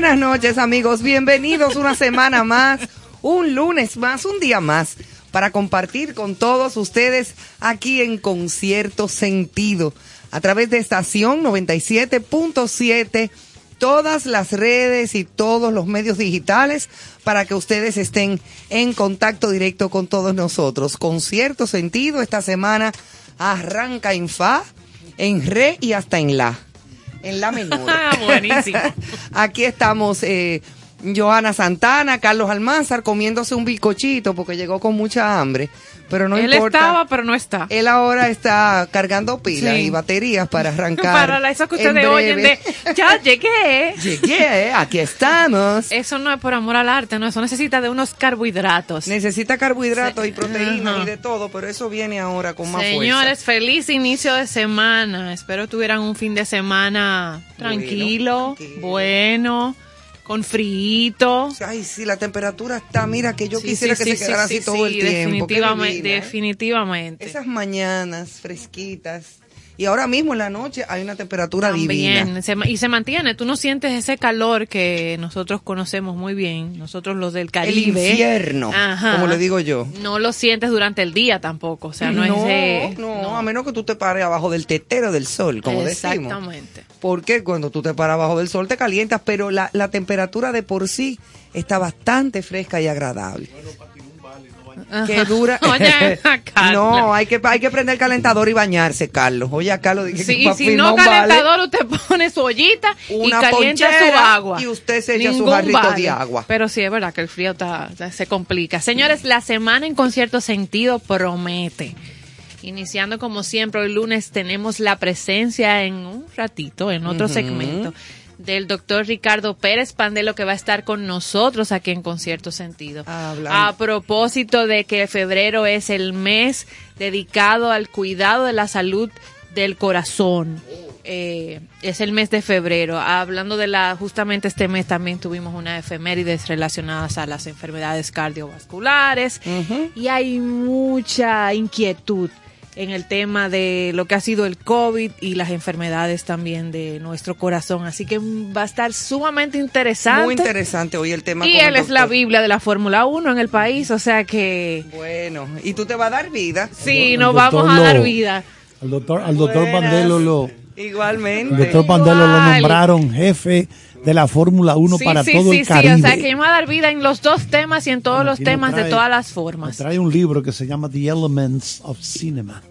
Buenas noches amigos, bienvenidos una semana más, un lunes más, un día más para compartir con todos ustedes aquí en Concierto Sentido a través de estación 97.7 todas las redes y todos los medios digitales para que ustedes estén en contacto directo con todos nosotros. Concierto Sentido esta semana arranca en Fa, en Re y hasta en La. En La menor. Buenísimo. Aquí estamos eh, Joana Santana, Carlos Almanzar comiéndose un bizcochito porque llegó con mucha hambre, pero no Él importa. estaba, pero no está. Él ahora está cargando pilas Sí. y baterías para arrancar. Para eso que ustedes oyen de, ya llegué. Llegué, aquí estamos. Eso no es por amor al arte, no, eso necesita de unos carbohidratos. Necesita carbohidratos y proteínas y de todo, pero eso viene ahora con más Señores, feliz inicio de semana. Espero tuvieran un fin de semana tranquilo, tranquilo. bueno, con fuerza. Ay, sí, la temperatura está, mira, que yo Sí, quisiera sí, que sí, se quedara sí, así sí, todo el tiempo. Qué Definitivamente, divina, ¿eh? definitivamente. Esas mañanas fresquitas. Y ahora mismo en la noche hay una temperatura También, divina. se y se mantiene, tú no sientes ese calor que nosotros conocemos muy bien, nosotros los del El Caribe. infierno, Ajá. como le digo yo. No lo sientes durante el día tampoco, o sea, no, no, es de... no, a menos que tú te pares abajo del tetero del sol, como decimos. Exactamente. Porque cuando tú te paras abajo del sol te calientas, pero la, la temperatura de por sí está bastante fresca y agradable. Que dura. Oye, no, hay que, hay que prender el calentador y bañarse, Carlos. Oye, a Carlos dije Sí, que y si no vale, calentador, usted pone su ollita y Una calienta su agua. y usted se echa su Ningún jarrito vale. de agua. Pero sí, es verdad que el frío está, se complica. Señores, la semana en concierto sentido promete. Iniciando como siempre, hoy lunes tenemos la presencia en un ratito, en otro segmento, del doctor Ricardo Pérez Pandelo que va a estar con nosotros aquí en Concierto Sentido. Hablando. A propósito de que febrero es el mes dedicado al cuidado de la salud del corazón. Eh, es el mes de febrero. Hablando de la, justamente este mes también tuvimos una efemérides relacionadas a las enfermedades cardiovasculares y hay mucha inquietud en el tema de lo que ha sido el COVID y las enfermedades también de nuestro corazón. Así que va a estar sumamente interesante. Muy interesante hoy el tema. Y con el él es la. Biblia de la Fórmula 1 en el país, o sea que Bueno, y tú te vas a dar vida. sí, nos vamos a dar vida. Al doctor, al doctor Buenas. Lo, Igualmente. el doctor Pandelo lo Igual. nombraron jefe de la Fórmula 1 Sí, para sí, todo sí, el sí, Caribe. o sea que yo me voy a dar vida en los dos temas y en todos Bueno, los temas de trae- todas las formas. Trae un libro que se llama The Elements of Cinema.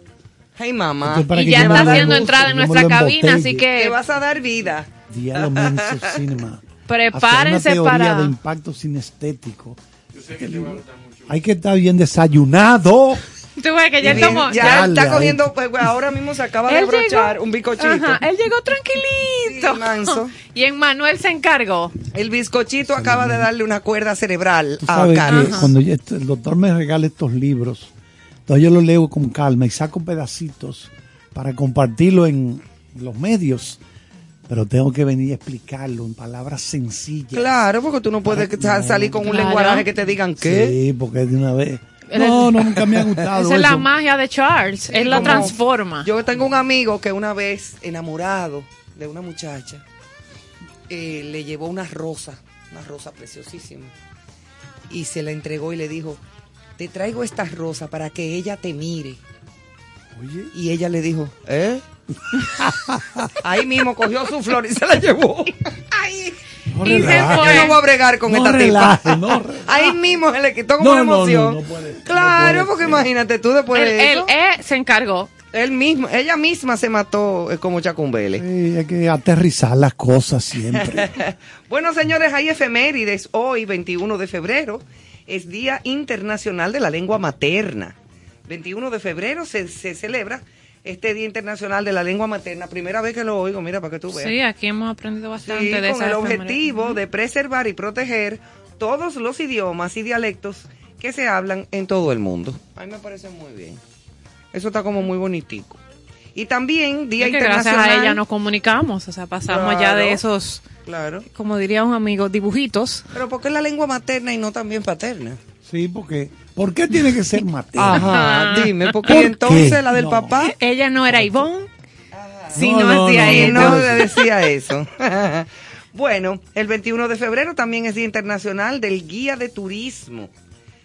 Hey, mamá. Y que ya yo está haciendo entrada en yo nuestra cabina, así embotelle. Te que vas a dar vida. The Elements of Cinema. Prepárense una teoría para- de impacto sinestético. Hay que estar bien desayunado. Tú ves que ya, está cogiendo, pues, ahora mismo se acaba de llegó- un bicochito. Ajá, él llegó tranquilito. Manso. Y en Manuel se encargó. El bizcochito acaba de darle una cuerda cerebral Tú a sabes que Carlos. cuando yo- el doctor me regala estos libros, entonces yo los leo con calma y saco pedacitos para compartirlo en los medios, pero tengo que venir a explicarlo en palabras sencillas. Claro, porque tú no puedes Para- salir con un Claro. lenguaje que te digan qué. Sí, porque de una vez. No, no, nunca me ha gustado. Esa es la magia de Charles. Él la transforma. Yo tengo un amigo que una vez, enamorado de una muchacha, eh, le llevó una rosa, una rosa preciosísima, y se la entregó y le dijo, te traigo esta rosa para que ella te mire. Oye, Y ella le dijo, ¿eh? Ahí mismo cogió su flor y se la llevó. Ay, no Y se fue. yo no voy a bregar con No esta relaje, tipa. no relaje. Ahí mismo se le quitó como No, una no, no, emoción. no puede- no claro, puede porque ser. imagínate tú después él, de él, eso. eh, se encargó. Él mismo, ella misma se mató eh, como Chacumbele. Sí, hay que aterrizar las cosas siempre. Bueno, señores, hay efemérides. Hoy, 21 de febrero, es Día Internacional de la Lengua Materna. 21 de febrero se, se celebra este Día Internacional de la Lengua Materna. Primera vez que lo oigo, mira, para que tú veas. Sí, aquí hemos aprendido Sí, bastante de con esa el objetivo de preservar y proteger todos los idiomas y dialectos que se hablan en todo el mundo. A mí me parece muy bien. Eso está como muy bonitico. Y también Día Es que gracias Internacional. a ella nos comunicamos, o sea, pasamos ya Claro. de esos, Claro. como diría un amigo, dibujitos. Pero ¿por qué la lengua materna y no también paterna? Sí, porque. ¿Por qué tiene que ser materna? Ajá, dime, porque ¿Por entonces qué? la del No. papá Ella no era Ivonne, si No, no, no, hacía no, y eso. no no. le decía eso. Bueno, el 21 de febrero también es Día Internacional del Guía de Turismo.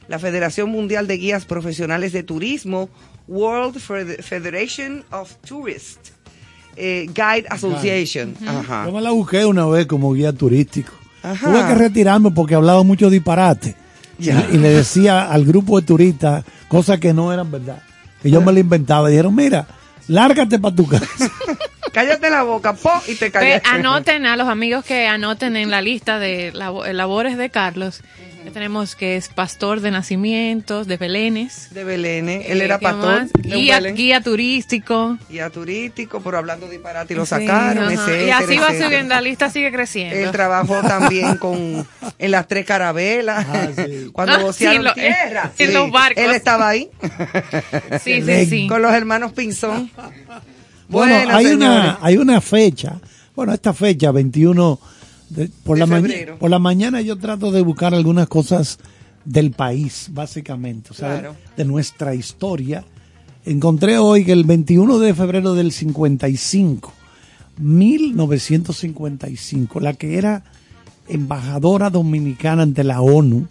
La Federación Mundial de Guías Profesionales de Turismo, World Fed- Federation of Tourists, eh, Guide Association. Ajá. Yo me la busqué una vez como guía turístico. Ajá. Tuve que retirarme porque hablaba mucho disparate. Ya. Y, y le decía al grupo de turistas cosas que no eran verdad. Que yo me la inventaba. Dijeron, mira, lárgate para tu casa. Cállate la boca, po, y te callas. anoten a los amigos que anoten en la lista de labo- labores de Carlos. Ya tenemos que es pastor de nacimientos, de Belénes. De Belén, ¿eh? él Eh, era ¿qué pastor. de Guía, Belén. guía turístico. Guía turístico, pero hablando disparate y lo sacaron, etcétera, Y así va etcétera. subiendo, la lista sigue creciendo. Él trabajó también con en las tres carabelas, Ah, sí. cuando Ah, sí, vocearon en lo- tierra. en los barcos. Él estaba ahí sí, sí, sí. con los hermanos Pinzón. Bueno, Bueno, hay, señores. una, hay una fecha. Bueno, esta fecha, 21 de- por, De la maña- febrero. por la mañana yo trato de buscar algunas cosas del país, básicamente, o sea, Claro. de nuestra historia. Encontré hoy que el 21 de febrero del 55, 1955, la que era embajadora dominicana ante la ONU,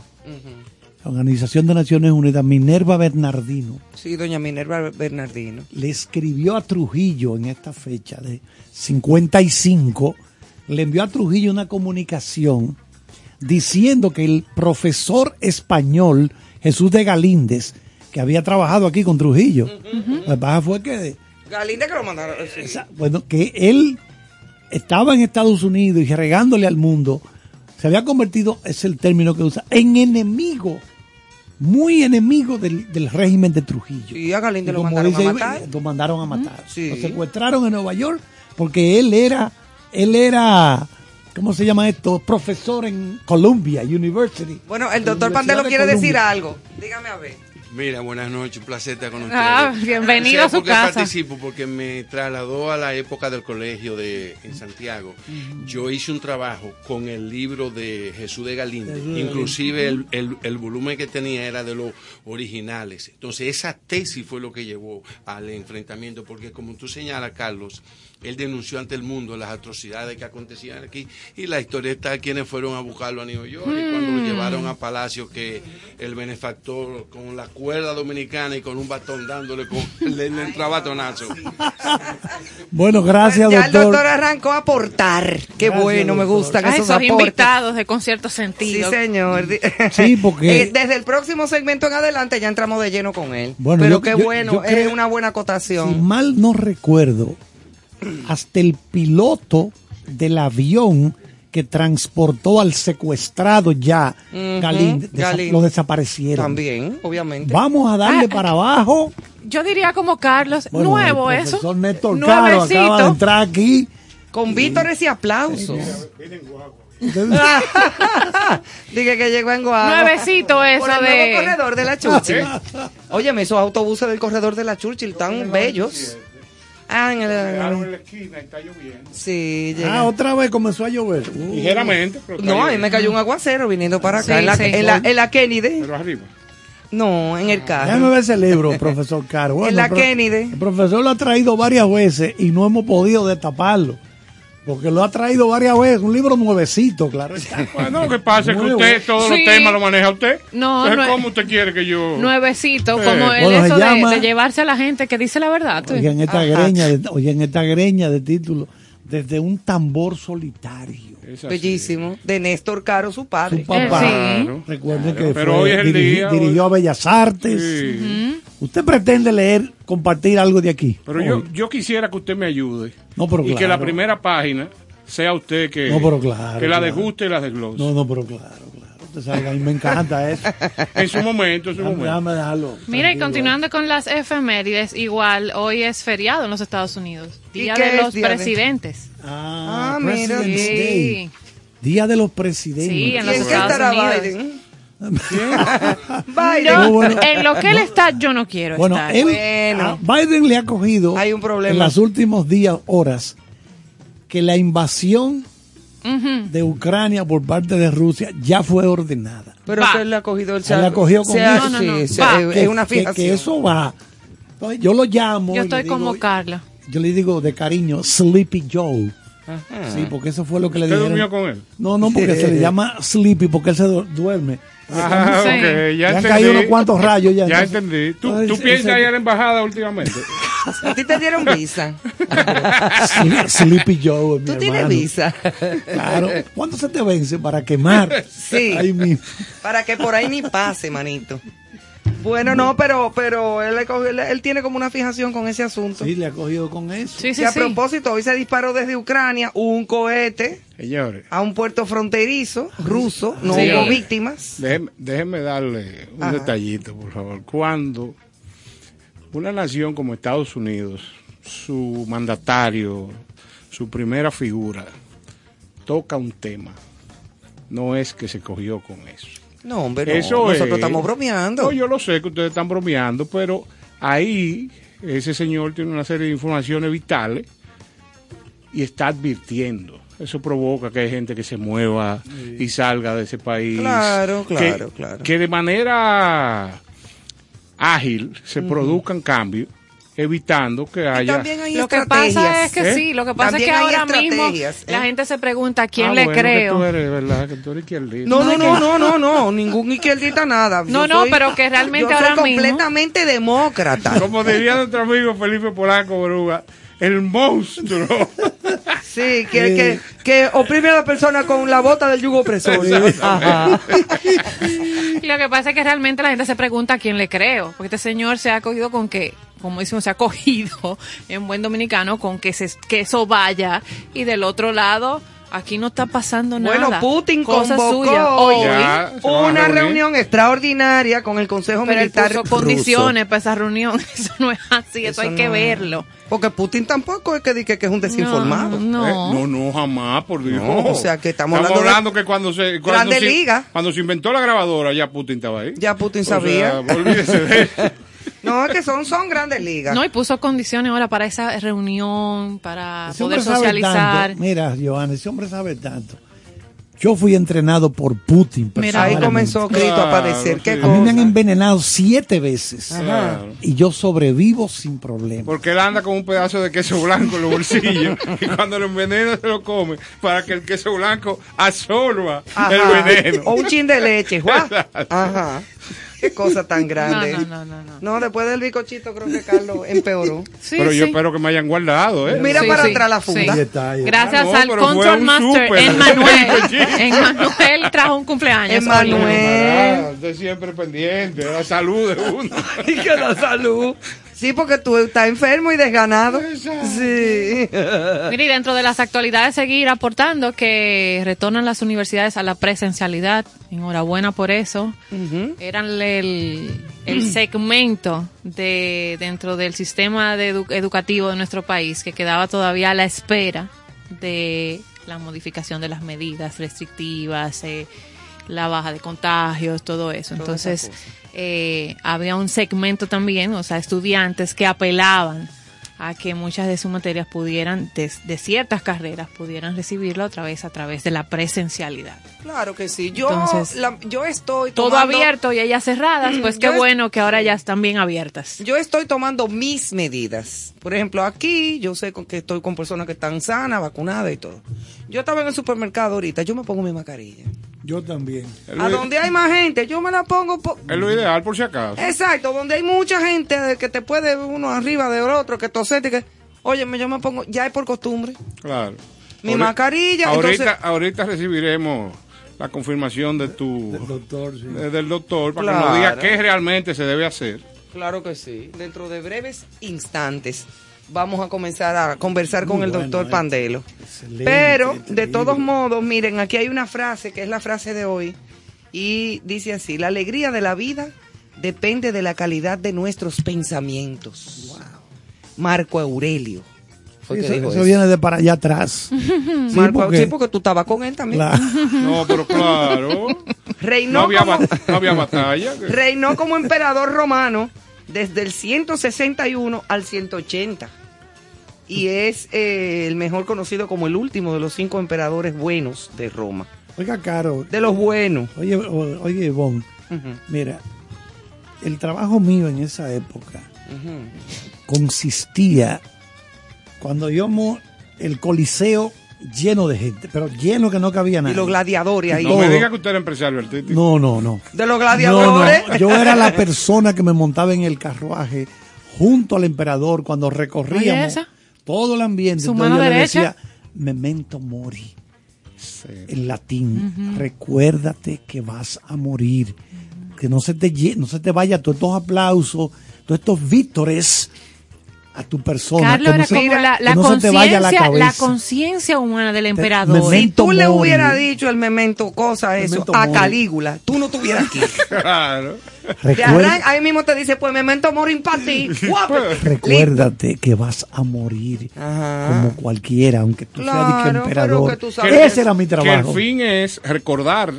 la Organización de Naciones Unidas, Minerva Bernardino, Sí, doña Minerva Bernardino. le escribió a Trujillo en esta fecha de 55, le envió a Trujillo una comunicación diciendo que el profesor español Jesús de Galíndez, que había trabajado aquí con Trujillo, pasa fue que, Galinda que lo mandaron. sí. esa- bueno, que él estaba en Estados Unidos y regándole al mundo, se había convertido, es el término que usa, en enemigo, muy enemigo del, del régimen de Trujillo. Y a Galinda Y lo mandaron a matar. Lo mandaron a matar. sí. Lo secuestraron en Nueva York porque él era, él era, ¿cómo se llama esto? Profesor en Columbia University. Bueno, el doctor Pandelo de quiere Columbia. decir algo. Dígame a ver. Mira, buenas noches, un placer estar con ustedes. Ah, bienvenido ¿Sabe a su por qué casa. participo? Porque me trasladó a la época del colegio de, en Santiago. Yo hice un trabajo con el libro de Jesús de de Inclusive el, el- el volumen que tenía era de los originales. Entonces esa tesis fue lo que llevó al enfrentamiento, porque como tú señalas, Carlos, él denunció ante el mundo las atrocidades que acontecían aquí y la historia está quienes fueron a buscarlo a New York y cuando lo llevaron a Palacio que el benefactor con la cuerda dominicana y con un batón dándole con le, le entraba tonazo. Bueno, gracias, ya el doctor. doctor arrancó a aportar. Qué Gracias, bueno, me doctor. gustan Ay, esos esos invitados de concierto Sí, sentido. señor. Sí, porque- Eh, desde el próximo segmento en adelante ya entramos de lleno con él. Bueno, Pero yo- qué yo- bueno, yo es una buena Si acotación. mal no recuerdo, hasta el piloto del avión que transportó al secuestrado ya Galíndez, desa- Galíndez. lo desaparecieron. También, obviamente. Vamos a darle Ah, para abajo. Yo diría como Carlos, Bueno, nuevo el eso. profesor Néstor Caro acaba de entrar aquí. Con vítores y aplausos. Dije que llegó en Guagua. Nuevecito eso Por el de- nuevo corredor de la Churchill. Óyeme, esos autobuses del corredor de la Churchill tan bellos. Ah, en el... Llegaron en la esquina y está lloviendo. Sí, llega. Ah, otra vez comenzó a llover. Uh, Ligeramente, pero No, a mí me cayó un aguacero viniendo para acá. Sí, en, la, sí. en, la, en la Kennedy. Pero arriba. No, en el Déjame carro. ver ese libro, profesor Caro. Bueno, En la Kennedy. El profesor lo ha traído varias veces y no hemos podido destaparlo. Porque lo ha traído varias veces. Un libro nuevecito, claro. está. Bueno, lo que pasa es que Nuevo. usted todos Sí. los temas lo maneja usted. No, Entonces, ¿cómo usted quiere que yo...? Nuevecito, Eh, como el bueno, eso de- llama- de, llevarse a la gente que dice la verdad. tú. Oigan esta Ajá. greña, de, oigan esta greña de título. Desde un tambor solitario. Bellísimo. De Néstor Caro, su Su padre. papá. Eh, sí. Recuerden Claro, que pero fue- hoy es el dirigi- día, dirigió hoy- a Bellas Artes. Sí. ¿Usted pretende leer, compartir algo de aquí? Pero yo, Hoy. yo quisiera que usted me ayude. No, pero y que la primera página sea usted que, No, pero claro, que la claro. desguste y la desglose. No, no, pero claro, claro. Mí me encanta eso. En su momento, en su Déjame, momento. déjame dejarlo. Mira, y continuando con las efemérides, igual hoy es feriado en los Estados Unidos. ¿Y Día de los día de- presidentes. Ah, Ah, mira. Sí. Day. Día de los presidentes. Sí, en ¿Y los Estados estará Unidos. Biden? Biden. Yo, bueno. En lo que él está, yo no quiero Bueno, estar. él, Bueno. a Biden le ha cogido Hay un problema. en los últimos días, horas, que la invasión De Ucrania por parte de Rusia ya fue ordenada. Pero Va. que él le ha cogido el ha cogido con Se ha- eso. No, no, no. sí, es una fijación. Que, eso va. Entonces, yo lo llamo. Yo estoy digo- como Carla. Yo le digo de cariño, Sleepy Joe. Sí, porque eso fue lo que le ¿Usted dijeron. durmió con él? No, no, porque se le llama sleepy porque él se du- duerme. Ah, Sí. ok, ya Le han caído unos cuantos rayos ya. Ya entonces- entendí. ¿Tú, tú piensas ir a la embajada últimamente? A ti te dieron visa. Sle- Sleepy Joe, mi Tú tienes hermano. visa. Claro. ¿Cuándo se te vence para quemar? Sí. Ahí mismo. Para que por ahí ni pase, manito. Bueno, no, pero pero él, le cogió- él, él tiene como una fijación con ese asunto. Sí, le ha cogido con eso. Sí, sí, que a sí. propósito, hoy se disparó desde Ucrania un cohete Señores, a un puerto fronterizo ruso, no hubo víctimas. déjenme, déjenme darle un Ajá. detallito, por favor. Cuando una nación como Estados Unidos, su mandatario, su primera figura, toca un tema, no es que se cogió con eso. No, hombre, no, nosotros es- estamos bromeando. No, yo lo sé que ustedes están bromeando, pero ahí ese señor tiene una serie de informaciones vitales y está advirtiendo. Eso provoca que hay gente que se mueva y salga de ese país. Claro, Que- claro, claro. Que de manera ágil se produzcan cambios, evitando que haya... también hay Lo que pasa es que ¿Eh? sí, lo que pasa También es que ahora mismo estrategias, ¿eh? la gente se pregunta a quién Ah, le bueno, que creo. tú eres, ¿verdad? Que tú eres izquierdista. No, no, no, no, no, no, ningún izquierdita nada. No, Yo no, soy- pero que realmente yo soy ahora mismo- completamente demócrata. Como diría nuestro amigo Felipe Polanco Boruga, el monstruo. Sí, que, que, que oprime a la persona con la bota del yugo opresor. Ajá. Y Lo que pasa es que realmente la gente se pregunta a quién le creo, porque este señor se ha cogido con que, como decimos, se ha cogido en buen dominicano con que, se, que eso vaya y del otro lado aquí no está pasando nada. Bueno, Putin Cosa convocó suya. hoy Ya, una reunión extraordinaria con el Consejo pero él Militar puso ruso. condiciones para esa reunión. Eso no es así, eso, Eso hay que verlo. Porque Putin tampoco es que diga que es un desinformado. No, Eh, no. no, jamás, por Dios. No, o sea, que estamos hablando de que cuando se. Cuando Grande se, Liga. Cuando se inventó la grabadora, ya Putin estaba ahí. Ya Putin O sea, sabía. olvídese de eso. No, es que son, son grandes ligas. No, y puso condiciones ahora para esa reunión, para Ese poder socializar. tanto. Mira, Johanna, ese hombre sabe tanto. Yo fui entrenado por Putin. Mira, Ahí comenzó Cristo a Claro, padecer. ¿Qué sí. A mí me han envenenado siete veces. Claro. Y yo sobrevivo sin problema. Porque él anda con un pedazo de queso blanco en los bolsillos y cuando lo envenena se lo come para que el queso blanco absorba Ajá. el veneno. O un chin de leche, Juan. Ajá. Qué cosa tan grande. No, no, no, no, no. No, después del bicochito creo que Carlos empeoró. Sí, Pero yo sí. espero que me hayan guardado, ¿eh? Mira Sí, para sí, atrás la funda. Gracias Ah, no, al un Master. Emmanuel. Emmanuel trajo un cumpleaños. Emmanuel. Usted siempre pendiente de la salud de uno. Y que la salud. Sí, porque tú estás enfermo y desganado. Sí. Mire, y dentro de las actualidades seguir aportando que retornan las universidades a la presencialidad. Enhorabuena por eso. Eran el, el segmento de dentro del sistema de edu- educativo de nuestro país que quedaba todavía a la espera de la modificación de las medidas restrictivas, eh, la baja de contagios, todo eso. Entonces, eh, había un segmento también, o sea, estudiantes que apelaban a que muchas de sus materias pudieran, de, de ciertas carreras, pudieran recibirla otra vez a través de la presencialidad. Claro que sí. Yo, Entonces, la- yo estoy Todo tomando- abierto y ellas cerradas, pues qué bueno que ahora ya están bien abiertas. Yo estoy tomando mis medidas. Por ejemplo, aquí yo sé con que estoy con personas que están sanas, vacunadas y todo. Yo estaba en el supermercado ahorita, yo me pongo mi mascarilla. Yo también. A donde hay más gente, yo me la pongo. po- es lo ideal, por si acaso. Exacto, donde hay mucha gente de que te puede uno arriba de otro, que tosete, que. Óyeme, yo me pongo, ya es por costumbre. Claro. Mi mascarilla, Ahorita, entonces- ahorita recibiremos la confirmación de tu El doctor, sí. de- del doctor para que nos diga qué realmente se debe hacer. Claro que sí. Dentro de breves instantes vamos a comenzar a conversar con el bueno, doctor eh. Pandelo. Excelente, Pero, de todos modos, miren, aquí hay una frase que es la frase de hoy y dice así, la alegría de la vida depende de la calidad de nuestros pensamientos. Marco Aurelio. Sí, eso, dijo eso eso. viene de para allá atrás. Sí, Marco, porque- sí, porque tú estabas con él también. No, pero claro. Reinó, No había, como, no había batalla. reinó como emperador romano desde el 161 al 180. Y es eh, el mejor conocido como el último de los cinco emperadores buenos de Roma. Oiga, Caro. De los buenos. Oye, oye, Ivonne, Ujú, mira, el trabajo mío en esa época consistía cuando íbamos el Coliseo lleno de gente, pero lleno que no cabía Y nadie. los gladiadores ahí. No me diga que usted era empresario artístico. No, no, no. De los gladiadores. no, Yo era la persona que me montaba en el carruaje junto al emperador cuando recorríamos esa. todo el ambiente. Su Entonces mano yo le derecha. decía, memento mori, en latín. Recuérdate que vas a morir. Que no se te no se te vaya todos estos aplausos, todos estos vítores a tu persona. Carlos que no era se- como la, que la no conciencia, la conciencia humana del emperador. Si tú le hubieras dicho el memento cosa eso Memento a mori. Calígula, tú no estuvieras aquí. Claro. Recuerda- ahí mismo te dice, pues memento mori para ti. Recuérdate que vas a morir Ajá. como cualquiera, aunque tú seas de que Claro, emperador. que tú sabes Ese que- era mi Que el trabajo. fin es recordar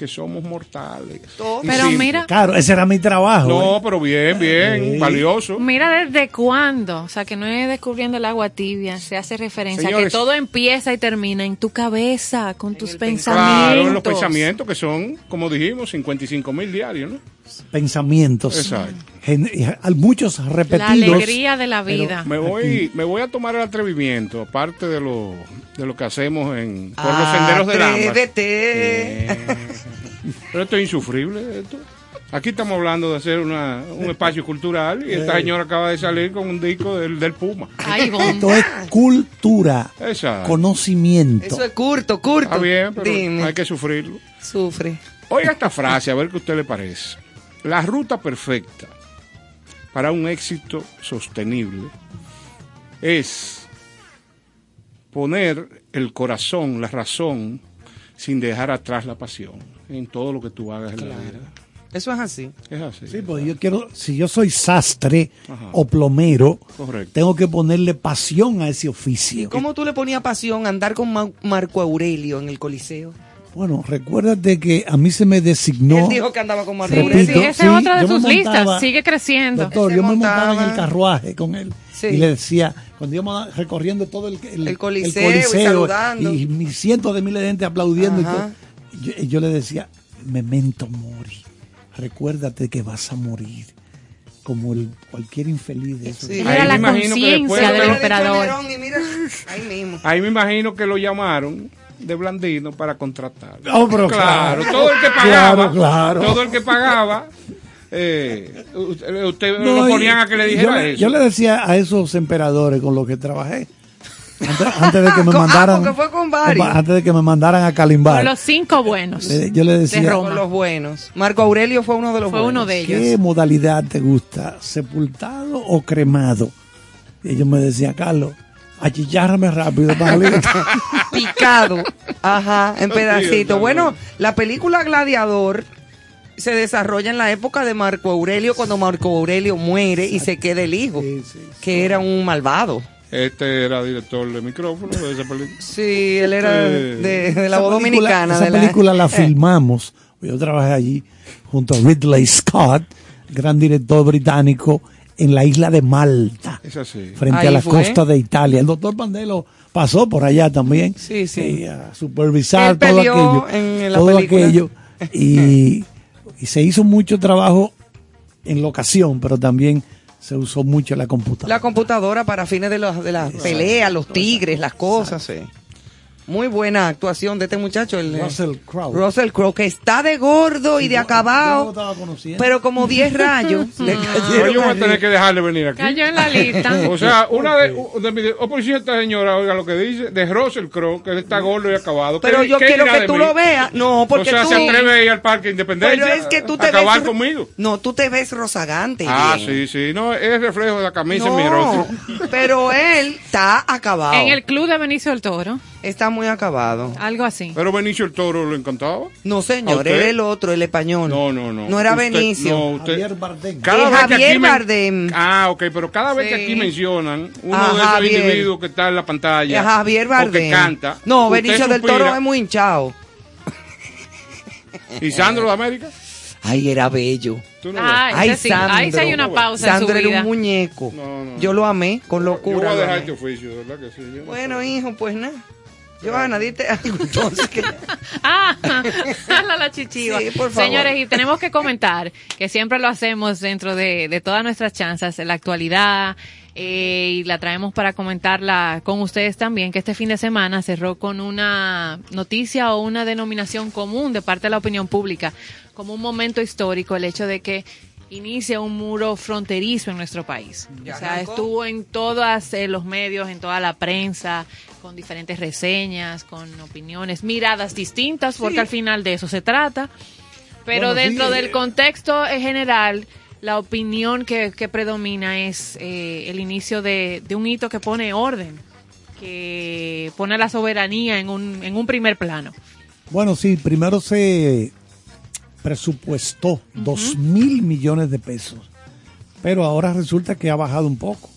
que somos mortales. Pero simple. mira, Claro, ese era mi trabajo. No, ¿eh? pero bien, bien, Sí. valioso. mira desde cuándo, o sea, que no es descubriendo el agua tibia, se hace referencia a que todo empieza y termina en tu cabeza, con tus pensamientos. Claro, en los pensamientos que son, como dijimos, 55 mil diarios, ¿no? Pensamientos. Exacto. Muchos La repetidos. alegría de la vida. Me voy, me voy a tomar el atrevimiento, aparte de lo, de lo que hacemos en, por los senderos de. Eh, pero esto es insufrible, esto. Aquí estamos hablando de hacer una, un espacio cultural y esta señora acaba de salir con un disco del, del Puma. Ay. Esto es cultura, Exacto. conocimiento. Eso es curto, curto. Está bien, pero Dime. hay que sufrirlo. Sufre. Oiga esta frase, a ver qué a usted le parece. La ruta perfecta para un éxito sostenible es poner el corazón, la razón, sin dejar atrás la pasión en todo lo que tú hagas en la vida. Eso es así. Es así. Sí, porque yo quiero, si yo soy sastre Ajá. o plomero, Correcto. tengo que ponerle pasión a ese oficio. ¿Cómo tú le ponías pasión a andar con Ma- Marco Aurelio en el Coliseo? Bueno, recuérdate que a mí se me designó. Él dijo que andaba con Marco Sí, Aurelio. sí, esa es otra de sus listas, montaba- sigue creciendo. Doctor, Se yo me montaba en el carruaje con él Sí. y le decía, cuando íbamos recorriendo todo el, El coliseo y saludando. y mis cientos de miles de gente aplaudiendo, y todo, yo, le decía, memento mori, recuérdate que vas a morir, como el, cualquier infeliz de eso. Sí. Era la conciencia de del emperador. Mismo. Ahí me imagino que lo llamaron de Blandino para contratar. Oh, pero claro, claro. todo el que pagaba, Claro, claro. todo el que pagaba, eh, usted, usted No, lo ponían a que le yo dijera le- eso. Yo le decía a esos emperadores con los que trabajé, antes, antes de que me ah, mandaran, porque fue con varios. antes de que me mandaran a Calimbar, Con los cinco buenos. yo le decía, de Roma. Los buenos. Marco Aurelio fue uno de los Fue buenos. uno de ellos. ¿qué modalidad te gusta? ¿Sepultado o cremado? Y ellos me decían, Carlos, achicharrame rápido para salir". Picado. Ajá, en pedacitos. Bueno, la película Gladiador se desarrolla en la época de Marco Aurelio, cuando Marco Aurelio muere y se queda el hijo, Sí, sí, que era un malvado. Este era director de micrófono de esa película. Sí, él era de, de la voz dominicana. Esa de la- película la Eh, filmamos. Yo trabajé allí junto a Ridley Scott, gran director británico, en la isla de Malta, Es así. frente Ahí a la fue. costa de Italia. El doctor Pandelo pasó por allá también. Sí, sí. eh, a supervisar Él todo aquello. en la todo película. aquello. Y, y se hizo mucho trabajo en locación, pero también se usó mucho la computadora. La computadora para fines de, los, de las peleas, los tigres, las cosas. sí. Muy buena actuación de este muchacho, el eh, Russell Crowe. Russell Crowe, que está de gordo y de Yo- yo no acabado, lo estaba conociendo. pero como 10 rayos le Pero cayeron yo voy a tener que dejarle venir aquí. Cayó en la lista. O sea, una de, de mi oposición esta señora, oiga lo que dice, de Russell Crowe, que él está gordo y acabado. Pero ¿Qué- yo qué quiero que tú mí? lo veas. No, porque o sea, tú... se atreve a ir al Parque Independencia Pero es que tú te a acabar ves... conmigo. No, tú te ves rozagante. Ah, bien. sí, sí. No, es reflejo de la camisa en mi rostro. pero él está acabado. En el club de Benicio del Toro, Está muy acabado. algo así. Pero Benicio el Toro lo encantaba. No, ¿A señor, era el otro, el español. No, no, no. No era Usted- Benicio. no, usted- Javier Bardem. Cada que Javier men- Bardem. Ah, ok, pero cada vez que aquí mencionan uno Ah, de esos Javier. individuos que está en la pantalla Es Javier o Bardem. que canta. No, Benicio del. Toro es muy hinchado. ¿Y Sandro de América? Ay, era bello. ¿Tú no Ay, Ay, ese sí, Sandro. ahí sí hay una pausa en Sandro su era vida. un muñeco. No, no. Yo lo amé con ves? Yo voy locura. a lo dejar este oficio, ¿verdad que sí? Yo no Bueno, hijo, pues nada. Johanna, diste algo entonces que... Ah, la, la chichiva. Sí, por favor. Señores, y tenemos que comentar que siempre lo hacemos dentro de, de todas nuestras chances, en la actualidad, eh, y la traemos para comentarla con ustedes también, que este fin de semana cerró con una noticia o una denominación común de parte de la opinión pública, como un momento histórico, el hecho de que inicia un muro fronterizo en nuestro país. Ya o sea, arrancó. estuvo en todos los medios, en toda la prensa, con diferentes reseñas, con opiniones, miradas distintas, porque al final de eso se trata. Pero Bueno, sí, dentro eh, del contexto en general, la opinión que, que predomina es eh, el inicio de, de un hito que pone orden, que pone la soberanía en un, en un primer plano. Bueno, sí, primero se presupuestó dos mil millones de pesos, pero ahora resulta que ha bajado un poco,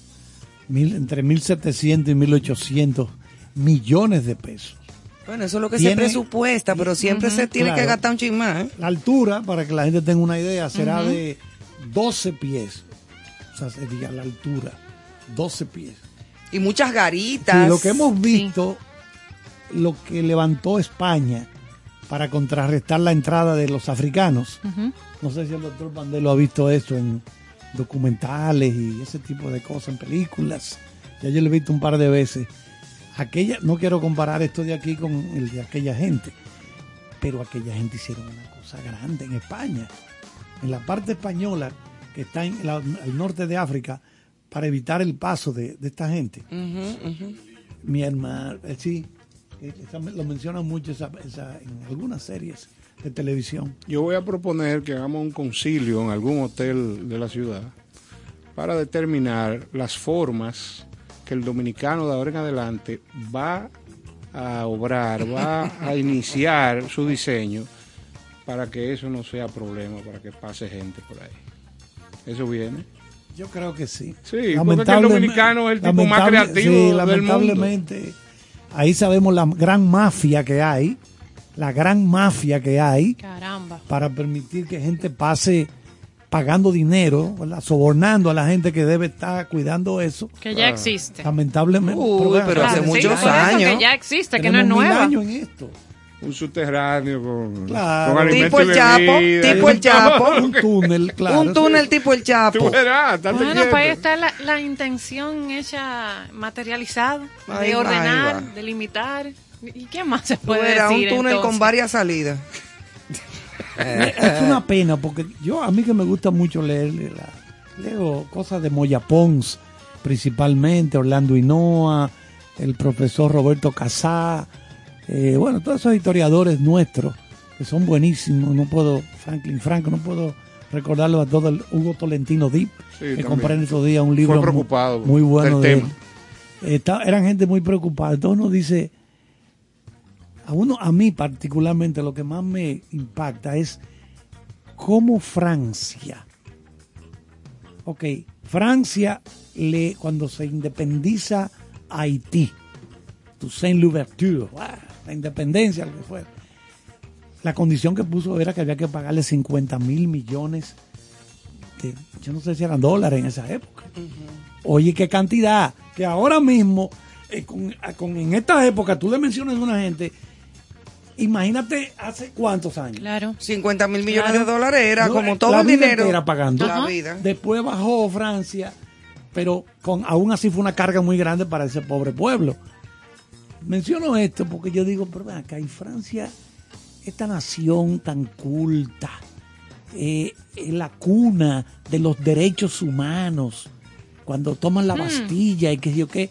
mil, entre 1.700 y 1.800 millones de pesos. Bueno, eso es lo que se presupuesta, pero siempre se tiene que gastar un chin más. ¿eh? La altura, para que la gente tenga una idea, será de 12 pies, o sea, sería la altura, 12 pies. Y muchas garitas. Y lo que hemos visto, lo que levantó España para contrarrestar la entrada de los africanos. No sé si el doctor Bandelo ha visto eso en documentales y ese tipo de cosas, en películas. Ya yo lo he visto un par de veces. Aquella, no quiero comparar esto de aquí con el de aquella gente, pero aquella gente hicieron una cosa grande en España. En la parte española, que está en la- al norte de África, para evitar el paso de, de esta gente mi hermano, eh, sí, lo mencionan mucho esa, esa- en algunas series de televisión. Yo voy a proponer que hagamos un concilio en algún hotel de la ciudad para determinar las formas que el dominicano de ahora en adelante va a obrar, va a iniciar su diseño para que eso no sea problema, para que pase gente por ahí. Eso viene. Yo creo que sí. Sí, porque el dominicano es el tipo más creativo sí, del lamentablemente, ahí sabemos la gran mafia que hay, la gran mafia que hay Caramba. para permitir que gente pase pagando dinero, ¿verdad? sobornando a la gente que debe estar cuidando eso. Que ya existe. Lamentablemente. Uy, pero hace Claro, muchos años. Que ya existe, que no es nueva. años en esto. Un subterráneo con, Claro. con alimentos Tipo el y Chapo, tipo el Chapo. Un túnel, claro. un túnel tipo el Chapo. Verás, Bueno, quieto. pues ahí está la, la intención hecha, materializada, Ahí de va, ordenar, va. de limitar. ¿Y qué más se puede decir? un túnel con varias salidas. es una pena porque yo a mí que me gusta mucho leer la- leo cosas de Moya Pons principalmente Orlando Hinoa el profesor Roberto Casá eh, bueno todos esos historiadores nuestros que son buenísimos no puedo Franklin Franco no puedo recordarlo a todo el Hugo Tolentino Deep Sí, que compré en estos días un libro muy- bueno del de tema. él. Está- eran gente muy preocupada entonces uno dice a uno, a mí particularmente, lo que más me impacta es cómo Francia, ok, Francia le, cuando se independiza Haití, Toussaint Louverture. La independencia, lo que fue, la condición que puso era que había que pagarle 50 mil millones de, yo no sé si eran dólares en esa época. Oye, qué cantidad, que ahora mismo, eh, con, con- en esta época, tú le mencionas a una gente, imagínate hace cuántos años. Claro. 50 mil millones Claro. de dólares era No, como todo la el vida dinero. entera pagando. La vida. Después bajó Francia, pero con, aún así fue una carga muy grande para ese pobre pueblo. Menciono esto porque yo digo, pero ven acá, y Francia, esta nación tan culta, eh, la cuna de los derechos humanos, cuando toman la Bastilla y qué sé yo qué,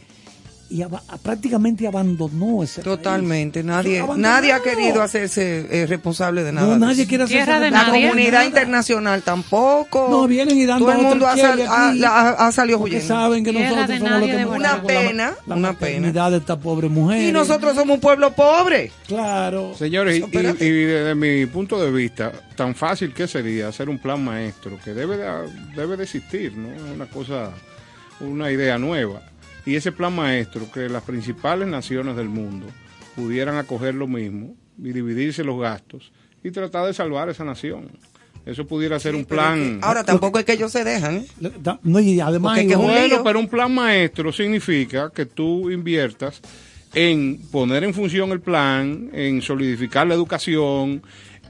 y aba- prácticamente abandonó ese país. Totalmente. Nadie, nadie ha querido hacerse eh, responsable de nada. No, nadie quiere hacerse de La nadie. comunidad nada. internacional tampoco. No, vienen y dando Todo el mundo ha, sal- ha- la- ha- salido huyendo. saben que nosotros de somos los nadie que con la- Una pena, la, una maternidad de esta pobre mujer. Y nosotros somos un pueblo pobre. Claro. Señores, y, y desde mi punto de vista, tan fácil que sería hacer un plan maestro que debe de, debe de existir, ¿no? Una cosa, una idea nueva. Y ese plan maestro, que las principales naciones del mundo pudieran acoger lo mismo y dividirse los gastos y tratar de salvar esa nación. Eso pudiera ser un plan. que- ahora tampoco es que ellos se dejan. ¿eh? No, y además, es que es un Bueno, lío. pero un plan maestro significa que tú inviertas en poner en función el plan, en solidificar la educación,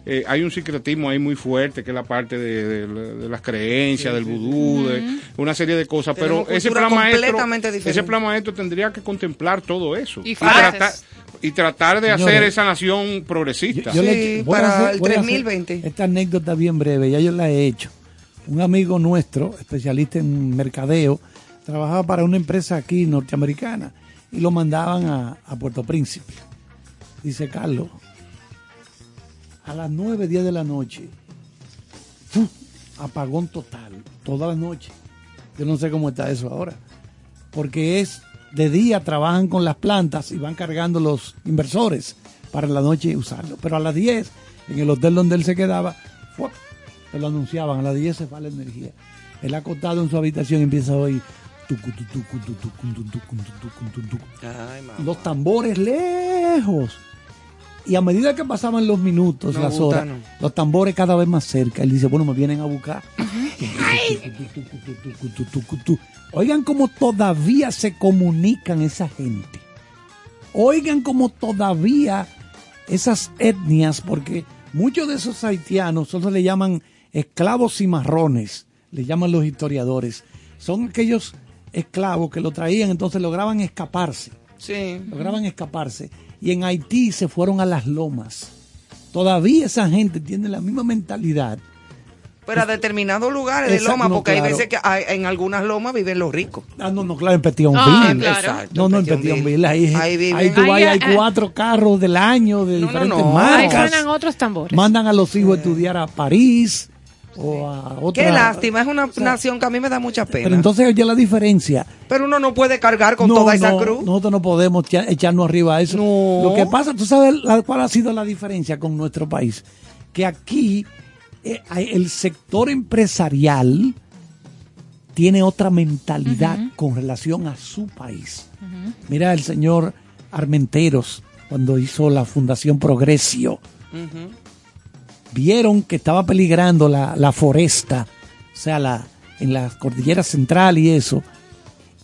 eh, hay un secretismo ahí muy fuerte, que es la parte de, de- de las creencias, del vudú, de una serie de cosas. Pero ese plan, maestro, completamente diferente. ese plan maestro tendría que contemplar todo eso. Y tratar, frases. y tratar de Señores, hacer esa nación progresista. Yo Sí, le- voy a para hacer- el voy a hacer 3020. Esta anécdota bien breve, ya yo la he hecho. Un amigo nuestro, especialista en mercadeo, trabajaba para una empresa aquí norteamericana y lo mandaban a, a Puerto Príncipe. Dice Carlos, a las 9, 10 de la noche, ¡fu! apagón total, toda la noche. Yo no sé cómo está eso ahora, porque es de día trabajan con las plantas y van cargando los inversores para la noche usarlo. Pero a las 10, en el hotel donde él se quedaba, ¡fuap! se lo anunciaban, a las 10 se va la energía. Él acostado en su habitación y empieza mamá. los tambores lejos. Y a medida que pasaban los minutos, No, las horas, Butano. los tambores cada vez más cerca. Él dice, bueno, me vienen a buscar. Oigan cómo todavía se comunican esa gente. Oigan cómo todavía esas etnias, porque muchos de esos haitianos solo le llaman esclavos cimarrones, le llaman los historiadores. Son aquellos esclavos que lo traían, entonces lograban escaparse Sí. lograban escaparse. Y en Haití se fueron a las lomas. Todavía esa gente tiene la misma mentalidad. Pero a determinados lugares de loma, no, porque claro. hay veces que hay- en algunas lomas viven los ricos. Ah, no, no, claro, en Petionville. Ah, claro. Exacto, No, no, en Petionville. Ahí, Ahí ahí, viven. tú vas Ahí, hay eh, cuatro carros del año de No, diferentes no. Ahí marcas. suenan otros tambores. Mandan a los hijos a estudiar a París o a otra. Qué lástima, es una nación que a mí me da mucha pena. Pero entonces oye la diferencia. Pero uno no puede cargar con No, toda esa no, cruz. Nosotros no podemos echa- echarnos arriba a eso. No. Lo que pasa, tú sabes cuál ha sido la diferencia con nuestro país. Que aquí eh, el sector empresarial tiene otra mentalidad con relación a su país. Mira el señor Armenteros cuando hizo la Fundación Progresio. Vieron que estaba peligrando la, la foresta, o sea, la, en la cordillera central y eso.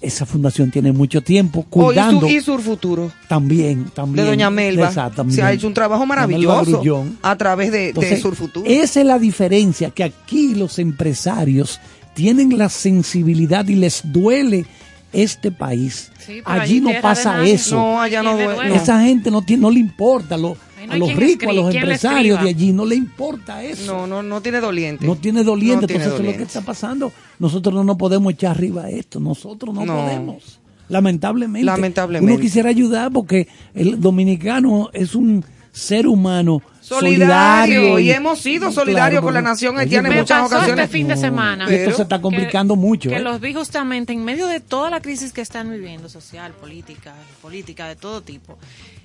Esa fundación tiene mucho tiempo Oh, y, cuidando su, y Sur Futuro, también, también. de Doña Melba. Exacto, Se ha hecho un trabajo maravilloso a través de, de Entonces, Sur Futuro. Esa es la diferencia, que aquí los empresarios tienen la sensibilidad y les duele este país. Sí, Allí allí no pasa eso. No, allá no ¿Quién le duele. duele? Esa gente no, tiene, no le importa, lo- no a los ricos, a los empresarios de allí no le importa eso. No, no, no tiene doliente. No tiene doliente, No tiene entonces eso es lo que está pasando. Nosotros no nos podemos echar arriba esto, nosotros no, No. podemos. Lamentablemente. Lamentablemente. Uno quisiera ayudar porque el dominicano es un ser humano Solidario, solidario. y hemos sido solidarios con la nación haitiana en muchas pasó ocasiones. este fin de semana. Y esto se está complicando mucho. Que ¿eh? los vi justamente en medio de toda la crisis que están viviendo, social, política, política de todo tipo,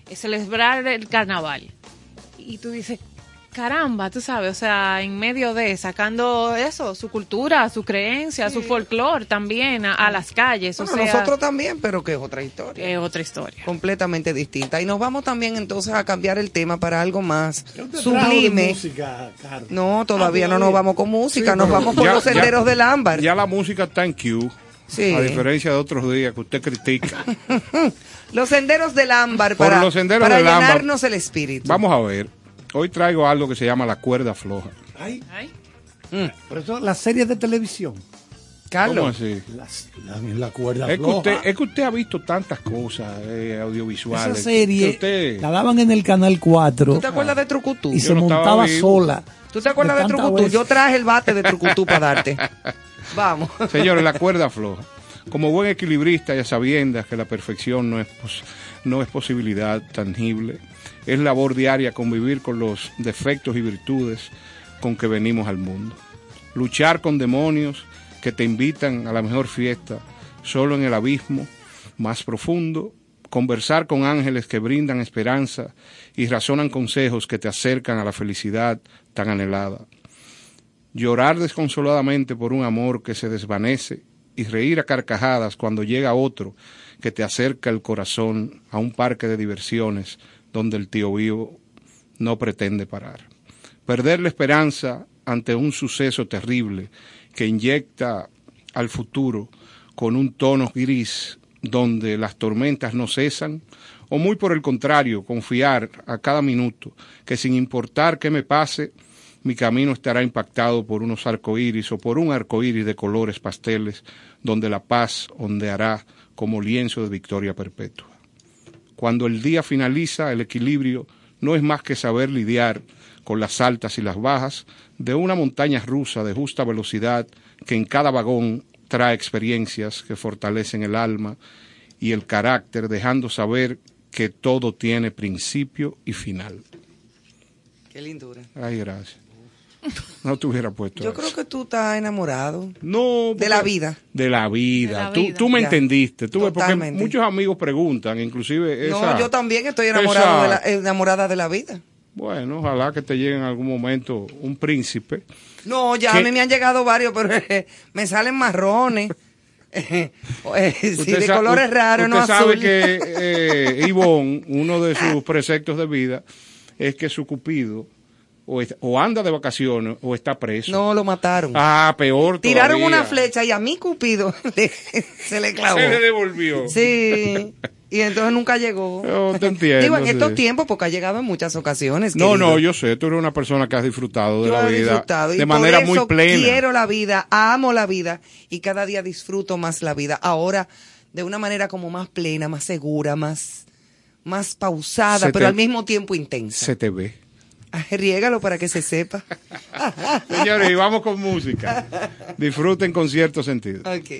es celebrar el carnaval. Y tú dices, caramba, tú sabes, o sea, en medio de, sacando eso, su cultura, su creencia, su folclore también a, a las calles. Bueno, o sea, nosotros también, pero que es otra historia. es otra historia. completamente distinta. Y nos vamos también entonces a cambiar el tema para algo más ¿Qué usted trajo de sublime. música? No, todavía Ah, no nos vamos con música, Sí, nos vamos por ya- los ya- senderos del ámbar. Ya la música está en Q. Sí. A diferencia de otros días que usted critica. Los senderos del ámbar Por para, los senderos para del ámbar. llenarnos el espíritu. Vamos a ver. Hoy traigo algo que se llama la cuerda floja. Ay, Ay, por eso las series de televisión. ¿Cómo Carlos, así? Las, la, la cuerda Es que, floja. usted, es que usted ha visto tantas cosas eh, audiovisuales. Esa serie que usted- la daban en el canal 4 ¿tú te acuerdas de Trucutú? y Yo se no montaba sola. ¿Tú te acuerdas de, tantas Trucutú? Yo traje el bate de Trucutú para darte. Vamos. Señores, la cuerda floja. Como buen equilibrista y a sabiendas que la perfección no es, pos- no es posibilidad tangible, es labor diaria convivir con los defectos y virtudes con que venimos al mundo. Luchar con demonios que te invitan a la mejor fiesta solo en el abismo más profundo, conversar con ángeles que brindan esperanza y razonan consejos que te acercan a la felicidad tan anhelada llorar desconsoladamente por un amor que se desvanece y reír a carcajadas cuando llega otro que te acerca el corazón a un parque de diversiones donde el tío vivo no pretende parar. Perder la esperanza ante un suceso terrible que inyecta al futuro con un tono gris donde las tormentas no cesan, o muy por el contrario, confiar a cada minuto que sin importar qué me pase, mi camino estará impactado por unos arcoíris o por un arcoíris de colores pasteles, donde la paz ondeará como lienzo de victoria perpetua. Cuando el día finaliza, el equilibrio no es más que saber lidiar con las altas y las bajas de una montaña rusa de justa velocidad que en cada vagón trae experiencias que fortalecen el alma y el carácter, dejando saber que todo tiene principio y final. Qué lindura. Ay, gracias. No te hubiera puesto Yo eso. creo que tú estás enamorado. No, De la vida. De la vida. De la Tú, vida. tú me Ya. entendiste. Tú porque muchos amigos preguntan, inclusive esa... no, yo también estoy enamorado esa- de la, enamorada de la vida. Bueno, ojalá que te llegue en algún momento un príncipe. No, ya a mí me han llegado varios, pero me salen marrones. Eh, eh, sí, de colores raros, no Usted sabe azul. que eh, Ivonne, uno de sus preceptos de vida, es que su cupido o, es- o anda de vacaciones o está preso. No, lo mataron. Ah, peor Tiraron una flecha y a mi Cupido le- se le clavó. Se le devolvió. Sí. Y entonces nunca llegó. Yo te entiendo, Digo, en sí. estos tiempos, porque ha llegado en muchas ocasiones. No, querido. no, yo sé, tú eres una persona que has disfrutado de Yo la he vida disfrutado, y de por manera muy eso plena. Quiero la vida, amo la vida y cada día disfruto más la vida. Ahora, de una manera como más plena, más segura, más, más pausada, Se pero te- al mismo tiempo intensa. Se te ve. Riégalo para que se sepa. Señores, y vamos con música. Disfruten con cierto sentido. Ok.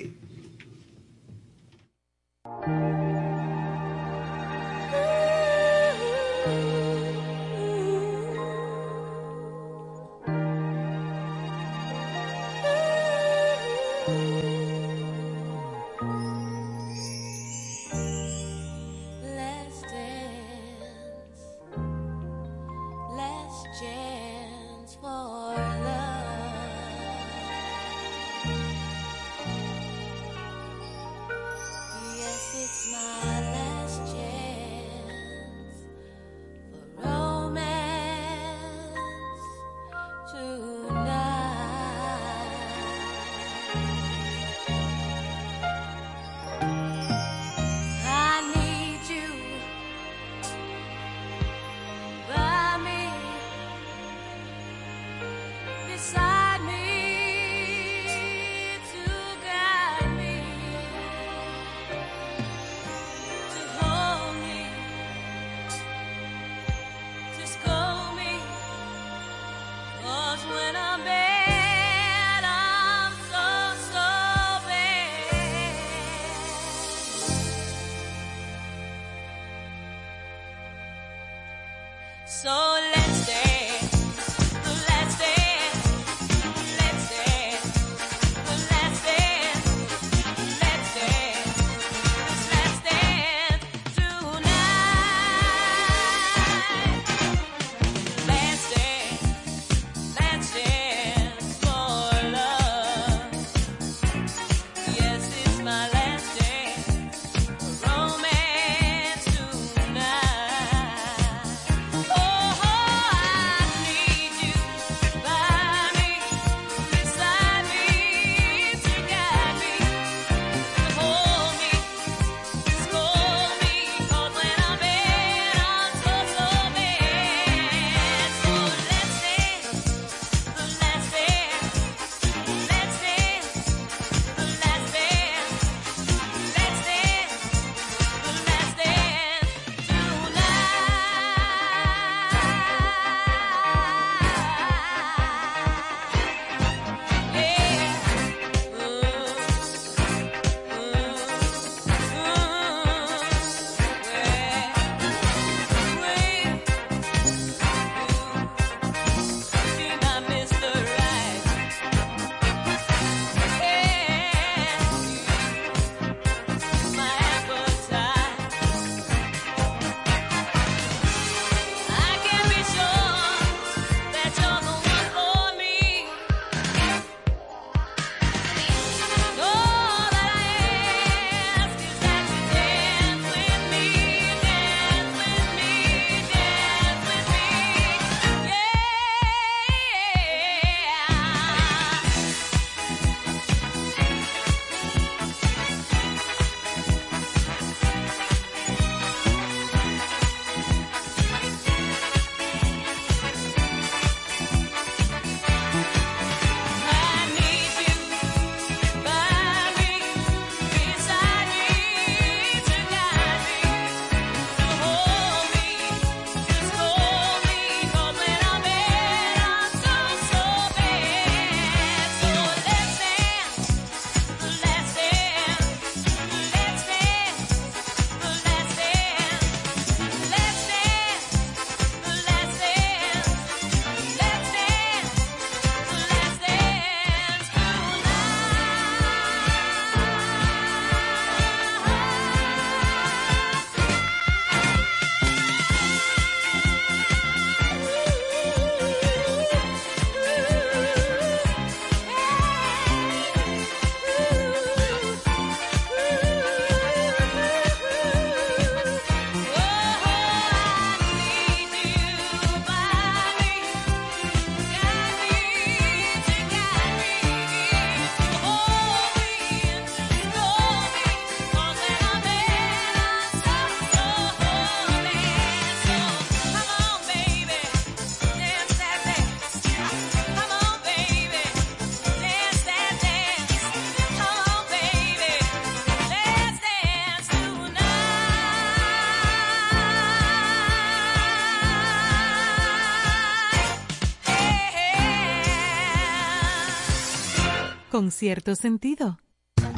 Con cierto sentido.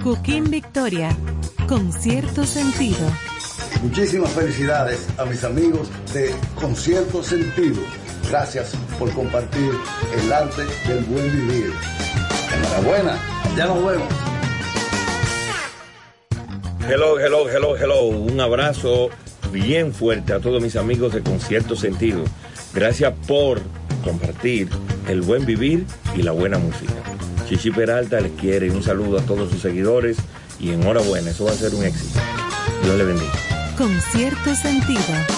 Cooking Victoria, con cierto sentido. Muchísimas felicidades a mis amigos de Concierto Sentido. Gracias por compartir el arte del buen vivir. Enhorabuena, ya nos vemos. Hello, hello, hello, hello. Un abrazo bien fuerte a todos mis amigos de Concierto Sentido. Gracias por compartir el buen vivir y la buena música. Chichi Peralta les quiere un saludo a todos sus seguidores y enhorabuena, eso va a ser un éxito. Dios le bendiga. Con cierto sentido.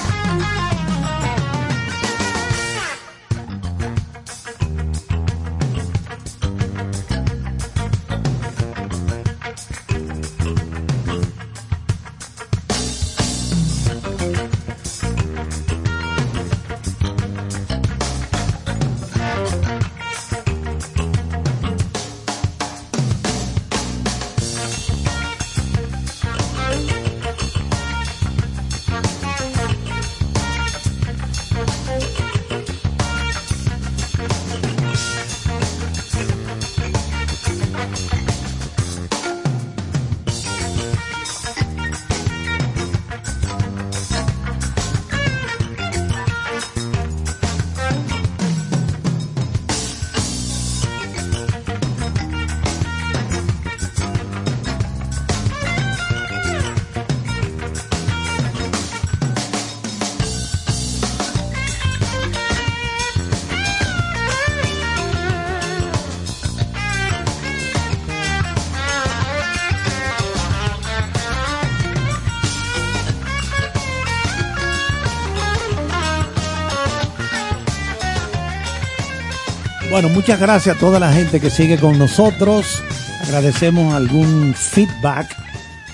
Bueno, muchas gracias a toda la gente que sigue con nosotros. Agradecemos algún feedback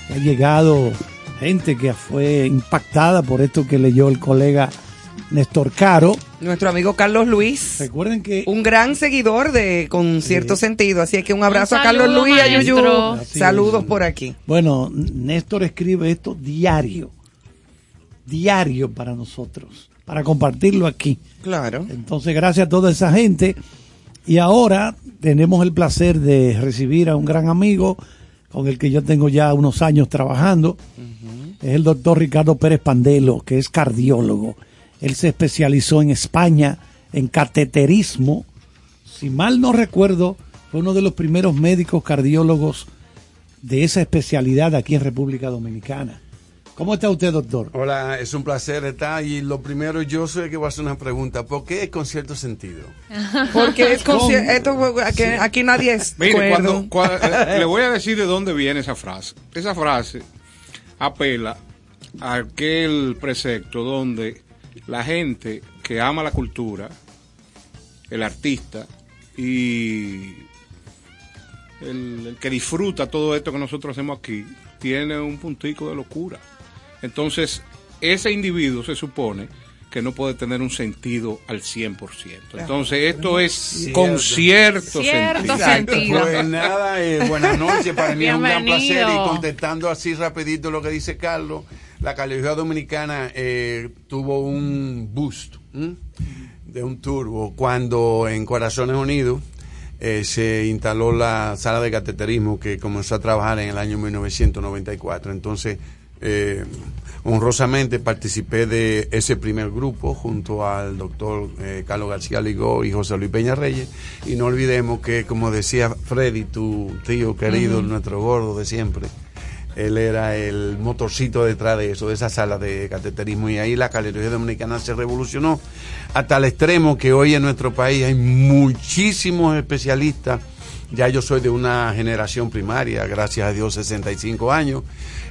que ha llegado, gente que fue impactada por esto que leyó el colega Néstor Caro. Nuestro amigo Carlos Luis. Recuerden que Un gran seguidor de Con cierto sentido. Así que un abrazo Un a Carlos Luis y a Yuyu. Saludos es. por aquí. Bueno, Néstor escribe esto diario, diario para nosotros, para compartirlo aquí. Claro. Entonces, gracias a toda esa gente. Y ahora tenemos el placer de recibir a un gran amigo con el que yo tengo ya unos años trabajando. Es el doctor Ricardo Pérez Pandelo, que es cardiólogo. Él se especializó en España en cateterismo. Si mal no recuerdo, fue uno de los primeros médicos cardiólogos de esa especialidad aquí en República Dominicana. ¿Cómo está usted, doctor? Hola, es un placer estar y lo primero yo soy el que voy a hacer una pregunta. ¿Por qué con cierto sentido? Porque es conci- esto, aquí, aquí nadie es Mire, cuando, cua- eh, le voy a decir de dónde viene esa frase. Esa frase apela a aquel precepto donde la gente que ama la cultura, el artista y el, el que disfruta todo esto que nosotros hacemos aquí, tiene un puntico de locura. Entonces, ese individuo se supone que no puede tener un sentido al 100%. Entonces, esto es con cierto, Cierto sentido. sentido. Pues nada, eh, buenas noches. Para mí es un gran placer. Y contestando así rapidito lo que dice Carlos, la calidad dominicana eh, tuvo un boost ¿m? de un turbo cuando en Corazones Unidos eh, se instaló la sala de cateterismo que comenzó a trabajar en el año 1994. Entonces, eh, honrosamente participé de ese primer grupo junto al doctor eh, Carlos García Ligó y José Luis Peña Reyes. Y no olvidemos que, como decía Freddy, tu tío querido, nuestro gordo de siempre, él era el motorcito detrás de eso, de esa sala de cateterismo. Y ahí la cardiología dominicana se revolucionó hasta el extremo que hoy en nuestro país hay muchísimos especialistas. Ya yo soy de una generación primaria, gracias a Dios, 65 años,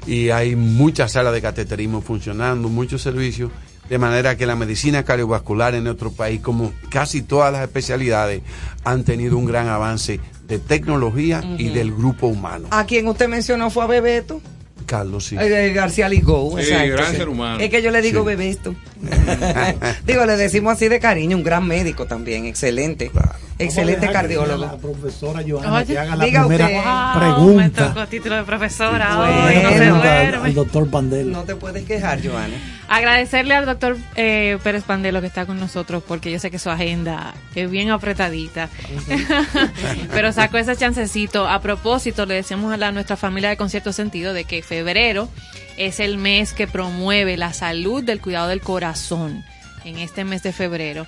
y hay muchas salas de cateterismo funcionando, muchos servicios, de manera que la medicina cardiovascular en nuestro país, como casi todas las especialidades, han tenido un gran avance de tecnología y del grupo humano. A quien usted mencionó fue a Bebeto. Carlos, sí. Eh, García Ligó, Sí, exacto. gran ser humano. Es que yo le digo Sí. Bebeto. digo, le decimos así de cariño, un gran médico también, excelente. Claro. Excelente a cardiólogo. La profesora Joana Oye, que haga la diga primera usted. Wow, me pregunta. tocó título de profesora Bueno. hoy, no se Pregunta al, duerme. al doctor Pandel. No te puedes quejar, Joana. Agradecerle al doctor eh, Pérez Pandelo que está con nosotros porque yo sé que su agenda es bien apretadita. Pero sacó ese chancecito. A propósito, le decíamos a la, nuestra familia de Concierto Sentido de que febrero es el mes que promueve la salud del cuidado del corazón en este mes de febrero.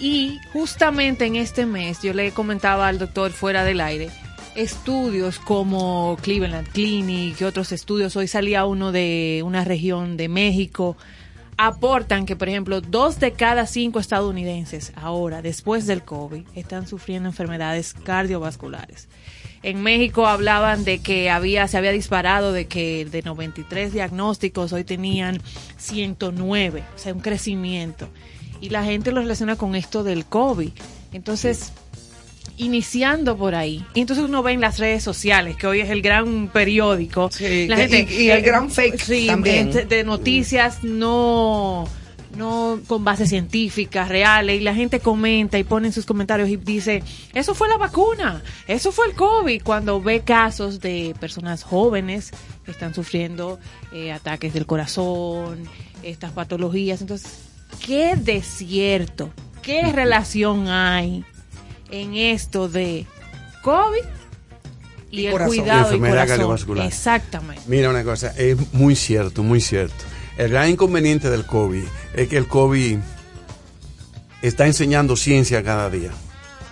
Y justamente en este mes, yo le comentaba al doctor fuera del aire, estudios como Cleveland Clinic y otros estudios, hoy salía uno de una región de México, aportan que, por ejemplo, dos de cada cinco estadounidenses ahora, después del COVID, están sufriendo enfermedades cardiovasculares. En México hablaban de que había, se había disparado de que de 93 diagnósticos hoy tenían 109, o sea, un crecimiento. Y la gente lo relaciona con esto del COVID. Entonces, iniciando por ahí. Y entonces uno ve en las redes sociales, que hoy es el gran periódico. Sí, la gente, y- y el gran fake sí, también. De, de noticias no no con bases científicas reales y la gente comenta y pone en sus comentarios y dice eso fue la vacuna eso fue el covid cuando ve casos de personas jóvenes que están sufriendo eh, ataques del corazón estas patologías entonces qué desierto qué relación hay en esto de COVID y, Y el corazón. cuidado y Enfermedad corazón. cardiovascular. Exactamente. Mira una cosa, es muy cierto, muy cierto. El gran inconveniente del COVID es que el COVID está enseñando ciencia cada día.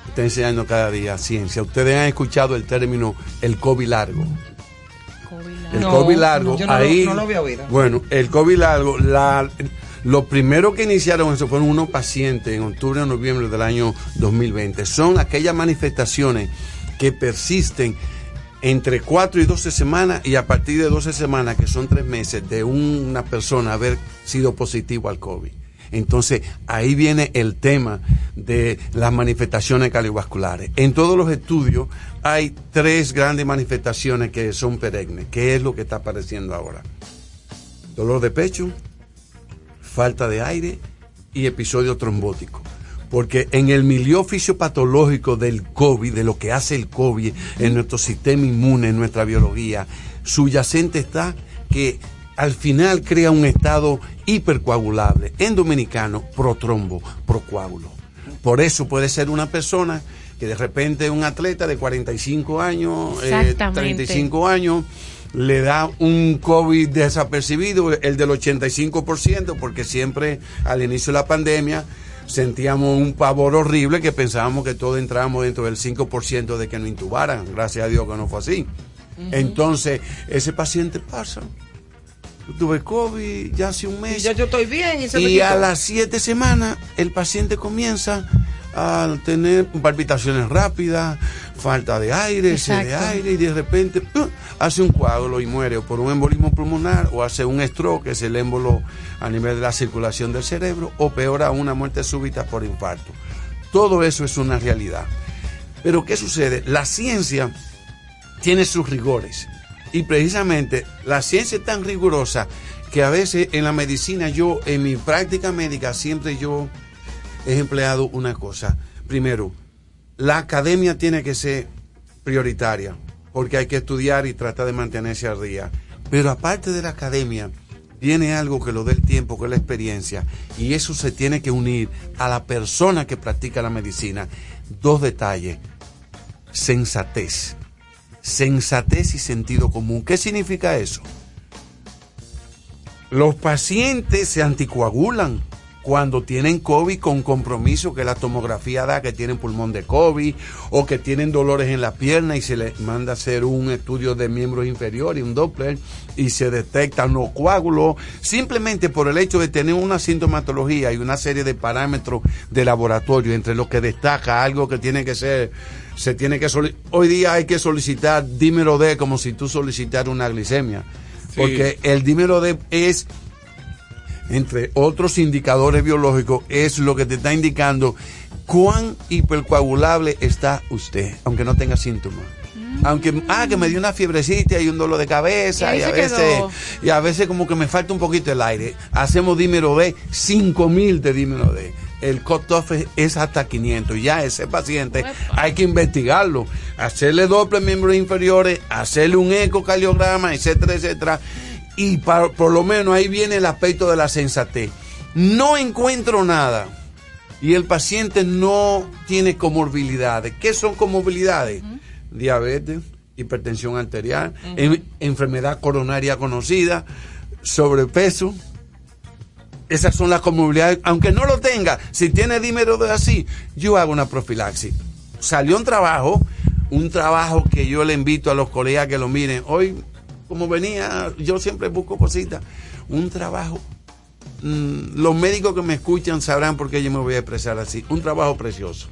Está enseñando cada día ciencia. Ustedes han escuchado el término el COVID largo. El No, COVID largo, yo no lo- ahí. no lo había oído. Bueno, el COVID largo, la, lo primero que iniciaron eso fueron unos pacientes en octubre o noviembre del año 2020. Son aquellas manifestaciones que persisten entre 4 y 12 semanas y a partir de 12 semanas, que son tres meses, de una persona haber sido positivo al COVID. Entonces, ahí viene el tema de las manifestaciones cardiovasculares. En todos los estudios hay tres grandes manifestaciones que son perennes. ¿Qué es lo que está apareciendo ahora? Dolor de pecho, falta de aire y episodio trombótico. Porque en el milieu fisiopatológico del COVID, de lo que hace el COVID en nuestro sistema inmune, en nuestra biología, subyacente está que al final crea un estado hipercoagulable. En dominicano, protrombo, procoágulo. Por eso puede ser una persona que de repente un atleta de 45 años, eh, Exactamente. 35 años, le da un COVID desapercibido, el del 85%, porque siempre al inicio de la pandemia sentíamos un pavor horrible que pensábamos que todos entrábamos dentro del 5% de que nos intubaran. Gracias a Dios que no fue así. Entonces, ese paciente pasa. Tuve COVID ya hace un mes. Ya yo estoy bien y se me Y a las siete semanas el paciente comienza a tener palpitaciones rápidas, falta de aire, sed de aire y de repente ¡pum! hace un coágulo y muere o por un embolismo pulmonar o hace un stroke, que es el émbolo a nivel de la circulación del cerebro, o peor aún una muerte súbita por infarto. Todo eso es una realidad. Pero ¿qué sucede? La ciencia tiene sus rigores. Y precisamente la ciencia es tan rigurosa que a veces en la medicina yo, en mi práctica médica, siempre yo he empleado una cosa. Primero, la academia tiene que ser prioritaria, porque hay que estudiar y tratar de mantenerse al día. Pero aparte de la academia, viene algo que lo dé el tiempo, que es la experiencia, y eso se tiene que unir a la persona que practica la medicina. Dos detalles. Sensatez sensatez y sentido común. ¿Qué significa eso? Los pacientes se anticoagulan cuando tienen COVID con compromiso que la tomografía da que tienen pulmón de COVID o que tienen dolores en la pierna y se les manda a hacer un estudio de miembros inferiores, un Doppler, y se detectan los coágulos, simplemente por el hecho de tener una sintomatología y una serie de parámetros de laboratorio, entre los que destaca algo que tiene que ser, se tiene que hoy día hay que solicitar dímero D como si tú solicitaras una glicemia, porque el dímero D es entre otros indicadores biológicos, es lo que te está indicando cuán hipercoagulable está usted, aunque no tenga síntomas. Aunque, ah, que me dio una fiebrecita y un dolor de cabeza, Y a veces, quedó. y a veces como que me falta un poquito el aire. Hacemos dímero D, 5000 de dímero D. el cut-off es, es hasta 500. Ya ese paciente hay que investigarlo, hacerle doble miembros inferiores, hacerle un ecocardiograma, etcétera, etcétera. Y por lo menos ahí viene el aspecto de la sensatez. No encuentro nada y el paciente no tiene comorbilidades. ¿Qué son comorbilidades? Diabetes, hipertensión arterial, en- enfermedad coronaria conocida, sobrepeso. Esas son las comorbilidades. Aunque no lo tenga, si tiene dímero de así, yo hago una profilaxis. Salió un trabajo, un trabajo que yo le invito a los colegas que lo miren. Hoy, como venía, yo siempre busco cositas. Un trabajo mm, los médicos que me escuchan sabrán por qué yo me voy a expresar así. Un trabajo precioso.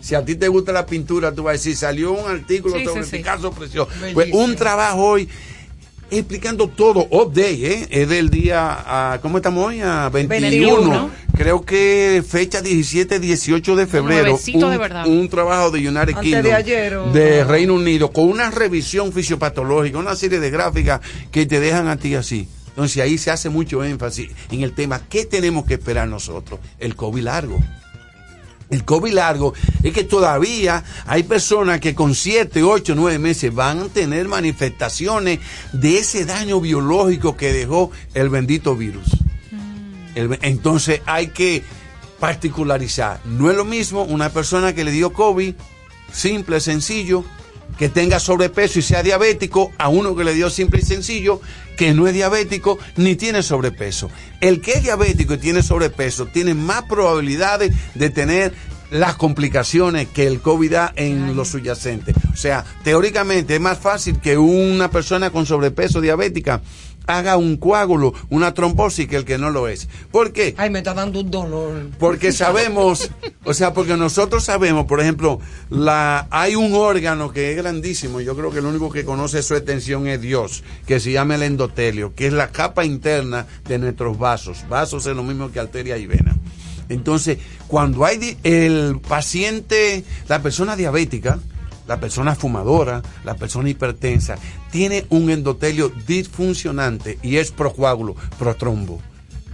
Si a ti te gusta la pintura, tú vas a decir, salió un artículo Sí, sobre sí, sí. Picasso precioso. Pues un trabajo hoy explicando todo, update, ¿eh? Es del día, a, ¿cómo estamos hoy? A 21. 21. Creo que fecha 17, 18 de febrero. Un, de verdad. un trabajo de United Kingdom. de ayer, o- de Reino Unido, con una revisión fisiopatológica, una serie de gráficas que te dejan a ti así. Entonces ahí se hace mucho énfasis en el tema, ¿qué tenemos que esperar nosotros? El COVID largo. El COVID largo es que todavía hay personas que con 7, 8, 9 meses van a tener manifestaciones de ese daño biológico que dejó el bendito virus. El- entonces hay que particularizar. No es lo mismo una persona que le dio COVID, simple, sencillo, que tenga sobrepeso y sea diabético, a uno que le dio simple y sencillo, que no es diabético ni tiene sobrepeso. El que es diabético y tiene sobrepeso tiene más probabilidades de tener las complicaciones que el COVID da en los subyacentes. O sea, teóricamente es más fácil que una persona con sobrepeso diabética haga un coágulo, una trombosis que el que no lo es. ¿Por qué? Ay, me está dando un dolor. Porque sabemos, o sea, porque nosotros sabemos, por ejemplo, la, hay un órgano que es grandísimo, yo creo que el único que conoce su extensión es Dios, que se llama el endotelio, que es la capa interna de nuestros vasos. Vasos es lo mismo que arteria y vena. Entonces, cuando hay el paciente, la persona diabética, la persona fumadora, la persona hipertensa, tiene un endotelio disfuncionante y es procoágulo, protrombo.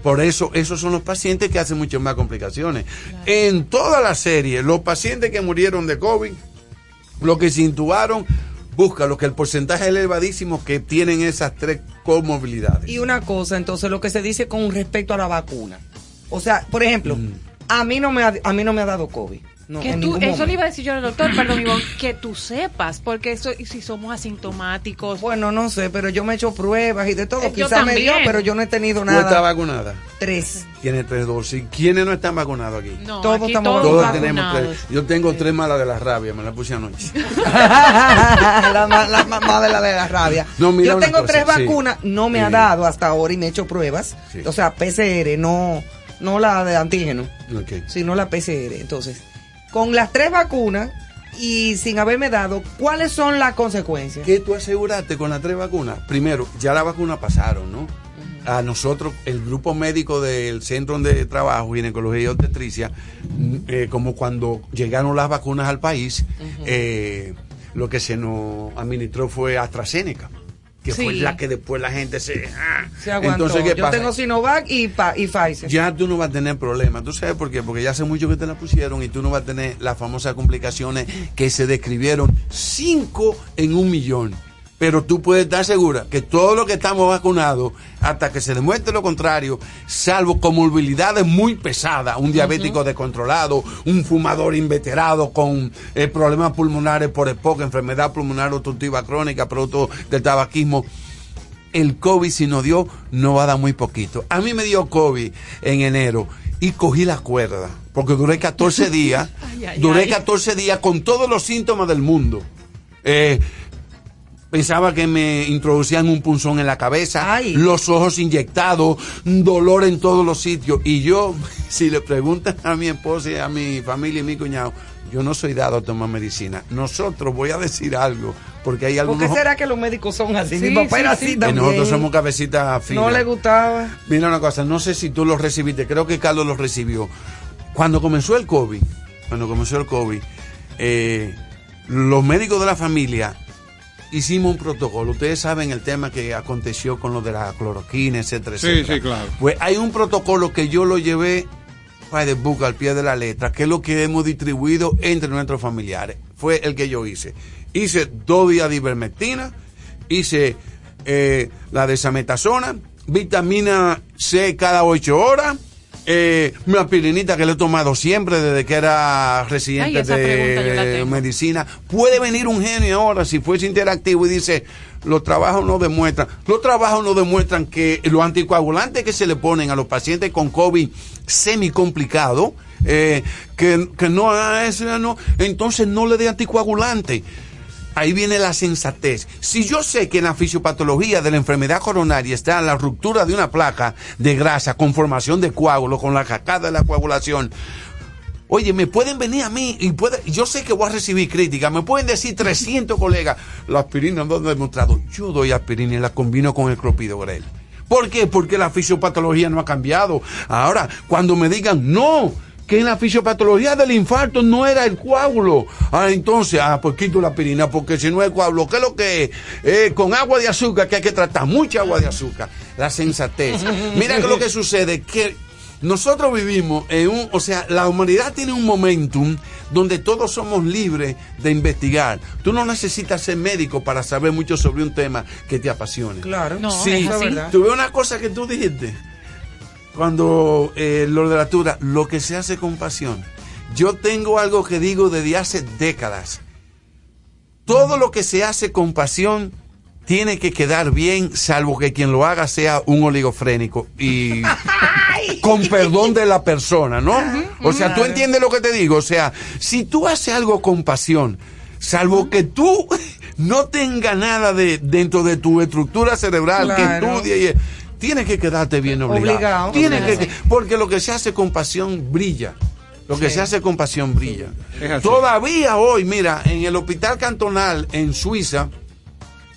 Por eso, esos son los pacientes que hacen muchas más complicaciones. En toda la serie, los pacientes que murieron de COVID, los que se intubaron, búscalo, que el porcentaje es elevadísimo que tienen esas tres comorbilidades. Y una cosa, entonces, lo que se dice con respecto a la vacuna. O sea, por ejemplo, Mm. a mí no me ha, a mí no me ha dado COVID. No, que en tú, ningún eso le iba a decir yo al doctor, perdón, Ivonne, que tú sepas, porque eso, y si somos asintomáticos. Bueno, no sé, pero yo me he hecho pruebas y de todo. Eh, yo Quizá me dio, también. pero yo no he tenido ¿Tú estás nada. vacunada? Tres. Tiene tres dosis. ¿Quiénes no están vacunados aquí? No, Todos aquí estamos todos Todos vacunados. tenemos tres. Yo tengo tres malas de la rabia, me la puse anoche. la, la mamá de la de la rabia. No, mira Yo tengo cosa, tres sí. vacunas, no me ha dado hasta ahora y me he hecho pruebas. Sí. O sea, PCR, no, no la de antígeno, sino la PCR. Entonces, con las tres vacunas y sin haberme dado, ¿cuáles son las consecuencias? ¿Qué tú aseguraste con las tres vacunas? Primero, ya las vacunas pasaron, ¿no? A nosotros, el grupo médico del Centro de Trabajo, Ginecología y Obstetricia, mm, eh, como cuando llegaron las vacunas al país, eh, lo que se nos administró fue AstraZeneca, que fue la que después la gente se... ah. Se aguantó. Entonces, ¿qué Yo pasa? tengo Sinovac y, pa- y Pfizer. ya tú no vas a tener problemas. ¿Tú sabes por qué? Porque ya hace mucho que te la pusieron y tú no vas a tener las famosas complicaciones que se describieron cinco en un millón. Pero tú puedes estar segura que todos los que estamos vacunados, hasta que se demuestre lo contrario, salvo comorbilidades muy pesadas, un diabético descontrolado, un fumador inveterado con eh, problemas pulmonares por EPOC, enfermedad pulmonar obstructiva crónica, producto del tabaquismo, el COVID si nos dio, no va a dar muy poquito. A mí me dio COVID en enero y cogí la cuerda, porque duré 14 días, Ay, ay, duré ay. 14 días con todos los síntomas del mundo. Eh, pensaba que me introducían un punzón en la cabeza, Ay. los ojos inyectados, dolor en todos los sitios. Y yo, si le preguntan a mi esposa y a mi familia y mi cuñado, yo no soy dado a tomar medicina. Nosotros, voy a decir algo, porque hay ¿Por algunos... qué será que los médicos son así? Sí, Mi papá sí, era sí. así que también. nosotros somos cabecitas finas. No le gustaba. Mira una cosa, no sé si tú lo recibiste, creo que Carlos lo recibió. Cuando comenzó el COVID, cuando comenzó el COVID, eh, los médicos de la familia hicimos un protocolo. Ustedes saben el tema que aconteció con lo de la cloroquina, etcétera, Sí, etcétera. sí, claro. Pues hay un protocolo que yo lo llevé by the book, al pie de la letra, que es lo que hemos distribuido entre nuestros familiares. Fue el que yo hice. Hice dos días de ivermectina, hice eh, la desametasona, vitamina C cada ocho horas, eh, mi aspirinita que le he tomado siempre desde que era residente Ay, de medicina. Puede venir un genio ahora si fuese interactivo y dice, los trabajos no demuestran, los trabajos no demuestran que los anticoagulantes que se le ponen a los pacientes con COVID semi complicado, eh, que, que no, ah, ese no, entonces no le dé anticoagulante. Ahí viene la sensatez. Si yo sé que en la fisiopatología de la enfermedad coronaria está la ruptura de una placa de grasa con formación de coágulo, con la cascada de la coagulación, Oye, me pueden venir a mí y puede, yo sé que voy a recibir críticas, me pueden decir 300 colegas, la aspirina no ha demostrado. Yo doy aspirina y la combino con el clopidogrel. ¿Por qué? Porque la fisiopatología no ha cambiado. Ahora, cuando me digan, no, que en la fisiopatología del infarto no era el coágulo. Ah, entonces, ah, pues quito la aspirina, porque si no es coágulo, ¿qué es lo que es? Eh, con agua de azúcar, que hay que tratar, mucha agua de azúcar. La sensatez. Mira que lo que sucede, que nosotros vivimos en un, o sea, la humanidad tiene un momentum donde todos somos libres de investigar. Tú no necesitas ser médico para saber mucho sobre un tema que te apasione. Claro. No, sí, es así. tú ves una cosa que tú dijiste cuando eh, lo de la tura, lo que se hace con pasión. Yo tengo algo que digo desde hace décadas. Todo lo que se hace con pasión tiene que quedar bien, salvo que quien lo haga sea un oligofrénico y con perdón de la persona, ¿no? O sea, tú entiendes lo que te digo. O sea, si tú haces algo con pasión, salvo que tú no tengas nada de dentro de tu estructura cerebral Claro. que estudie y tiene que quedarte bien obligado. Obligado. Tiene que, porque lo que se hace con pasión brilla. Lo que Sí. se hace con pasión brilla. Todavía hoy, mira, en el hospital cantonal en Suiza,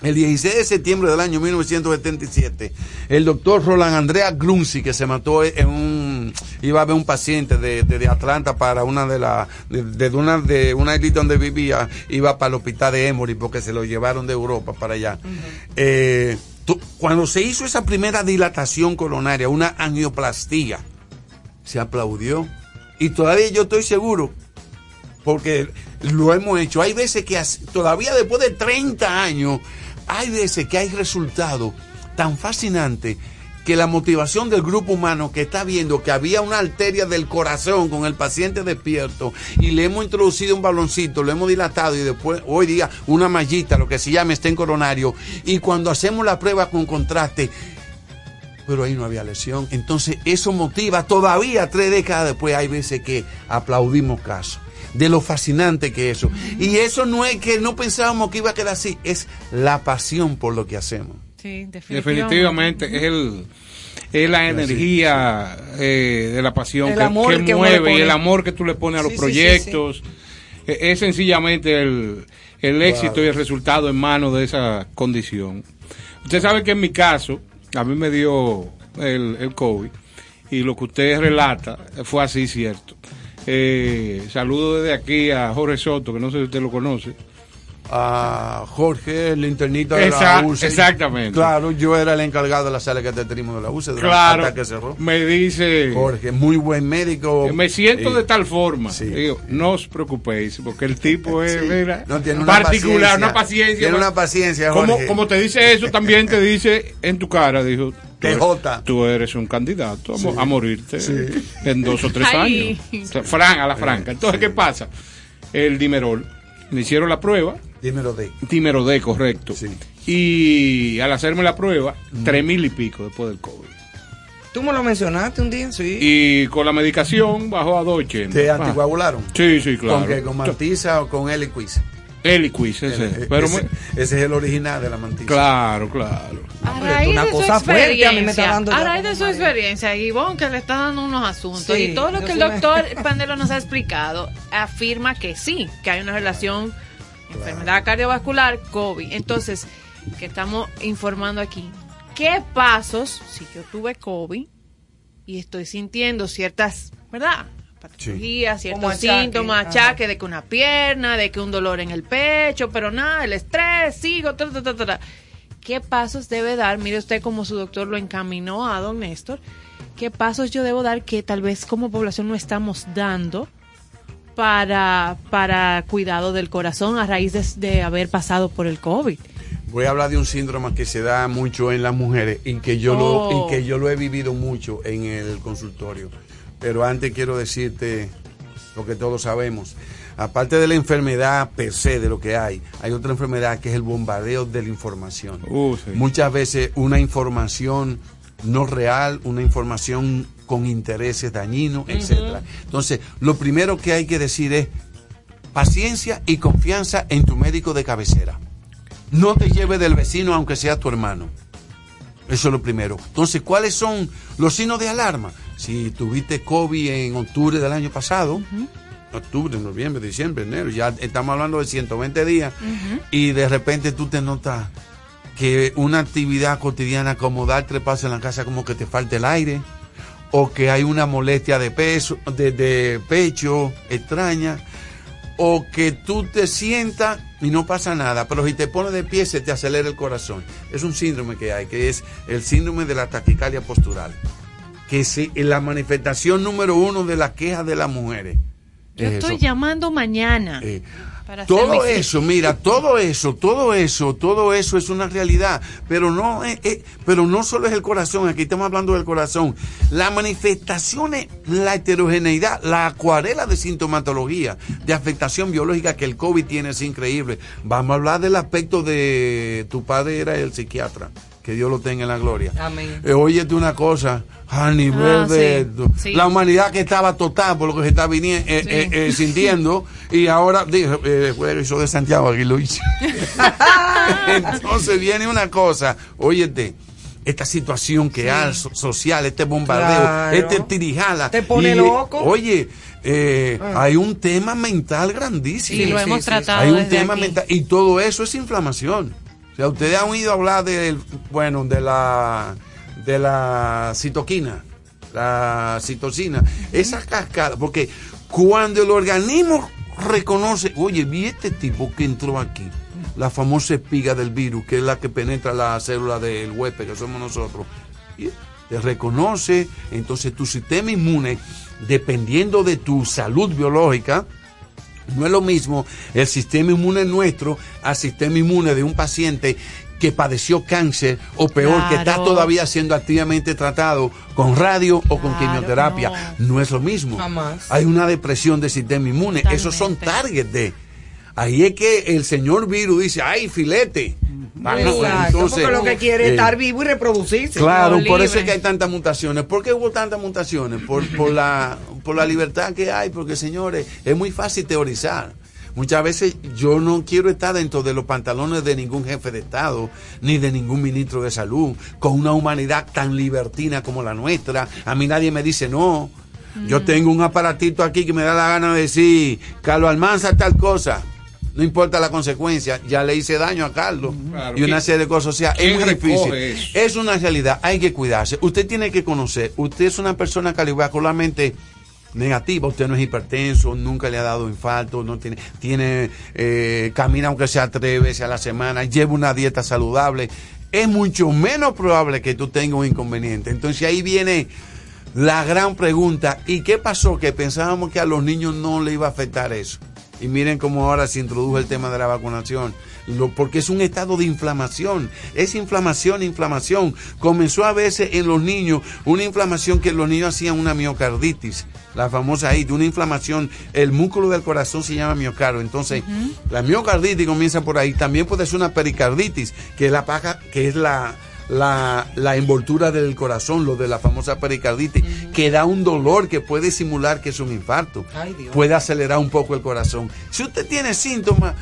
el 16 de septiembre del año 1977, el doctor Roland Andrea Grunzi, que se mató en un, iba a ver un paciente de, de- de Atlanta para una de las, de, de una, de una isla donde vivía, iba para el hospital de Emory porque se lo llevaron de Europa para allá. Eh, cuando se hizo esa primera dilatación coronaria, una angioplastía, se aplaudió. Y todavía yo estoy seguro porque lo hemos hecho. Hay veces que todavía después de 30 años, hay veces que hay resultados tan fascinantes que la motivación del grupo humano que está viendo que había una arteria del corazón con el paciente despierto y le hemos introducido un baloncito, lo hemos dilatado y después hoy día una mallita, lo que se llama está en coronario y cuando hacemos la prueba con contraste pero ahí no había lesión. Entonces, eso motiva todavía tres décadas después. Hay veces que aplaudimos caso de lo fascinante que es eso. Y eso no es que no pensábamos que iba a quedar así, es la pasión por lo que hacemos. Sí, Definitivamente es el es la energía eh, de la pasión El que, amor que mueve y el amor que tú le pones a los Sí, sí, sí, proyectos. Eh, Es sencillamente el, el éxito y el resultado en manos de esa condición. Usted sabe que en mi caso, a mí me dio el, el COVID y lo que usted relata fue así cierto. Eh, saludo desde aquí a Jorge Soto, que no sé si usted lo conoce. A Jorge, el internito de Exact- la UCE. exactamente. Claro, yo era el encargado de la sala de cateterismo de la UCE Claro, hasta que cerró. me dice... Jorge, muy buen médico. Me siento Eh, de tal forma. sí. Digo, no os preocupéis, porque el tipo es, Sí. mira, No, tiene una particular, paciencia. una paciencia. Tiene una paciencia, como, Jorge. como te dice eso, también te dice en tu cara, dijo, tú eres, TJ. tú eres un candidato a, mo- a morirte en dos o tres Ay. años. O sea, fran, a la franca. Entonces, ¿qué pasa? El dimerol, me hicieron la prueba, Dímelo de. Dimero D, correcto. Sí. Y al hacerme la prueba, tres mil y pico después del COVID. Tú me lo mencionaste un día, sí. Y con la medicación bajó a 280. ¿Te Ah. anticoagularon? Sí, sí, claro. ¿Con qué? ¿Con mantiza o con Eliquis? Eliquis, ese. Eh, Pero ese, es el original de la mantiza. Claro, claro. A pero raíz una de su cosa fuerte, a mí me está experiencia, dando ya a raíz de su experiencia, Ivonne, que le está dando unos asuntos, Sí, y todo lo que el me- doctor Pandelo nos ha explicado, afirma que sí, que hay una relación enfermedad cardiovascular, COVID. Entonces, que estamos informando aquí, ¿qué pasos, si yo tuve COVID y estoy sintiendo ciertas, ¿verdad? Patologías, ciertos Como achaque, síntomas, ajá. de que una pierna, de que un dolor en el pecho, pero nada, el estrés, sigo, ta, ta, ta, ta, ta. ¿Qué pasos debe dar? Mire usted como su doctor lo encaminó a don Néstor. ¿qué pasos yo debo dar que tal vez como población no estamos dando para, para cuidado del corazón a raíz de, de haber pasado por el COVID? Voy a hablar de un síndrome que se da mucho en las mujeres y que yo, Oh. lo, y que yo lo he vivido mucho en el consultorio. Pero antes quiero decirte lo que todos sabemos. Aparte de la enfermedad per se, de lo que hay, hay otra enfermedad que es el bombardeo de la información. Uh, sí. Muchas veces una información no real, una información con intereses dañinos, etcétera. Entonces, lo primero que hay que decir es paciencia y confianza en tu médico de cabecera. No te lleves del vecino aunque sea tu hermano. Eso es lo primero. Entonces, ¿cuáles son los signos de alarma? Si tuviste COVID en octubre del año pasado, octubre, noviembre, diciembre, enero, ya estamos hablando de 120 días, y de repente tú te notas que una actividad cotidiana como dar tres pasos en la casa como que te falta el aire, o que hay una molestia de peso, de, de pecho extraña, o que tú te sientas y no pasa nada, pero si te pones de pie se te acelera el corazón. Es un síndrome que hay, que es el síndrome de la taquicardia postural, que es la manifestación número uno de la queja de las mujeres. Yo Es estoy eso. llamando mañana. Eh, para todo eso, mira, todo eso, todo eso, todo eso es una realidad, pero no, es- es- pero no solo es el corazón, aquí estamos hablando del corazón. La manifestación es la heterogeneidad, la acuarela de sintomatología, de afectación biológica que el COVID tiene es increíble. Vamos a hablar del aspecto de tu padre era el psiquiatra, que Dios lo tenga en la gloria. Amén. Eh, óyete una cosa, a nivel Ah, de sí, sí. la humanidad que estaba total por lo que se está viniendo, eh, Sí. eh, eh, sintiendo, y ahora eh, fue eso de Santiago, aquí lo hice. Entonces viene una cosa, óyete, esta situación que hay so- social, este bombardeo, Claro. este tirijala. Te pone y, loco. Oye, eh, Ah. hay un tema mental grandísimo. Sí, lo hemos tratado Hay un desde tema aquí. mental y todo eso es inflamación. O sea, ustedes han oído hablar del, bueno, de la, de la citoquina, la citocina, esa cascada, porque cuando el organismo reconoce, oye, vi este tipo que entró aquí, la famosa espiga del virus, que es la que penetra la célula del huésped, que somos nosotros, y te reconoce, entonces tu sistema inmune, dependiendo de tu salud biológica, no es lo mismo el sistema inmune nuestro al sistema inmune de un paciente que padeció cáncer o peor, que está todavía siendo activamente tratado con radio o con quimioterapia. No. es lo mismo. Jamás. Hay una depresión del sistema inmune. Esos son targets de. Ahí es que el señor virus dice, ay, filete. Ah, no, entonces, porque lo que quiere es eh, estar vivo y reproducirse. Claro, por eso es que hay tantas mutaciones. ¿Por qué hubo tantas mutaciones? Por, por, la, por la libertad que hay, porque señores, es muy fácil teorizar. Muchas veces yo no quiero estar dentro de los pantalones de ningún jefe de Estado, ni de ningún ministro de salud, con una humanidad tan libertina como la nuestra. A mí nadie me dice no. Yo tengo un aparatito aquí que me da la gana de decir, Carlos Almanza tal cosa. No importa la consecuencia, ya le hice daño a Carlos Claro, y una ¿quién- serie de cosas. O sea, es muy difícil. eso? Es una realidad, hay que cuidarse. Usted tiene que conocer, usted es una persona cardiovascularmente negativa, usted no es hipertenso, nunca le ha dado infarto, no tiene, tiene, eh, camina aunque sea tres veces a la semana, lleva una dieta saludable, es mucho menos probable que tú tengas un inconveniente. Entonces ahí viene la gran pregunta, ¿y qué pasó? Que pensábamos que a los niños no le iba a afectar eso. Y miren cómo ahora se introdujo el tema de la vacunación. Lo- porque es un estado de inflamación. Es inflamación, inflamación. Comenzó a veces en los niños una inflamación que los niños hacían una miocarditis. La famosa ahí, una inflamación. El músculo del corazón se llama miocardio. Entonces, la miocarditis comienza por ahí. También puede ser una pericarditis, que es la paja, que es la, la, la envoltura del corazón, lo de la famosa pericarditis, que da un dolor que puede simular que es un infarto. Ay, Dios. Puede acelerar un poco el corazón. Si usted tiene síntomas,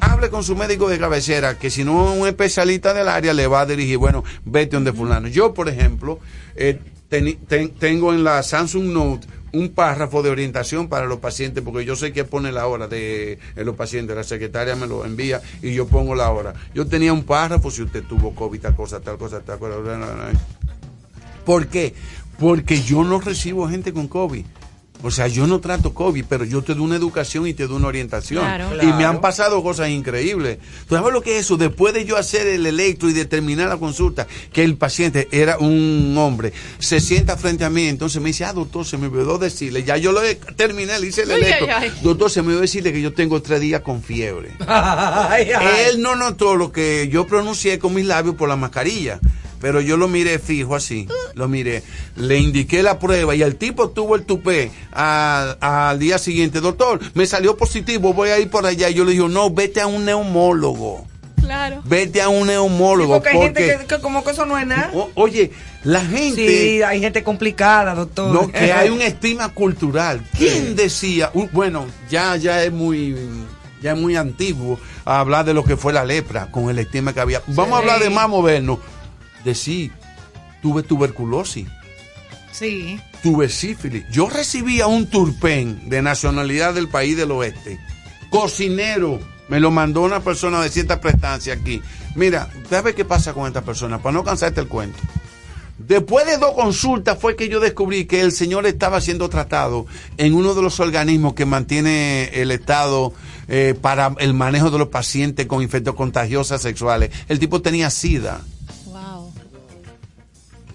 hable con su médico de cabecera, que si no un especialista del área le va a dirigir, bueno, vete donde fulano. Yo, por ejemplo, eh, ten- tengo en la Samsung Note un párrafo de orientación para los pacientes, porque yo sé que pone la hora de, de los pacientes, la secretaria me lo envía y yo pongo la hora. Yo tenía un párrafo, si usted tuvo COVID, tal cosa, tal cosa, tal cosa. ¿Por qué? Porque yo no recibo gente con COVID. O sea, yo no trato COVID, pero yo te doy una educación y te doy una orientación. Claro. Y me Claro. han pasado cosas increíbles. ¿Tú sabes lo que es eso? Después de yo hacer el electro y de terminar la consulta, que el paciente era un hombre, se sienta frente a mí, entonces me dice, ah, doctor, se me olvidó decirle, ya yo lo he- terminé, le hice el Ay, electro. ay, ay. Doctor, se me olvidó decirle que yo tengo tres días con fiebre. Ay, ay. Él no notó lo que yo pronuncié con mis labios por la mascarilla. Pero yo lo miré fijo así, lo miré, le indiqué la prueba y el tipo tuvo el tupé al, al día siguiente. Doctor, me salió positivo, voy a ir por allá. Y yo le digo, no, vete a un neumólogo, Claro. vete a un Sí, neumólogo. porque hay gente porque- que, que como que eso no es nada. O- oye, la gente... Sí, hay gente complicada, doctor. No, que hay un estigma cultural. ¿Quién decía? Uh, bueno, ya, ya es muy, ya es muy antiguo hablar de lo que fue la lepra con el estigma que había. Vamos a hablar de más moderno. De sí, tuve tuberculosis, Sí. tuve sífilis. Yo recibía un turpén de nacionalidad del país del oeste. Cocinero. Me lo mandó una persona de cierta prestancia aquí. Mira, ¿sabes qué pasa con esta persona? Para no cansarte el cuento. Después de dos consultas fue que yo descubrí que el señor estaba siendo tratado en uno de los organismos que mantiene el Estado eh, para el manejo de los pacientes con infectos contagiosas sexuales. El tipo tenía SIDA.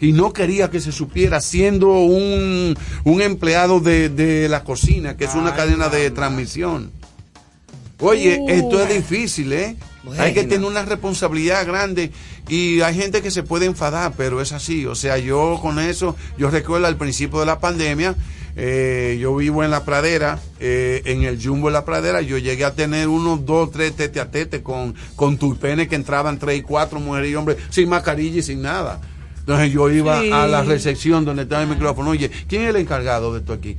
Y no quería que se supiera siendo un, un empleado de, de la cocina, que es una cadena de transmisión. Oye, Uh. esto es difícil, ¿eh? Hay que tener una responsabilidad grande y hay gente que se puede enfadar, pero es así. O sea, yo con eso, yo recuerdo al principio de la pandemia, eh, yo vivo en la pradera, eh, en el jumbo de la pradera, yo llegué a tener unos dos, tres tete a tete con, con turpenes que entraban tres y cuatro mujeres y hombres sin mascarilla y sin nada. Entonces yo iba Sí. a la recepción donde estaba el micrófono, oye, ¿quién es el encargado de esto aquí?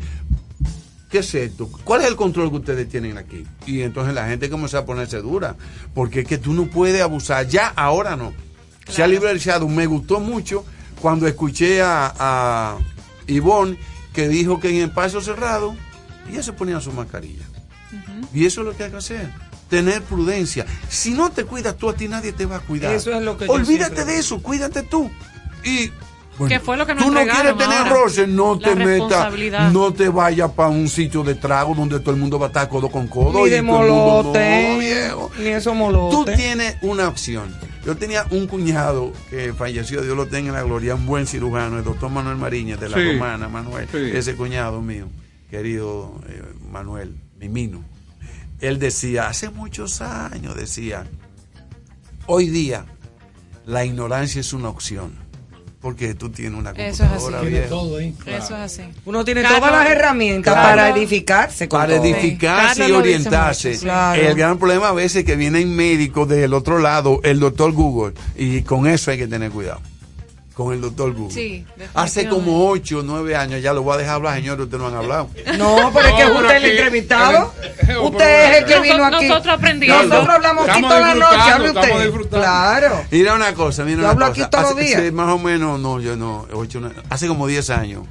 ¿Qué es esto? ¿Cuál es el control que ustedes tienen aquí? Y entonces la gente comenzó a ponerse dura, porque es que tú no puedes abusar, ya ahora no. Se ha liberalizado, me gustó mucho cuando escuché a, a Ivonne que dijo que en espacio cerrado ella se ponía su mascarilla. Y eso es lo que hay que hacer. Tener prudencia. Si no te cuidas tú, a ti nadie te va a cuidar. Eso es lo que yo Olvídate siempre de eso, cuídate tú. Y ¿Qué fue lo que nos tú no quieres tener ahora? roce, no La te metas, no te vayas para un sitio de trago donde todo el mundo va a estar codo con codo. Ni y de todo el mundo, molote. no, viejo. Ni eso Tú molote. tienes una opción. Yo tenía un cuñado que falleció, Dios lo tenga en la gloria, un buen cirujano, el doctor Manuel Mariñez de la Sí. Romana, Manuel, Sí. ese cuñado mío, querido eh, Manuel, Mimino. Él decía, hace muchos años decía, hoy día la ignorancia es una opción. Porque tú tienes una Eso es así. computadora ahí. Eso es así. Uno tiene Carlos- todas las herramientas Carlos- para edificarse. con para todo. edificarse y orientarse. mucho, sí. Claro. El gran problema a veces es que vienen médicos del otro lado, el doctor Google, y con eso hay que tener cuidado. Con el doctor Google. Sí, Hace como 8 o 9 años, ya lo voy a dejar hablar, señores, ustedes no han hablado. No, pero es que No, usted pero es el entrevistado. Usted es el que vino Nosotros- aquí. nosotros aprendimos. Nosotros hablamos aquí toda la noche. Hable usted. Claro. Mira una cosa, mira Yo una hablo cosa. aquí todos los días. sí, más o menos, no, yo no, hace como 10 años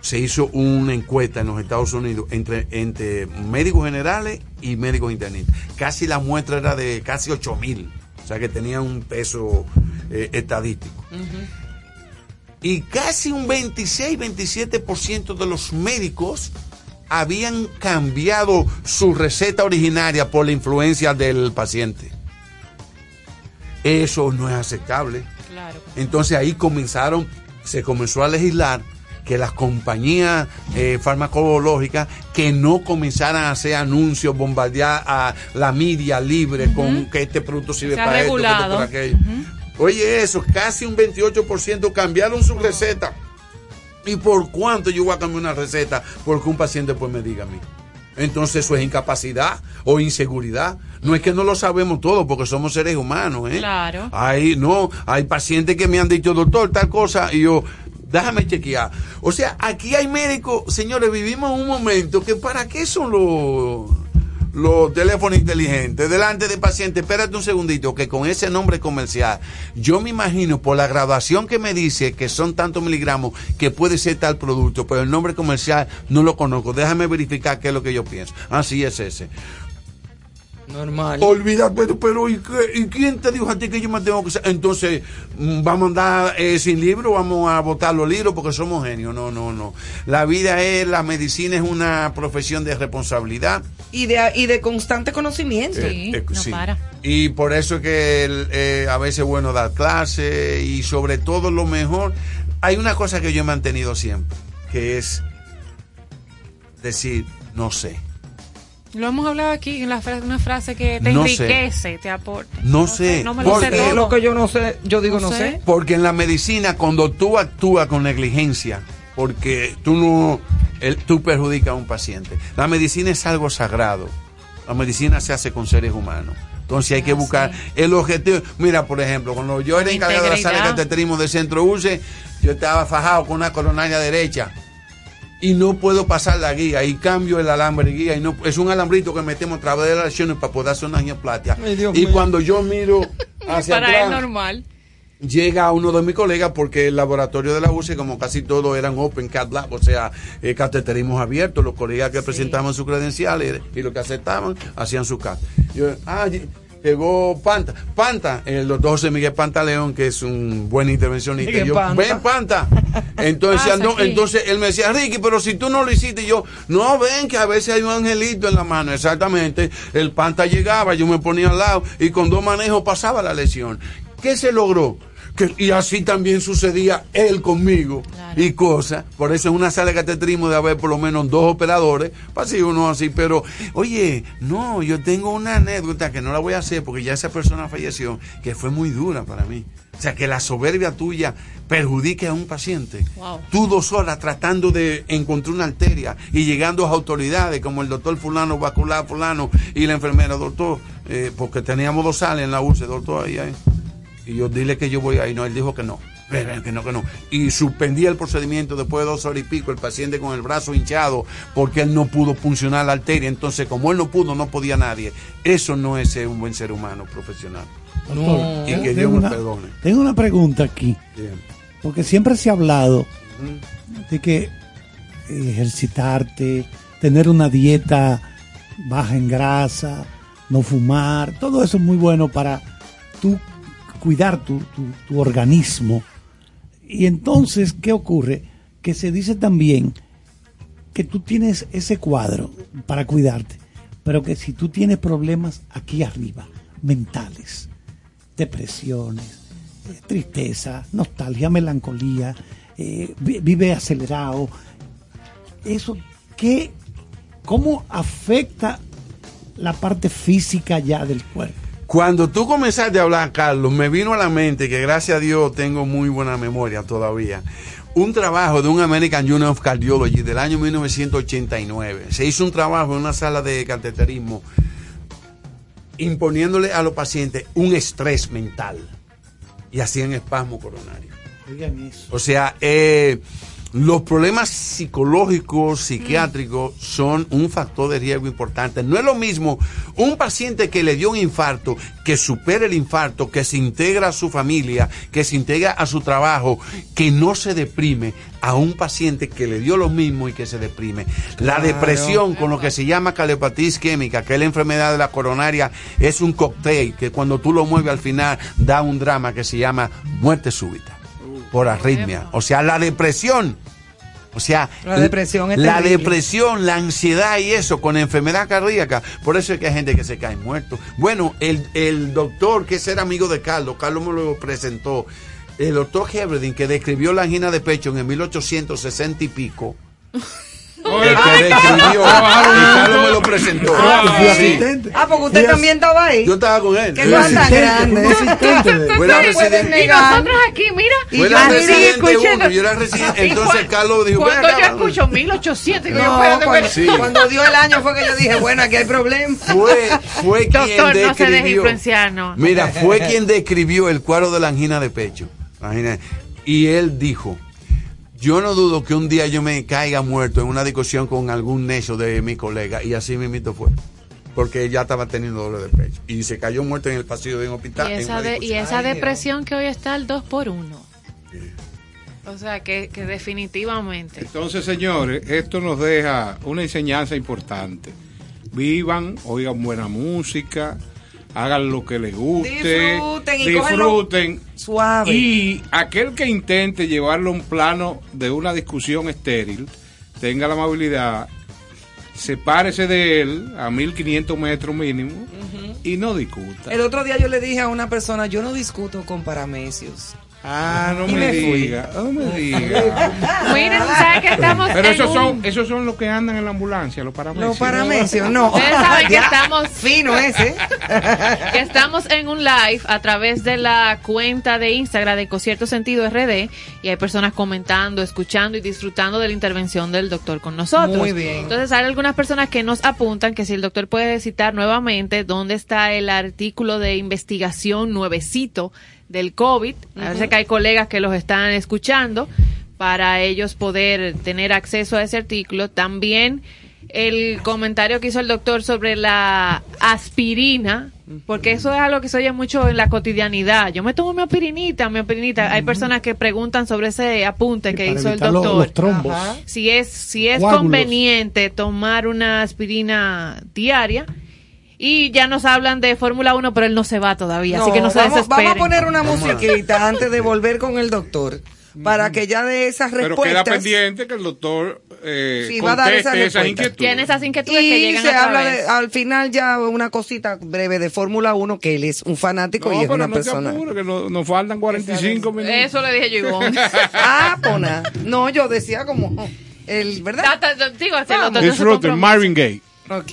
se hizo una encuesta en los Estados Unidos entre, entre médicos generales y médicos internistas. Casi la muestra era de casi 8 mil, sea que tenía un peso eh, estadístico. Y casi un 26-27% de los médicos habían cambiado su receta originaria por la influencia del paciente. Eso no es aceptable. Claro. Entonces ahí comenzaron, se comenzó a legislar que las compañías eh, farmacológicas que no comenzaran a hacer anuncios, bombardear a la media libre con que este producto sirve Se para esto, que esto para aquello. Oye, eso, casi un 28% cambiaron su receta. ¿Y por cuánto yo voy a cambiar una receta? Porque un paciente pues me diga a mí. Entonces eso es incapacidad o inseguridad. No es que no lo sabemos todo porque somos seres humanos, ¿eh? Claro. Hay, no, hay pacientes que me han dicho, doctor, tal cosa, y yo, déjame chequear. O sea, aquí hay médicos, señores, vivimos un momento que para qué son los los teléfonos inteligentes delante de pacientes, espérate un segundito, que con ese nombre comercial, yo me imagino por la graduación que me dice que son tantos miligramos que puede ser tal producto, pero el nombre comercial no lo conozco, déjame verificar qué es lo que yo pienso. Así es ese. Normal. Olvida, pero, pero ¿y, qué- y quién te dijo a ti que yo me tengo que Entonces, mm, vamos a andar eh, sin libro, vamos a botar los libros porque somos genios. No, no, no. La vida es, la medicina es una profesión de responsabilidad. Y de, y de constante conocimiento. Sí, Eh, no sí. para. Y por eso es que el, eh, a veces es bueno dar clase y sobre todo lo mejor. Hay una cosa que yo he mantenido siempre, que es decir, no sé. Lo hemos hablado aquí en la fra- una frase que te No sé. enriquece, te aporta. No sé, No me lo sé todo. Lo que yo no sé, yo digo No no, sé. sé. Porque en la medicina, cuando tú actúas con negligencia, porque tú no, el- tú perjudicas a un paciente, la medicina es algo sagrado. La medicina se hace con seres humanos. Entonces hay que Ah, buscar sí. el objetivo. Mira, por ejemplo, cuando yo era encargado de la sala de cateterismo de Centro UCE, yo estaba fajado con una coronaria derecha y no puedo pasar la guía y cambio el alambre guía y no es un alambrito que metemos a través de las lesiones para poder hacer una. Ay, Dios y mío. cuando yo miro hacia Para atrás, él normal. llega uno de mis colegas porque el laboratorio de la UCE, como casi todos eran Open Cat Lab, o sea, eh, cateterismos abiertos, los colegas que presentaban sus credenciales y los que aceptaban hacían su cat. Yo, ah, llegó Panta, Panta, el doctor José Miguel Pantaleón, que es un buen intervencionista. Miguel yo, Panta. ven Panta. Entonces, ando- entonces él me decía, Ricky, pero si tú no lo hiciste, y yo, no, ven que a veces hay un angelito en la mano. Exactamente, el Panta llegaba, yo me ponía al lado y con dos manejos pasaba la lesión. ¿Qué se logró? Que, y así también sucedía él conmigo Claro. y cosas. Por eso es una sala de cateterismo de haber por lo menos dos operadores, para así uno así. Pero, oye, no, yo tengo una anécdota que no la voy a hacer porque ya esa persona falleció, que fue muy dura para mí. O sea, que la soberbia tuya perjudique a un paciente. Wow. Tú dos horas tratando de encontrar una arteria y llegando a autoridades como el doctor fulano, vascular fulano y la enfermera, doctor, eh, porque teníamos dos salas en la UCE, doctor, ahí, ahí. Y yo dile que yo voy ahí. No, él dijo que no. Que no, que no. Y suspendí el procedimiento después de dos horas y pico, el paciente con el brazo hinchado, porque él no pudo funcionar la arteria. Entonces, como él no pudo, no podía nadie. Eso no es ser un buen ser humano profesional. Doctor, Y que tengo Dios me una- perdone. Tengo una pregunta aquí, porque siempre se ha hablado de que ejercitarte, tener una dieta baja en grasa, no fumar, todo eso es muy bueno para tú cuidar tu, tu- organismo. Y entonces, ¿qué ocurre? Que se dice también que tú tienes ese cuadro para cuidarte, pero que si tú tienes problemas aquí arriba, mentales, depresiones, eh, tristeza, nostalgia, melancolía, eh, vi- vive acelerado, eso, ¿qué, ¿cómo afecta la parte física ya del cuerpo? Cuando tú comenzaste a hablar, Carlos, me vino a la mente que gracias a Dios tengo muy buena memoria todavía. Un trabajo de un American Union of Cardiology del año 1989. Se hizo un trabajo en una sala de cateterismo imponiéndole a los pacientes un estrés mental y hacían espasmo coronario. Oigan eso. O sea, eh, los problemas psicológicos, psiquiátricos son un factor de riesgo importante. No es lo mismo un paciente que le dio un infarto, que supera el infarto, que se integra a su familia, que se integra a su trabajo, que no se deprime, a un paciente que le dio lo mismo y que se deprime. La Claro. depresión con lo que se llama caleopatía isquémica, que es la enfermedad de la coronaria, es un cóctel que cuando tú lo mueves al final da un drama que se llama muerte súbita por arritmia. O sea, la depresión. O sea, La depresión es la depresión, la ansiedad y eso con enfermedad cardíaca. Por eso es que hay gente que se cae muerto. Bueno, el, el doctor que era amigo de Carlos, Carlos me lo presentó, el doctor Heberdin que describió la angina de pecho en el 1860 y pico. El que describió, y Carlos me lo presentó. Ah, fui Sí. asistente. Ah, porque usted también estaba ahí. Yo estaba con él. Qué cosa grande. Fue la residente. Y nosotros aquí, mira. Y Fue yo la residente uno, yo era residente. Entonces Carlos dijo, Cuando "Ven yo escucho 1800, digo, yo, cuando, espérate. Sí. cuando dio el año fue que yo dije, bueno, aquí hay problema. fue, fue quien Doctor, no se deje describió. influenciar, no. Mira, fue quien describió el cuadro de la angina de pecho. La angina- Y él dijo, yo no dudo que un día yo me caiga muerto en una discusión con algún necio de mi colega. Y así mismito fue. Porque ya estaba teniendo dolor de pecho. Y se cayó muerto en el pasillo de un hospital. Y en esa, una de- y discusión. esa Ay, Dios. depresión que hoy está al 2 por 1 O sea, que, que definitivamente. Entonces, señores, esto nos deja una enseñanza importante. Vivan, oigan buena música, hagan lo que les guste, Disfruten y disfruten. Suave. Y aquel que intente llevarlo a un plano de una discusión estéril, tenga la amabilidad, sepárese de él a 1500 metros mínimo y no discuta. El otro día yo le dije a una persona, yo no discuto con paramecios. Ah, no Y me, diga, no me diga. Miren, ¿sabes que estamos Pero esos un- son, esos son los que andan en la ambulancia, los paramecios. Los paramecios, no. Ustedes saben que estamos- Fino ese. que estamos en un live a través de la cuenta de Instagram de Concierto Sentido RD y hay personas comentando, escuchando y disfrutando de la intervención del doctor con nosotros. Muy bien. Entonces hay algunas personas que nos apuntan que si el doctor puede citar nuevamente dónde está el artículo de investigación nuevecito del COVID. A veces que hay colegas que los están escuchando para ellos poder tener acceso a ese artículo. También el comentario que hizo el doctor sobre la aspirina, porque eso es algo que se oye mucho en la cotidianidad. Yo me tomo mi aspirinita, mi aspirinita. Hay personas que preguntan sobre ese apunte que hizo el doctor. los trombos. Si es, si es Coágulos. conveniente tomar una aspirina diaria. Y ya nos hablan de Fórmula 1, pero él no se va todavía, así que no se vamos, desesperen. vamos a poner una musiquita antes de volver con el doctor. Para que ya de esas Pero respuestas. queda pendiente que el doctor eh, Sí, va a dar esas esas inquietudes. Tiene esas inquietudes que Y llegan se habla de, al final ya una cosita breve de Fórmula 1, que él es un fanático No, y es pero una no persona. te apures, que no- nos faltan 45 minutos. Eso le dije yo, Ivonne. Ah, pona. No, yo decía como el, ¿verdad? Digo, hasta el otro no se. Marvin Gaye. Ok.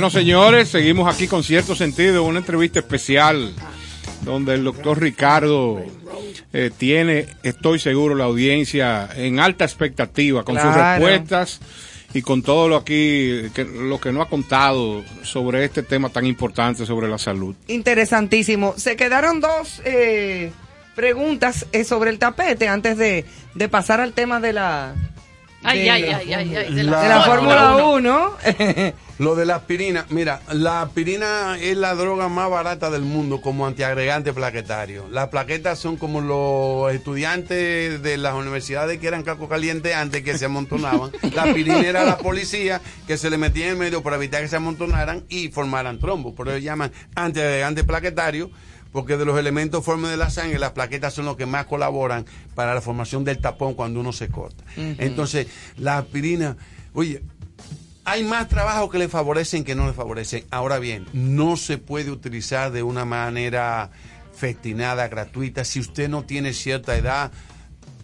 Bueno, señores, seguimos aquí con cierto sentido, una entrevista especial donde el doctor Ricardo eh, tiene, estoy seguro, la audiencia en alta expectativa con sus respuestas y con todo lo aquí, que, lo que no ha contado sobre este tema tan importante sobre la salud. Interesantísimo. Se quedaron dos eh, preguntas eh, sobre el tapete antes de, de pasar al tema de la... Ay, ay, ay, ay, ay, de la, la Fórmula Fórmula 1. 1. Lo de la aspirina, mira, la aspirina es la droga más barata del mundo como antiagregante plaquetario. Las plaquetas son como los estudiantes de las universidades que eran caco caliente antes que se amontonaban. La aspirina era la policía que se le metía en medio para evitar que se amontonaran y formaran trombos. Por eso llaman antiagregante plaquetario. Porque de los elementos formes de la sangre, las plaquetas son los que más colaboran para la formación del tapón cuando uno se corta. Entonces, la aspirina, oye, hay más trabajos que le favorecen que no le favorecen. Ahora bien, no se puede utilizar de una manera festinada, gratuita, si usted no tiene cierta edad,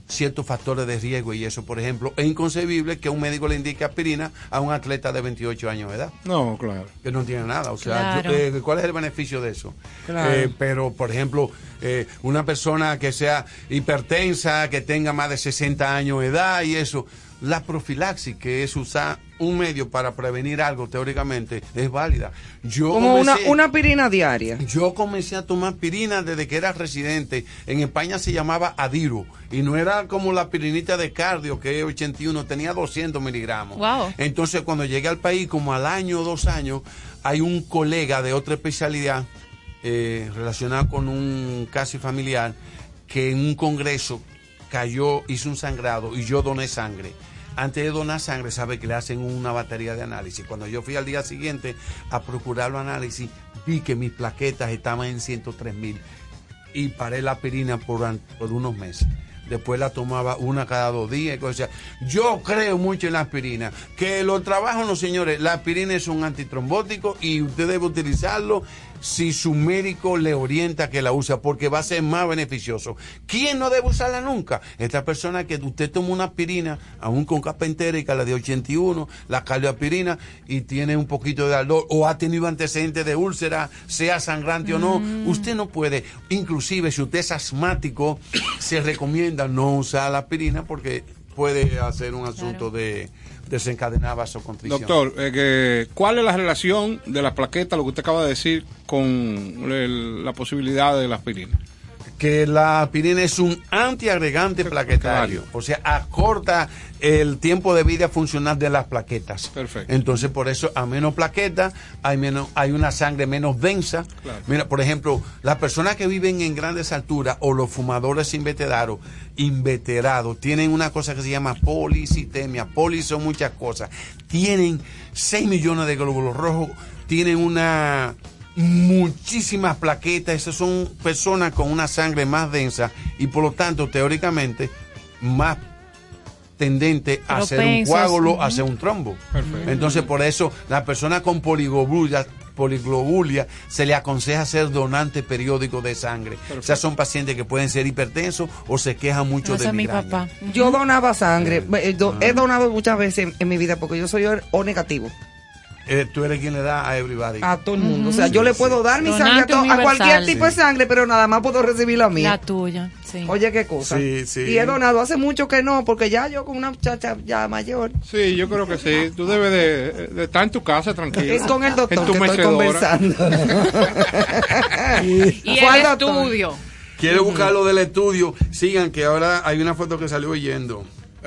ciertos factores de riesgo y eso, por ejemplo, es inconcebible que un médico le indique aspirina a un atleta de 28 años de edad. No, claro. Que no tiene nada. O sea, Claro. yo- eh, ¿cuál es el beneficio de eso? Claro. Eh, pero, por ejemplo, eh, una persona que sea hipertensa, que tenga más de 60 años de edad y eso, la profilaxis, que es usar un medio para prevenir algo, teóricamente, es válida. Yo Como una, comencé- una aspirina diaria. yo comencé a tomar aspirina desde que era residente. En España se llamaba Adiro. Y no era como la aspirinita de cardio, que es 81, tenía 200 miligramos. Wow. Entonces, cuando llegué al país, como al año o dos años, hay un colega de otra especialidad eh, relacionado con un casi familiar que en un congreso cayó, hizo un sangrado y yo doné sangre. Antes de donar sangre, sabe que le hacen una batería de análisis. Cuando yo fui al día siguiente a procurar los análisis, vi que mis plaquetas estaban en 103 mil y paré la aspirina por, por unos meses. Después la tomaba una cada dos días. y cosas. Yo creo mucho en la aspirina. Que los trabajos, no señores, la aspirina es un antitrombótico y usted debe utilizarlo si su médico le orienta que la usa porque va a ser más beneficioso. ¿Quién no debe usarla nunca? Esta persona que usted toma una aspirina, aún con capa entérica, la de 81, la cardioaspirina, y tiene un poquito de ardor o ha tenido antecedentes de úlcera, sea sangrante o no, usted no puede. Inclusive si usted es asmático, se recomienda no usar la aspirina porque puede hacer un asunto de desencadenar vasoconstricción. Doctor, eh, ¿cuál es la relación de las plaquetas, lo que usted acaba de decir, con la posibilidad de la aspirina? Que la aspirina es un antiagregante plaquetario, o sea, acorta el tiempo de vida funcional de las plaquetas. Perfecto. Entonces, por eso, a menos plaquetas, hay menos, hay una sangre menos densa. Claro. Mira, por ejemplo, las personas que viven en grandes alturas o los fumadores inveterados, inveterados, tienen una cosa que se llama policitemia. Poli son muchas cosas. Tienen 6 millones de glóbulos rojos, tienen una muchísimas plaquetas, esas son personas con una sangre más densa y por lo tanto teóricamente más tendente a hacer un coágulo, a hacer un trombo. Perfecto. Entonces por eso la persona con poliglobulia, poliglobulia se le aconseja ser donante periódico de sangre. O sea, son pacientes que pueden ser hipertensos o se quejan mucho de mi papá. Yo donaba sangre. Eh, do- He donado muchas veces en, en mi vida porque yo soy O negativo. Eh, tú eres quien le da a everybody. A todo el mundo. O sea, yo le puedo dar mi sangre a, Donante to- a cualquier tipo de sangre, pero nada más puedo recibir la mía. La tuya, sí. Oye, qué cosa. Sí, sí. Y he donado hace mucho que no, porque ya yo con una muchacha ya mayor. Sí, yo creo que sí. Tú debes de, de estar en tu casa tranquilo. Es con el doctor En tu que estoy mecedora. conversando. Y ¿Cuál el doctor? estudio. Quiere buscar lo del estudio. Sigan, que ahora hay una foto que salió oyendo.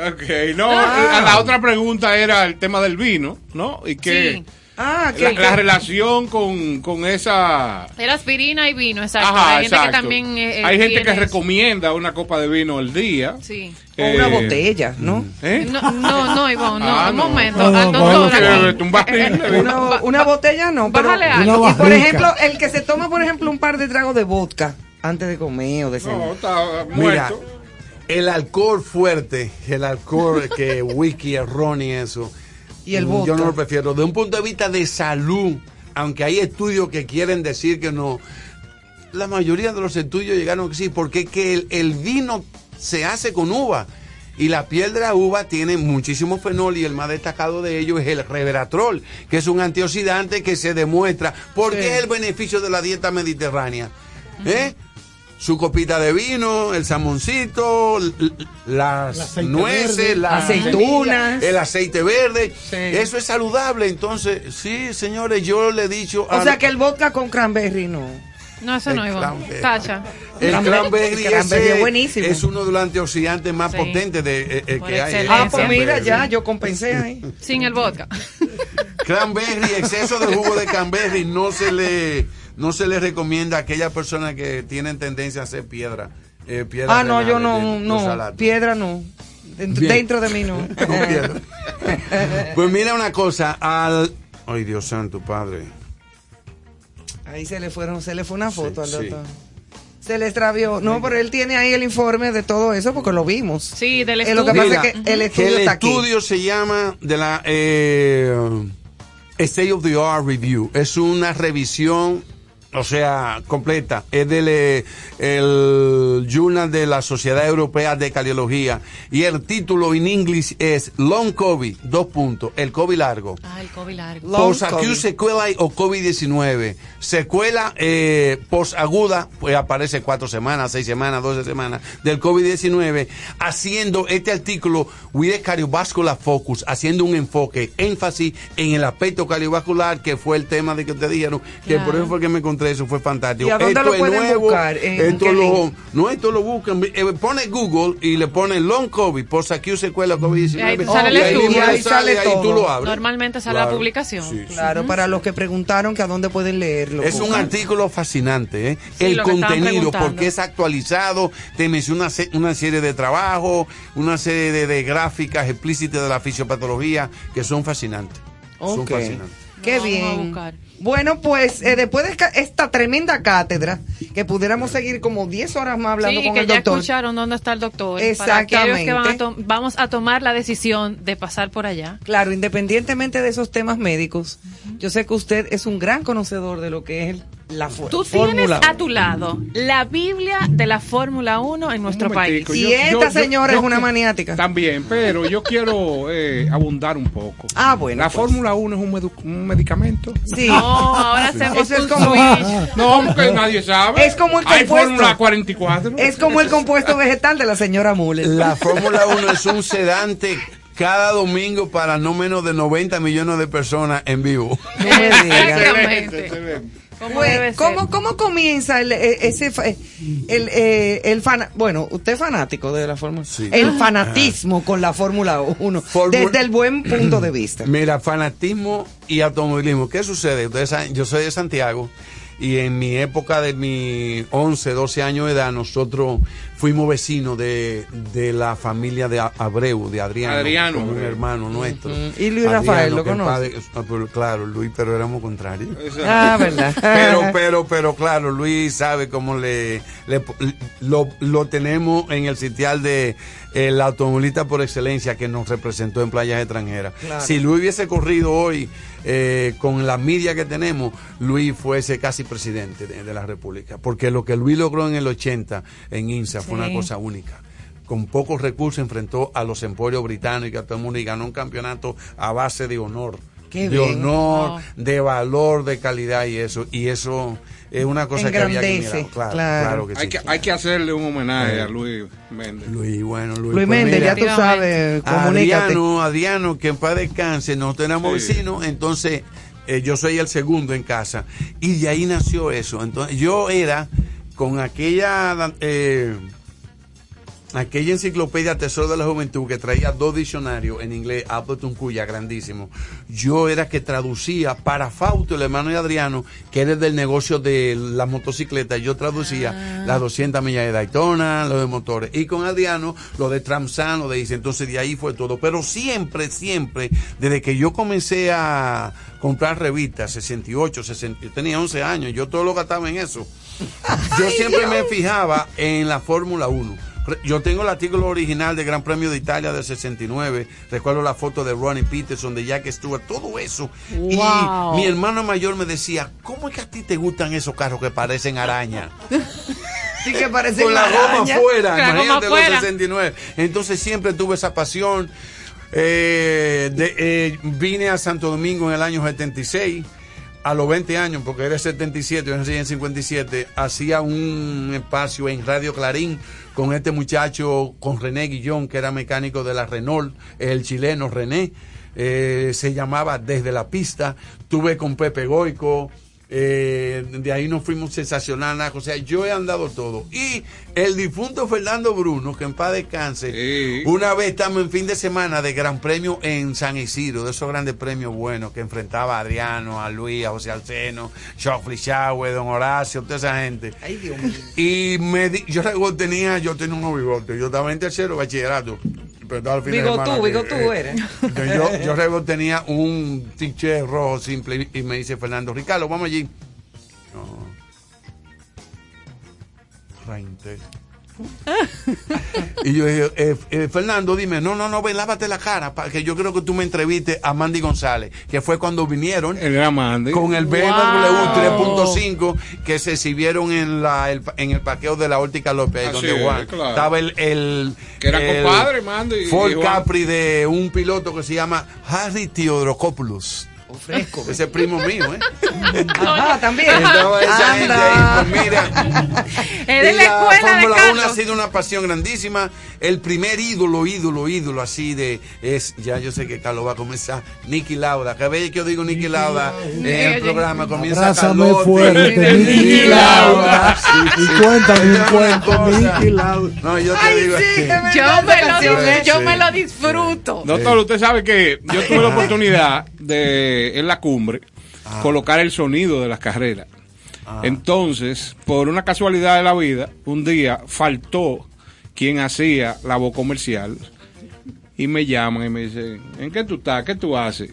Ok, no, Ah. la otra pregunta era el tema del vino, ¿no? Y que Sí. Ah, la, que la relación con, con esa... Era aspirina y vino, exacto. Ajá, Hay gente que también. eh, eh, Hay gente que recomienda una copa de vino al día. Sí. o una Eh, botella, ¿no? ¿eh? No, no, no, Ivonne, no, Ah, un no. momento. No, al no. Una, una botella no, pero algo. y por ejemplo, el que se toma, por ejemplo, un par de tragos de vodka antes de comer o de cenar. No, está Mira, muerto. El alcohol fuerte, el alcohol que whisky, ron y eso. Y el Yo vodka. no lo prefiero. De un punto de vista de salud, aunque hay estudios que quieren decir que no, la mayoría de los estudios llegaron que sí, porque que el, el vino se hace con uva. Y la piel de la uva tiene muchísimo fenol y el más destacado de ellos es el resveratrol, que es un antioxidante que se demuestra. ¿Por Sí. qué es el beneficio de la dieta mediterránea? ¿Eh? Su copita de vino, el salmoncito, las nueces, verde. las Aceitunas. el aceite verde. Sí. Eso es saludable. Entonces, sí, señores, yo le he dicho. O sea que el vodka con cranberry no. No, eso no, El Ivonne. cranberry. Tacha. El Cranberry- es buenísimo. es uno de los antioxidantes más Sí. potentes de, eh, eh, que hay. Ah, pues mira, ya, yo compensé ahí. Sin el vodka. Cranberry, exceso de jugo de cranberry no se le no se le recomienda a aquellas personas que tienen tendencia a hacer piedra. eh, piedras Ah, no, yo no, de- no, piedra no. Dentro, de mí no. Piedra. Pues mira una cosa, al ay Dios santo, padre. Ahí se le fueron, se le fue una foto Sí, al sí. doctor. Se le extravió. No, pero él tiene ahí el informe de todo eso porque lo vimos. Sí, del Eh, lo que estudio. pasa es que el estudio el está aquí. estudio se llama de la eh, State of the Art Review. Es una revisión, o sea, completa. Es del eh, el Journal de la Sociedad Europea de Cardiología. Y el título en inglés es Long COVID, dos puntos, el COVID largo. Ah, el COVID largo. Post-acute secuela o COVID-19. Secuela eh, posaguda, pues aparece cuatro semanas, seis semanas, doce semanas del COVID-19, haciendo este artículo with a cardiovascular focus, haciendo un enfoque, énfasis en el aspecto cardiovascular, que fue el tema de que te dijeron, que Claro. por eso fue que me encontré, eso fue fantástico. ¿Y a dónde esto lo es pueden nuevo, buscar? ¿En esto qué lo, link? no, esto lo buscan, eh, pone Google y le pone long COVID, post-acute secuela COVID-19. Y ahí ahí sale ahí tú lo abres. Normalmente sale la publicación. Sí, sí. Claro, para los que preguntaron que a dónde pueden leerlo. Es un artículo fascinante, ¿eh? Sí, el contenido, porque es actualizado, te menciona una, se- una serie de trabajos, una serie de, de gráficas explícitas de la fisiopatología que son fascinantes. Son Ok. fascinantes. Qué Vamos a bien. Bueno, pues eh, después de esta- tremenda cátedra, que pudiéramos seguir como 10 horas más hablando Sí, con que el ya doctor. escucharon dónde está el doctor. Para aquellos que van a Exactamente. vamos a tomar la decisión de pasar por allá. Claro, independientemente de esos temas médicos, yo sé que usted es un gran conocedor de lo que es el- la Tú tienes fórmula. a tu lado la Biblia de la Fórmula 1 en nuestro Un país. momentico, Y esta señora es una maniática. También, pero yo quiero eh, abundar un poco. Ah, bueno, La pues. Fórmula 1 es un, medu- un medicamento. Sí. No, ahora hacemos Eso es como- switch. No, porque nadie sabe. Es como el Hay compuesto. Fórmula 44. Es como el compuesto vegetal de la señora Muller. La Fórmula 1 es un sedante cada domingo para no menos de 90 millones de personas en vivo. No me. Excelente. ¿Cómo Pues, debe ser? ¿cómo, ¿Cómo comienza el, eh, ese fa- el, eh, el fana- bueno, usted es fanático de la Fórmula Sí. El fanatismo con la Fórmula 1 Fórmula- desde el buen punto de vista. Mira, fanatismo y automovilismo. ¿Qué sucede? Ustedes saben, yo soy de Santiago y en mi época de mis 11, 12 años de edad, nosotros fuimos vecinos de, de la familia de A- Abreu, de Adriano. Adriano un Abreu. hermano nuestro. Y Luis Rafael, ¿lo conoce? padre- ah, pero claro, Luis, pero éramos contrarios. Ah, verdad. Pero, pero, pero claro, Luis sabe cómo le, le- lo, lo tenemos en el sitial de el automovilista por excelencia que nos representó en playas extranjeras. Claro. Si Luis hubiese corrido hoy eh, con la media que tenemos, Luis fuese casi presidente de, de la República. Porque lo que Luis logró en el 80 en INSA fue una cosa única. Con pocos recursos enfrentó a los emporios británicos, a todo el mundo y ganó un campeonato a base de honor. Qué de bien. honor, de valor, de calidad y eso. Y eso es una cosa que había que Engrandece, mirar. Claro, claro. claro que sí. Hay que, hay que hacerle un homenaje Eh. a Luis Méndez. Luis, bueno, Luis. Luis pues Méndez, ya tú sabes, comunícate. Adriano, Adriano, que en paz descanse, nosotros éramos Sí. vecinos, entonces eh, yo soy el segundo en casa. Y de ahí nació eso. Entonces yo era con aquella eh, aquella enciclopedia Tesoro de la Juventud que traía dos diccionarios en inglés, Appleton Cuya, grandísimo. Yo era que traducía para Fausto, el hermano de Adriano, que era del negocio de las motocicletas. Yo traducía las 200 millas de Daytona, los de motores. Y con Adriano, lo de Tramsan, lo de Ice. Entonces de ahí fue todo. Pero siempre, siempre, desde que yo comencé a comprar revistas, 68, 60, yo tenía 11 años, yo todo lo gastaba en eso. Yo siempre me fijaba en la Fórmula 1. Yo tengo el artículo original del Gran Premio de Italia del 69. Recuerdo la foto de Ronnie Peterson, de Jack Stewart, todo eso. Wow. Y mi hermano mayor me decía, ¿cómo es que a ti te gustan esos carros que parecen araña? Sí que parece Con la una goma araña. afuera, goma imagínate los 69. Entonces siempre tuve esa pasión. Eh, de- eh, vine a Santo Domingo en el año 76, a los 20 años, porque era 77, yo nací en 57, hacía un espacio en Radio Clarín con este muchacho, con René Guillón, que era mecánico de la Renault, el chileno René. Eh, se llamaba Desde la Pista. Tuve con Pepe Goico. Eh, de ahí nos fuimos sensacionales. O sea, yo he andado todo. Y el difunto Fernando Bruno, que en paz descanse, Sí. una vez estamos en fin de semana de Gran Premio en San Isidro, de esos grandes premios buenos que enfrentaba a Adriano, a Luis, a José Alceno, Shoffrey Chagüe, Don Horacio, toda esa gente. Ay, Dios mío. Y me di- yo tenía, yo tenía unos bigotes, yo estaba en tercero bachillerato. Pero Bigotú, semana, bigotú eh, eres. yo, yo tenía un t-shirt rojo simple y me dice Fernando, Ricardo, vamos allí. No. y yo dije, eh, eh, Fernando, dime, no, no, no, ven, lávate la cara, para que yo creo que tú me entreviste a Mandy González, que fue cuando vinieron El gran Mandy. con el BMW Wow. 3.5 que se exhibieron en la el, en el parqueo de la Óptica López, Así donde Juan. claro. Estaba el, el Que era el compadre, Mandy, y Ford Juan. Capri de un piloto que se llama Harry Theodoropoulos. Fresco. Ese es primo mío, ¿eh? Ajá, también. Estaba esa gente ahí, pues mira. Es de Y la escuela de Fórmula 1 ha Carlos. sido una pasión grandísima. El primer ídolo, ídolo, ídolo así de es, ya yo sé que Carlos va a comenzar, Nicky Lauda. Cada vez que yo digo Nicky Lauda en el programa comienza Carlote. fuerte, Nicky Lauda. Y cuéntame un cuento. Nicky Lauda. No, yo te Ay, digo. Yo esa me, lo, canción, dis- yo Sí. me lo disfruto. Doctor, usted sabe que yo tuve la oportunidad de, en la cumbre, colocar el sonido de las carreras. Entonces, por una casualidad de la vida, un día faltó quien hacía la voz comercial y me llaman y me dicen, ¿en qué tú estás? ¿Qué tú haces?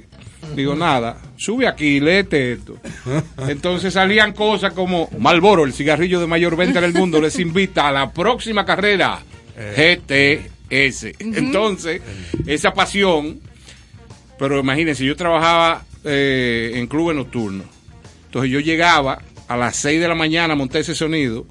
Digo, nada, sube aquí, léete esto. Entonces salían cosas como Malboro, el cigarrillo de mayor venta en el mundo, les invita a la próxima carrera GTS. Entonces, esa pasión, pero imagínense, yo trabajaba eh, en clubes nocturnos. Entonces yo llegaba a las 6 de la mañana, monté ese sonido.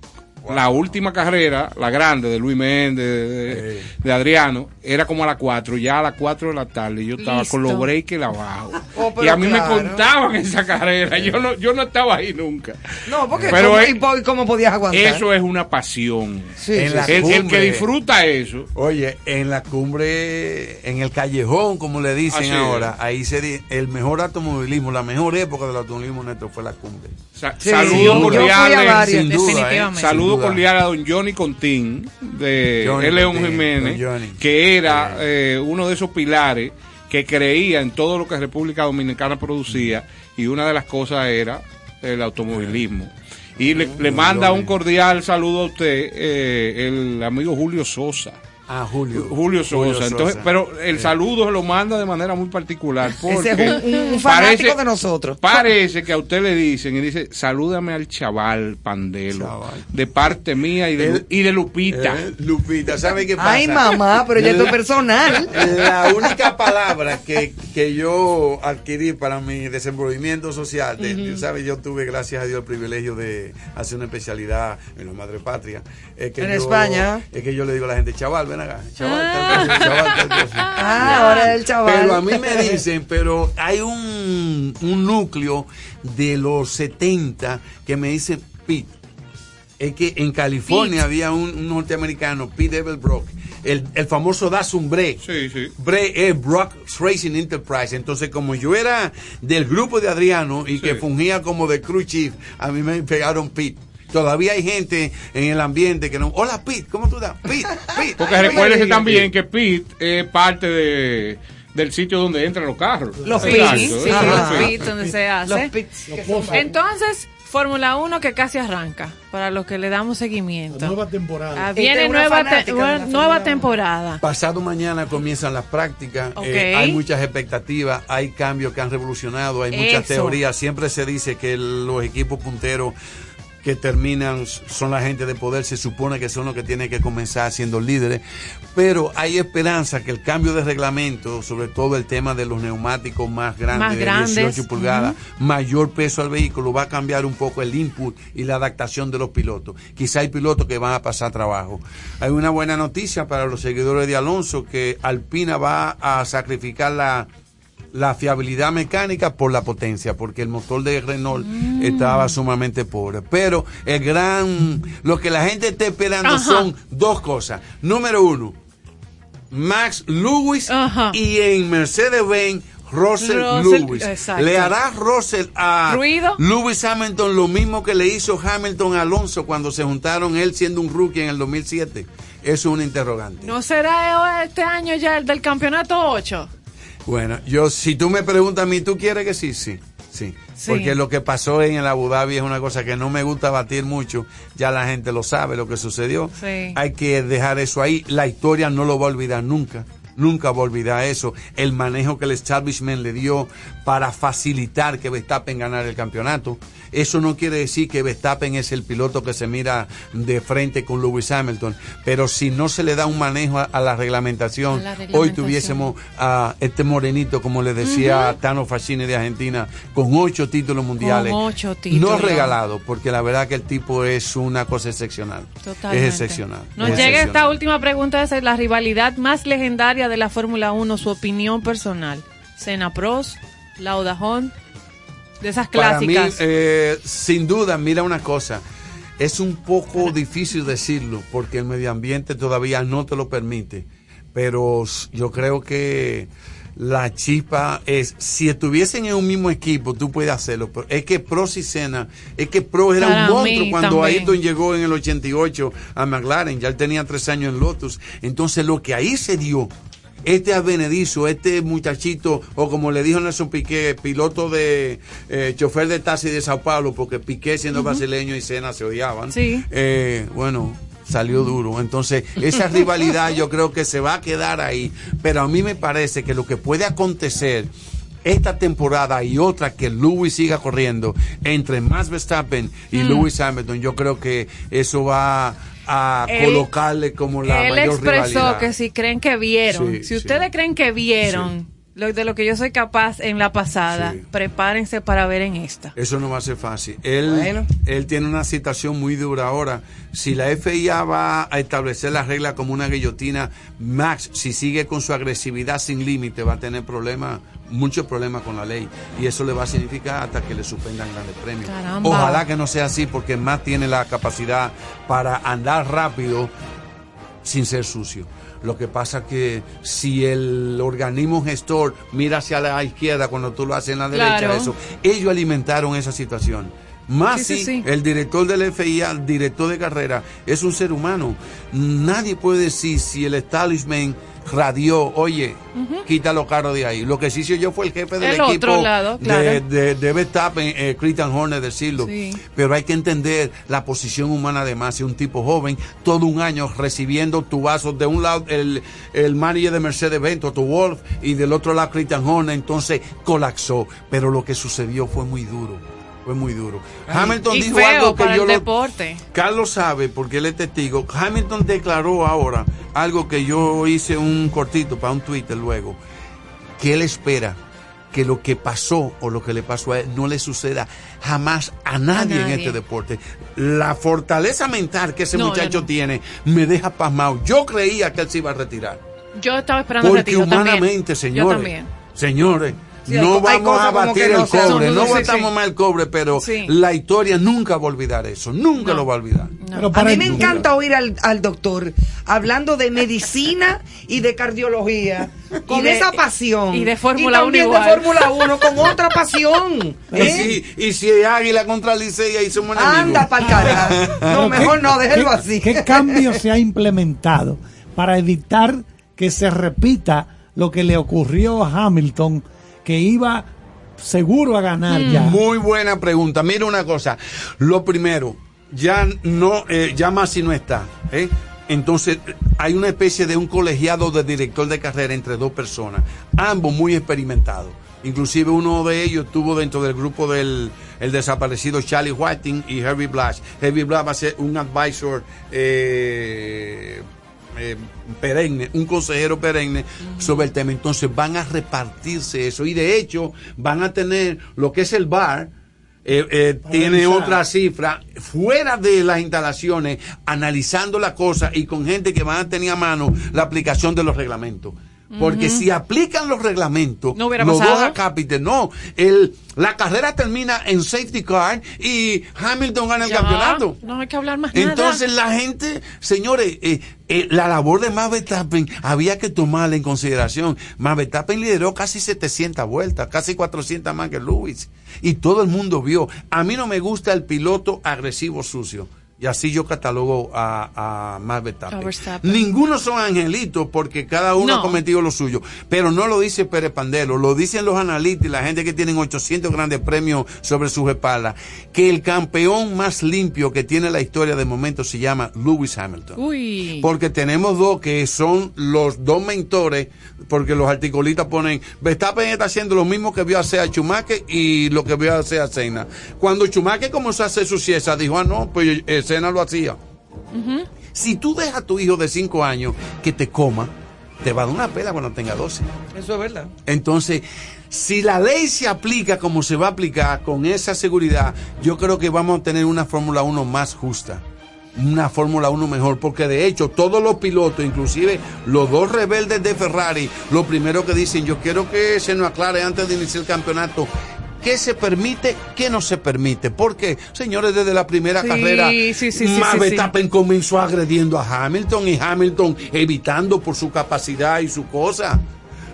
La última carrera, la grande de Luis Méndez, de, de- de Adriano, era como a las 4. Ya a las 4 de la tarde yo estaba con los breaks abajo. Oh, y a mí claro. me contaban esa carrera. Yo no, yo no estaba ahí nunca. No, porque Pero ¿cómo, es- y cómo podías aguantar? Eso es una pasión. Sí, En la. El, el que disfruta eso. Oye, en la cumbre, en el callejón, como le dicen Así es. ahora, ahí se el mejor automovilismo, la mejor época del automovilismo neto fue la cumbre. Sa- Sí, saludos cordiales. Sin duda, ¿eh? Definitivamente. Saludo cordial a don Johnny Contín, de Johnny León Contín, Jiménez, que era eh, uno de esos pilares que creía en todo lo que República Dominicana producía y una de las cosas era el automovilismo. Y le, le manda un cordial saludo a usted, eh, el amigo Julio Sosa. Ah, Julio. Julio Sosa. Sosa. Entonces, pero el saludo se lo manda de manera muy particular. Porque Ese es un, fanático de nosotros. Parece que a usted le dicen y dice, salúdame al chaval Pandelo, Chaval. de parte mía y de, Lu- El- y de Lupita. Eh, Lupita, ¿sabe qué pasa? Ay, mamá, pero ya personal. La única palabra que, que yo adquirí para mi desenvolvimiento social, de- ¿sabe? Yo tuve, gracias a Dios, el privilegio de hacer una especialidad en la madre patria. Es que En yo- España. Es que yo le digo a la gente, chaval, ven ven acá. Chaval, tal cosa, chaval, tal cosa. Ah, ahora el chaval. Pero a mí me dicen, pero hay un, un núcleo de los 70 que me dicen, Pete, es que en California había un, un norteamericano, Pete Evelbrock, el, el famoso Datsun Bre. Sí, sí. Bre es Brock Racing Enterprise. Entonces, como yo era del grupo de Adriano y que fungía como de crew chief, a mí me pegaron Pete. Todavía hay gente en el ambiente que no. Hola, Pete, ¿cómo tú estás? Pete, Pete. Porque recuérdese también que Pete es parte de, del sitio donde entran los carros. Los pits, sí, los pits donde se hace. Los pits Entonces, Fórmula 1 que casi arranca, para los que le damos seguimiento. Nueva temporada. Ah, viene nueva, te- nueva Fórmula 1. temporada. Pasado mañana comienzan las prácticas, eh, hay muchas expectativas, hay cambios que han revolucionado, hay muchas Eso. teorías. Siempre se dice que los equipos punteros que terminan son la gente de poder, se supone que son los que tienen que comenzar siendo líderes, pero hay esperanza que el cambio de reglamento, sobre todo el tema de los neumáticos más grandes, Más de grandes, 18 pulgadas, mayor peso al vehículo, va a cambiar un poco el input y la adaptación de los pilotos. Quizá hay pilotos que van a pasar trabajo. Hay una buena noticia para los seguidores de Alonso, que Alpina va a sacrificar la la fiabilidad mecánica por la potencia, porque el motor de Renault estaba sumamente pobre. Pero el gran, lo que la gente está esperando Ajá. son dos cosas. Número uno, Max Lewis Ajá. y en Mercedes-Benz Russell, Russell, Lewis. exacto. Le hará Russell a ¿Ruido? Lewis Hamilton lo mismo que le hizo Hamilton a Alonso cuando se juntaron él siendo un rookie en el 2007. Eso es un interrogante. ¿No será este año ya el del campeonato 8? Bueno, yo, si tú me preguntas a mí, ¿tú quieres que sí? Sí, sí. Sí. Porque lo que pasó en el Abu Dhabi es una cosa que no me gusta batir mucho. Ya la gente lo sabe, lo que sucedió. Sí. Hay que dejar eso ahí. La historia no lo va a olvidar nunca. Nunca va a olvidar eso. El manejo que el establishment le dio para facilitar que Verstappen ganara el campeonato. Eso no quiere decir que Verstappen es el piloto que se mira de frente con Lewis Hamilton. Pero si no se le da un manejo a, a la reglamentación, A la hoy tuviésemos a este morenito, como le decía Tano Facchini de Argentina, con ocho títulos mundiales. ocho títulos. No regalado, porque la verdad que el tipo es una cosa excepcional. Totalmente. Es excepcional. Nos es llega esta última pregunta, esa es la rivalidad más legendaria de la Fórmula 1, su opinión personal. Senna Prost, Lauda Hunt, de esas Para mí, clásicas. eh, sin duda, mira una cosa. Es un poco difícil decirlo porque el medio ambiente todavía no te lo permite. Pero yo creo que la chispa es, si estuviesen en un mismo equipo, tú puedes hacerlo. Pero es que Prost y Senna, es que Prost era Para un monstruo cuando también. Ayrton llegó en el 88 a McLaren. Ya él tenía tres años en Lotus. Entonces, lo que ahí se dio este advenedizo, este muchachito, o como le dijo Nelson Piqué, piloto de eh, chofer de taxi de Sao Paulo, porque Piqué siendo brasileño y Senna se odiaban. Sí. Eh, bueno, salió duro. Entonces, esa rivalidad yo creo que se va a quedar ahí. Pero a mí me parece que lo que puede acontecer esta temporada y otra que Lewis siga corriendo entre Max Verstappen y Mm. Lewis Hamilton, yo creo que eso va a Él- colocarle como la Él mayor expresó rivalidad. que si creen que vieron, Sí, si sí. ustedes creen que vieron lo de lo que yo soy capaz en la pasada, Sí. prepárense para ver en esta. Eso no va a ser fácil. Él, Bueno. él tiene una situación muy dura ahora. Si la FIA va a establecer la regla como una guillotina, Max, si sigue con su agresividad sin límite, va a tener problemas, muchos problemas con la ley. Y eso le va a significar hasta que le suspendan grandes premios. Caramba. Ojalá que no sea así, porque Max tiene la capacidad para andar rápido sin ser sucio. Lo que pasa que si el organismo gestor mira hacia la izquierda cuando tú lo haces en la derecha, Claro. eso, ellos alimentaron esa situación. Más Sí, sí, si sí. el director del FIA, el director de carrera, es un ser humano. Nadie puede decir si el establishment radió, oye, quita los carros de ahí. Lo que sí hizo yo fue el jefe del El equipo otro lado, claro. de, de, de Verstappen, eh, Christian Horner, decirlo. Sí. Pero hay que entender la posición humana de Masi, un tipo joven, todo un año recibiendo tubazos de un lado el, el manager de Mercedes-Benz, Toto Wolf, y del otro lado Christian Horner, entonces colapsó. Pero lo que sucedió fue muy duro. Fue muy duro. Hamilton y dijo feo algo que para yo el lo- deporte. Carlos sabe, porque él es testigo. Hamilton declaró ahora algo que yo hice un cortito para un Twitter luego, que él espera que lo que pasó o lo que le pasó a él no le suceda jamás a nadie, en nadie. este deporte. La fortaleza mental que ese No, muchacho no. tiene me deja pasmado. Yo creía que él se iba a retirar. Yo estaba esperando el Porque retiro humanamente, también. Yo señores, también. señores, Sí, no vamos a batir el cobre, no batamos sí. más el cobre, pero Sí. la historia nunca va a olvidar eso, nunca lo va a olvidar. Pero A para mí me encanta oír al, al doctor hablando de medicina y de cardiología con Y de- esa pasión. y de Fórmula Y también Uno de igual. Fórmula 1 con otra pasión. Y ¿eh? si, y si es Águila contra Licey, ahí somos enemigos. Anda pa'l carajo. No, mejor ¿qué- no, déjelo así. ¿Qué cambio se ha implementado para evitar que se repita lo que le ocurrió a Hamilton, que iba seguro a ganar ya? Muy buena pregunta. Mira una cosa. Lo primero, ya no, eh, ya Masi no está. ¿eh? Entonces, hay una especie de un colegiado de director de carrera entre dos personas, ambos muy experimentados. Inclusive uno de ellos estuvo dentro del grupo del el desaparecido Charlie Whiting y Herbie Blash. Herbie Blash va a ser un advisor eh, eh, perenne, un consejero perenne sobre el tema. Entonces van a repartirse eso y de hecho van a tener lo que es el bar. eh, eh, tiene otra cifra fuera de las instalaciones, analizando la cosa y con gente que van a tener a mano la aplicación de los reglamentos. Porque si aplican los reglamentos, No hubiera los pasado. dos acápites, no, el, la carrera termina en safety car y Hamilton gana el Ya, campeonato. No hay que hablar más nada. Entonces la gente, señores, eh, eh, la labor de Max Verstappen había que tomarla en consideración. Max Verstappen lideró casi 700 vueltas, casi 400 más que Lewis. Y todo el mundo vio. A mí no me gusta el piloto agresivo sucio. Y así yo catalogo a, a Max Verstappen. Verstappen. Ninguno son angelitos porque cada uno No. ha cometido lo suyo. Pero no lo dice Pérez Pandelo, lo dicen los analistas y la gente que tienen 800 grandes premios sobre sus espaldas. Que el campeón más limpio que tiene la historia de momento se llama Lewis Hamilton. Uy. Porque tenemos dos que son los dos mentores, porque los articulistas ponen, Verstappen está haciendo lo mismo que vio hacer a Schumacher y lo que vio hacer a Senna. Cuando Schumacher comenzó a hacer su siesta, dijo, ah, no, pues eh, Senna lo hacía. Si tú dejas a tu hijo de 5 años que te coma, te va a dar una pela cuando tenga 12. Eso es verdad. Entonces, si la ley se aplica como se va a aplicar con esa seguridad, yo creo que vamos a tener una Fórmula 1 más justa. Una Fórmula 1 mejor, porque de hecho todos los pilotos, inclusive los dos rebeldes de Ferrari, lo primero que dicen, yo quiero que se nos aclare antes de iniciar el campeonato, qué se permite, qué no se permite. Porque, señores, desde la primera Sí, carrera, sí, sí, Max. Verstappen comenzó agrediendo a Hamilton y Hamilton evitando por su capacidad y su cosa.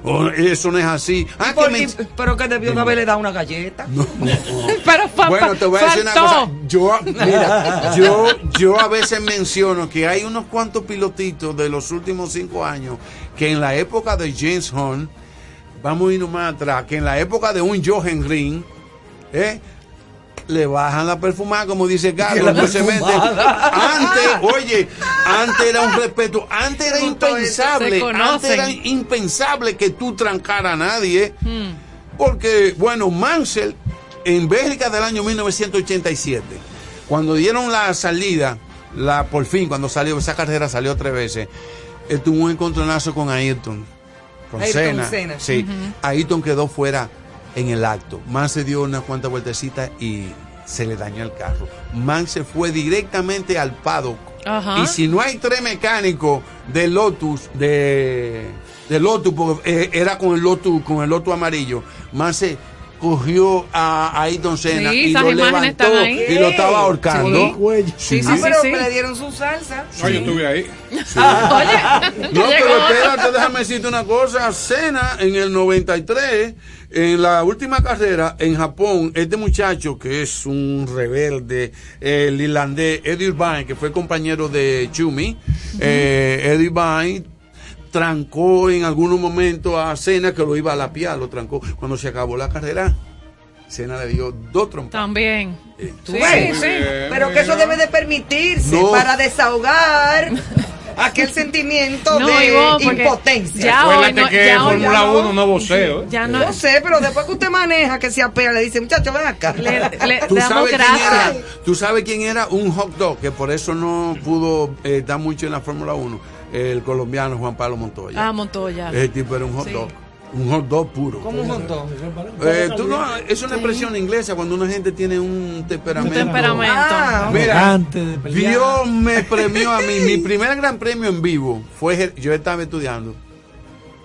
Oh, eso no es así. Ah, que me- pero que debió de haberle dado una galleta. Pero fa- Bueno, te voy a decir una cosa. Yo, mira, yo, yo a veces menciono que hay unos cuantos pilotitos de los últimos cinco años que en la época de James Hunt, vamos a irnos más atrás, que en la época de un Johan Green, ¿eh? le bajan la perfumada, como dice Carlos, no se. Antes, oye, antes era un respeto, antes era impensable, antes era impensable que tú trancara a nadie. Hmm. Porque, bueno, Mansell en Bélgica del año 1987, cuando dieron la salida, la por fin, cuando salió, esa carrera salió tres veces, él tuvo un encontronazo con Ayrton, con Ayrton Senna. Senna. Sí, Ayrton quedó fuera en el acto. Mansell dio unas cuantas vueltecitas y se le dañó el carro. Mansell fue directamente al paddock. Y si no hay tres mecánicos de Lotus, de, de Lotus, porque eh, era con el Lotus, con el Lotus amarillo, Mansell cogió a Ayrton Senna Sí, y lo levantó y lo estaba ahorcando. Sí. Sí, sí, ah, sí, pero sí. le dieron su salsa. No, yo estuve ahí. Oye, No, pero espérate, déjame decirte una cosa. Senna en el 93, en la última carrera en Japón, este muchacho que es un rebelde, el irlandés Eddie Irvine, que fue compañero de Chumi, eh, Eddie Irvine trancó en algunos momentos a Senna que lo iba a lapiar, lo trancó. Cuando se acabó la carrera, Senna le dio dos trompas. También. Eh, Tú Sí, ves, sí. Pero que eso debe de permitirse No. para desahogar aquel sentimiento No, de impotencia. ya hoy Acuérdate no- que ya Fórmula ya no. 1 no voceo. ¿eh? Ya no. No sé, pero después que usted maneja, que se apea, le dice, muchacho, ven acá. Le, le ¿Tú sabes, quién era, tú sabes quién era un hot dog, que por eso no pudo eh, dar mucho en la Fórmula 1, el colombiano Juan Pablo Montoya. Ah, Montoya. Ese tipo era un hot Sí. dog. Un hot dog puro. ¿Cómo un hot dog? Eh, tú no, es una expresión inglesa cuando una gente tiene un temperamento. temperamento. Ah, Mira, Antes de pelear. Dios me premió a mí. Mi primer gran premio en vivo fue, yo estaba estudiando.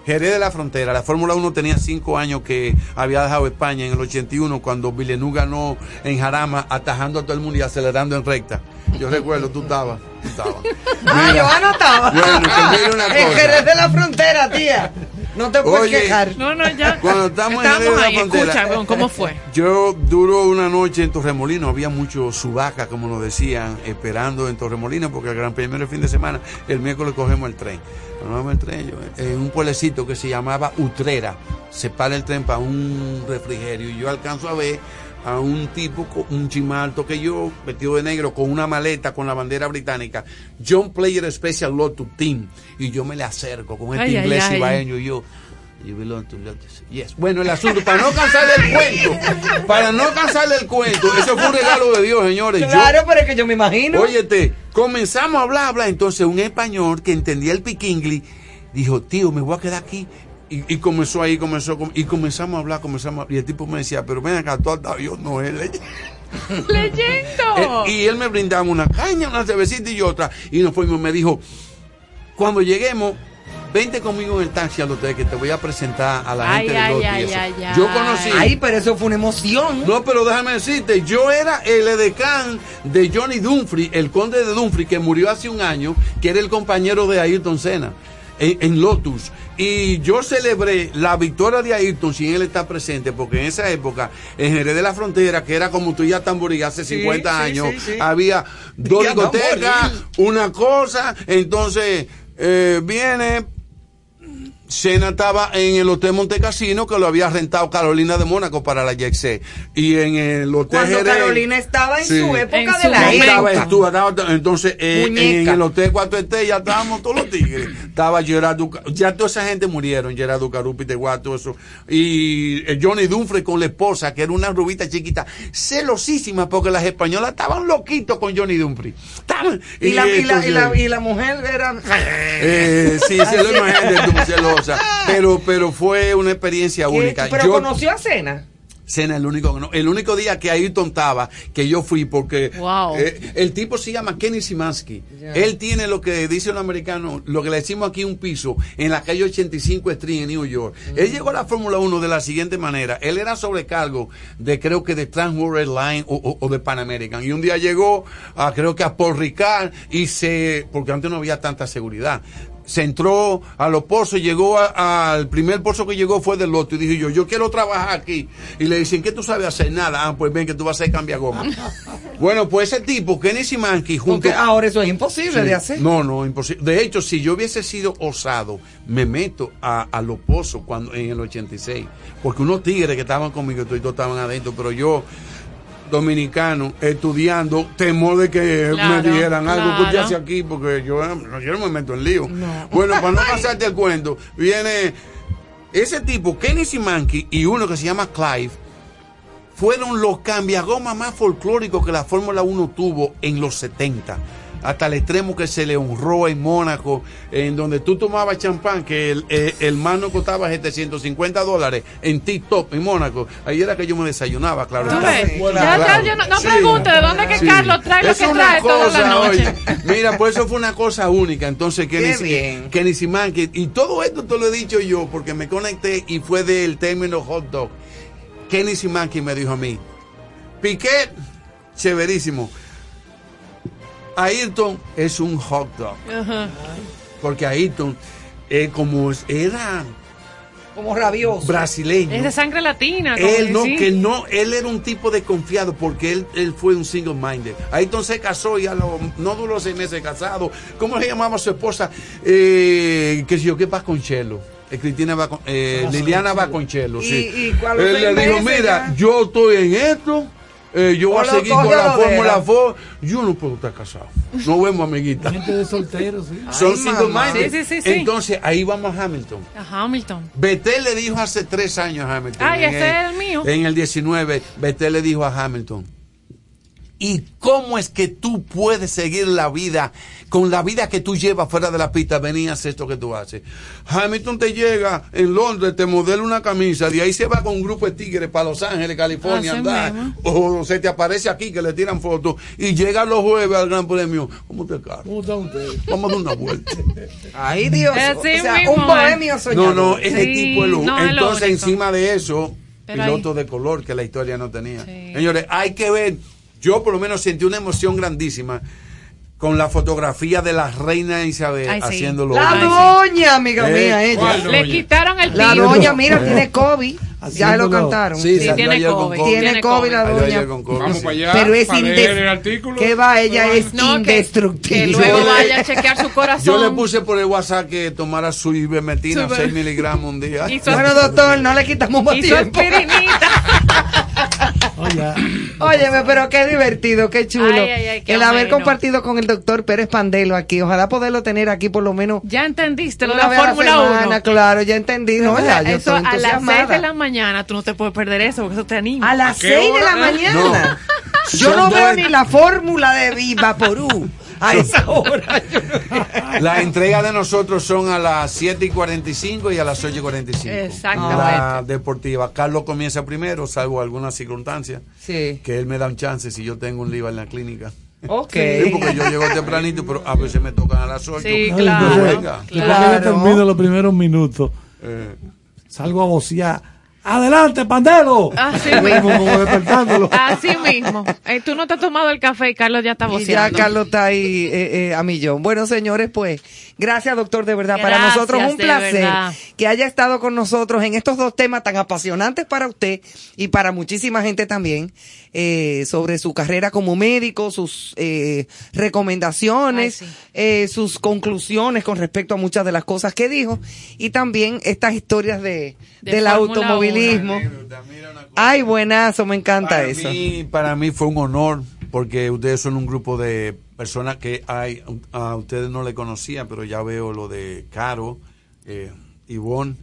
Jerez de la Frontera. La Fórmula 1 tenía cinco años que había dejado España en el 81 cuando Villeneuve ganó en Jarama, atajando a todo el mundo y acelerando en recta. Yo recuerdo, tú estabas. Tú estabas. Ah, Mira, yo anotaba. Bueno, mira una En cosa. Jerez de la frontera, tía. No te puedes Oye, quejar. No, no, ya. Cuando estamos en Estamos de la ahí, Frontera. escucha, ¿cómo fue? Yo duró una noche en Torremolino, había mucho subaca, como nos decían, esperando en Torremolino, porque el Gran Premio era el fin de semana, el miércoles cogemos el tren. Tomamos el tren, yo, en un pueblecito que se llamaba Utrera, se para el tren para un refrigerio y yo alcanzo a ver a un tipo, con- un chimalto que yo, vestido de negro, con una maleta con la bandera británica, John Player Special Lotto Team, y yo me le acerco con este Ay, inglés ay. ibaeño y yo, You belong to Lotus. Yes. Bueno, el asunto, para no cansarle el cuento, para no cansarle el cuento, eso fue un regalo de Dios, señores. Yo- Claro, pero es que yo me imagino. Óyete, comenzamos a hablar, hablar. Entonces, un español que entendía el piquingli dijo, tío, me voy a quedar aquí. Y, y comenzó ahí, comenzó, com- y comenzamos a hablar, comenzamos a hablar. Y el tipo me decía, pero ven acá, tú yo, no él. Leyendo. Eh, y él me brindaba una caña, una cervecita y otra. Y nos fuimos, me dijo, cuando lleguemos, vente conmigo en el taxi al hotel que te voy a presentar a la Ay, gente ay, del lote y ay, eso". ay, ay. Yo conocí. Ay, pero eso fue una emoción. No, pero déjame decirte, yo era el edecán de Johnny Dunfrey, el conde de Dunfrey, que murió hace un año, que era el compañero de Ayrton Senna en, en Lotus. Y yo celebré la victoria de Ayrton sin él estar presente, porque en esa época, en Jerez de la Frontera, que era como tú ya tamborí hace Sí, 50 sí, años, sí, había dos discotecas, una cosa, entonces eh, viene Cena estaba en el Hotel Montecasino que lo había rentado Carolina de Mónaco para la YXC. Y en el Hotel Cuando Jerez. Carolina estaba en Sí. su época En de su la. Estaba, estuvo- estaba- entonces, eh, en el Hotel Cuatro Estrellas estábamos todos los tigres. Estaba Gerard Duca- ya toda esa gente murieron, Gerard Ducarupi, Teguá, todo eso. Y eh, Johnny Dunfrey con la esposa, que era una rubita chiquita, celosísima, porque las españolas estaban loquitos con Johnny Dunfrey. Estaban- Y la, y, la, y, la, entonces- y la mujer era. eh, sí, se lo imagínate tú, Pero, pero fue una experiencia única. Pero Yo- conoció a Cena. Cena, el único, no- el único día que Ayrton estaba, que yo fui, porque Wow. eh, el tipo se llama Kenny Simansky. Él tiene lo que dice un americano, lo que le decimos aquí un piso, en la calle 85 Street en New York. Él llegó a la Fórmula 1 de la siguiente manera. Él era sobrecargo de, creo que de Trans World Airlines o, o- o de Pan American. Y un día llegó a, creo que a Paul Ricard y se, porque antes no había tanta seguridad se entró a los pozos, llegó al primer pozo que llegó fue del loto y dije yo, yo quiero trabajar aquí. Y le dicen, ¿qué tú sabes hacer? Nada, ah, pues ven que tú vas a hacer cambia goma. bueno, pues ese tipo, Kenny Simansky, junto... Porque ahora eso es imposible Sí. de hacer. No, no, imposible. De hecho, si yo hubiese sido osado, me meto a, a los pozos cuando, en el 86. Porque unos tigres que estaban conmigo, todos estaban adentro, pero yo dominicano, estudiando, temor de que Claro, me dijeran algo que usted claro. hace aquí, porque yo, eh, yo no me meto en lío. Bueno, para no pasarte el cuento, viene ese tipo, Kenny Simansky, y uno que se llama Clive, fueron los cambiagomas más folclóricos que la Fórmula 1 tuvo en los 70. Hasta el extremo que se le honró en Mónaco, en donde tú tomabas champán, que el, el, el mano costaba 750 dólares en TikTok en Mónaco. Ahí era que yo me desayunaba, claro. Tú está. ves, ya, Claro. ya, yo no, no Sí. pregunte de dónde que Sí. Carlos trae lo Es que trae toda la cosa, noche. oye. Mira, pues eso fue una cosa única. Entonces, Kenny. Kenny Simansky, y todo esto te lo he dicho yo porque me conecté y fue del término hot dog. Kenny Simansky me dijo a mí, Piquet, chéverísimo. Ayrton es un hot dog. Ajá. Porque Ayrton, eh, como era Como rabioso. brasileño. Es de sangre latina. como Él no, que no, él era un tipo desconfiado porque él, él fue un single minded. Ayrton se casó y a lo, no duró seis meses casado. ¿Cómo se llamaba su esposa? Eh, que si yo, ¿qué Vasconchelo? Eh, Cristina Vascon- eh, Liliana Vasconchelo, Y- sí. y cuando él le dijo, mira, ya- yo estoy en esto. Eh, yo voy a seguir con la fórmula. Ford. Yo no puedo estar casado. Nos vemos, amiguita. Gente de solteros, sí. Son Ay, single minded. Sí, sí, sí, sí. Entonces, ahí vamos a Hamilton. A Hamilton. Betel le dijo hace tres años a Hamilton. Ay, en ese es el mío. En el 19, Betel le dijo a Hamilton, ¿Y cómo es que tú puedes seguir la vida con la vida que tú llevas fuera de la pista? Venías esto que tú haces. Hamilton te llega en Londres, te modela una camisa, de ahí se va con un grupo de tigres para Los Ángeles, California, andar. O se te aparece aquí que le tiran fotos y llega los jueves al Gran Premio. ¿Cómo te cargo? ¿Cómo está usted? Vamos a dar una vuelta. Ay, Dios. Así o sea, mismo, un eh. bohemio soñador. No, no, ese Sí, tipo es no Entonces, encima de eso, Pero piloto ahí- de color que la historia no tenía. Sí. Señores, hay que ver. Yo, por lo menos, sentí una emoción grandísima con la fotografía de la reina Isabel Ay, sí. haciéndolo. La doña, amiga Eh, mía, ella. ¿cuál Le quitaron el La título. doña, mira, tiene COVID. Ya lo cantaron. Sí, Sí, tiene COVID. COVID. Tiene COVID la doña. ayer con COVID, Vamos para allá. Pero es para indes- leer el artículo. ¿Qué va? Ella es No, que, que indestructible. luego vaya a chequear su corazón. Yo le puse por el WhatsApp que tomara su ivermectina, Su- 6 miligramos un día. Bueno, doctor, no le quitamos más y su tiempo. Óyeme, pero qué divertido, qué chulo. Ay, ay, ay, qué el haber compartido con el doctor Pérez Pandelo aquí. Ojalá poderlo tener aquí por lo menos Ya entendiste lo de la Fórmula semana. 1. Claro, ya entendí. No, ya, yo eso estoy a las 6 de la mañana tú no te puedes perder eso porque eso te anima. A las ¿A qué 6 de la mañana. Yo no veo ni la fórmula de Viva Porú a esa hora. Yo no- La entrega de nosotros son a las 7 y 45 y a las 8 y 45. Exactamente. La deportiva. Carlos comienza primero, salvo algunas circunstancias. Sí. Que él me da un chance si yo tengo un liva en la clínica. Ok. Sí, porque yo llego tempranito, pero a veces me tocan a las 8. Sí, no, claro. entonces, venga. después que Claro. yo termino los primeros minutos, Eh, salgo a vocear. ¡Adelante, pandero! Así mismo. como despertándolo. Así mismo. Eh, tú no te has tomado el café y Carlos ya está Y ya voceando. Carlos está ahí eh, eh, a millón. Bueno, señores, pues, gracias, doctor, de verdad. para nosotros un de placer verdad. que haya estado con nosotros en estos dos temas tan apasionantes para usted y para muchísima gente también, eh, sobre su carrera como médico, sus eh, recomendaciones, Ay, sí. eh, sus conclusiones con respecto a muchas de las cosas que dijo y también estas historias de, De del Fórmula automovilismo. mira una. Ay, buenazo, me encanta para eso. Mí, para mí fue un honor porque ustedes son un grupo de personas que hay, a ustedes no le conocía, pero ya veo lo de Caro, eh, Ivonne,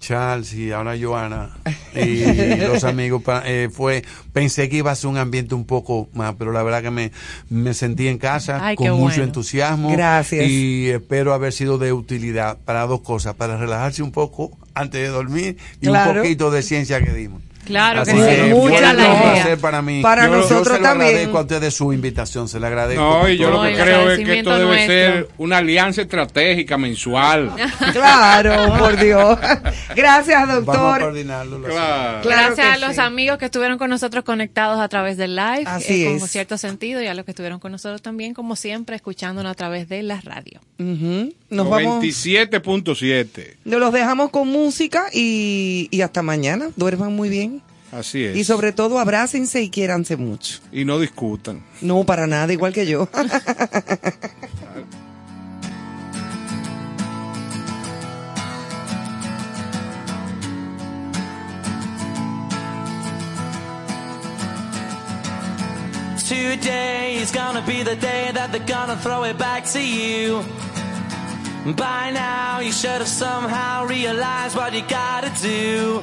Charles y ahora Joana y los amigos. eh, fue Pensé que iba a ser un ambiente un poco más, pero la verdad que me, me sentí en casa Ay, con mucho bueno. entusiasmo. Gracias. Y espero haber sido de utilidad para dos cosas, para relajarse un poco antes de dormir y Claro. un poquito de ciencia que dimos. Claro Así que sí, mucha la un idea. placer para mí. Para yo, nosotros yo se lo también. agradezco a ustedes su invitación, se le agradezco. No, y yo lo que creo es que esto debe nuestro. ser una alianza estratégica mensual. Claro, por Dios. Gracias, Vamos a doctor. coordinarlo. lo Claro. Claro Gracias a los sí. amigos que estuvieron con nosotros conectados a través del live, Así eh, es. con cierto sentido, y a los que estuvieron con nosotros también, como siempre, escuchándonos a través de la radio. Ujú. Nos vamos. 27.7. Nos los dejamos con música y, y hasta mañana. Duerman muy bien. Así es. Y sobre todo, abrácense y quiéranse mucho. Y no discutan. No, para nada, igual que yo. Today is gonna be the day that they're gonna throw it back to you. By now, you should have somehow realized what you gotta do.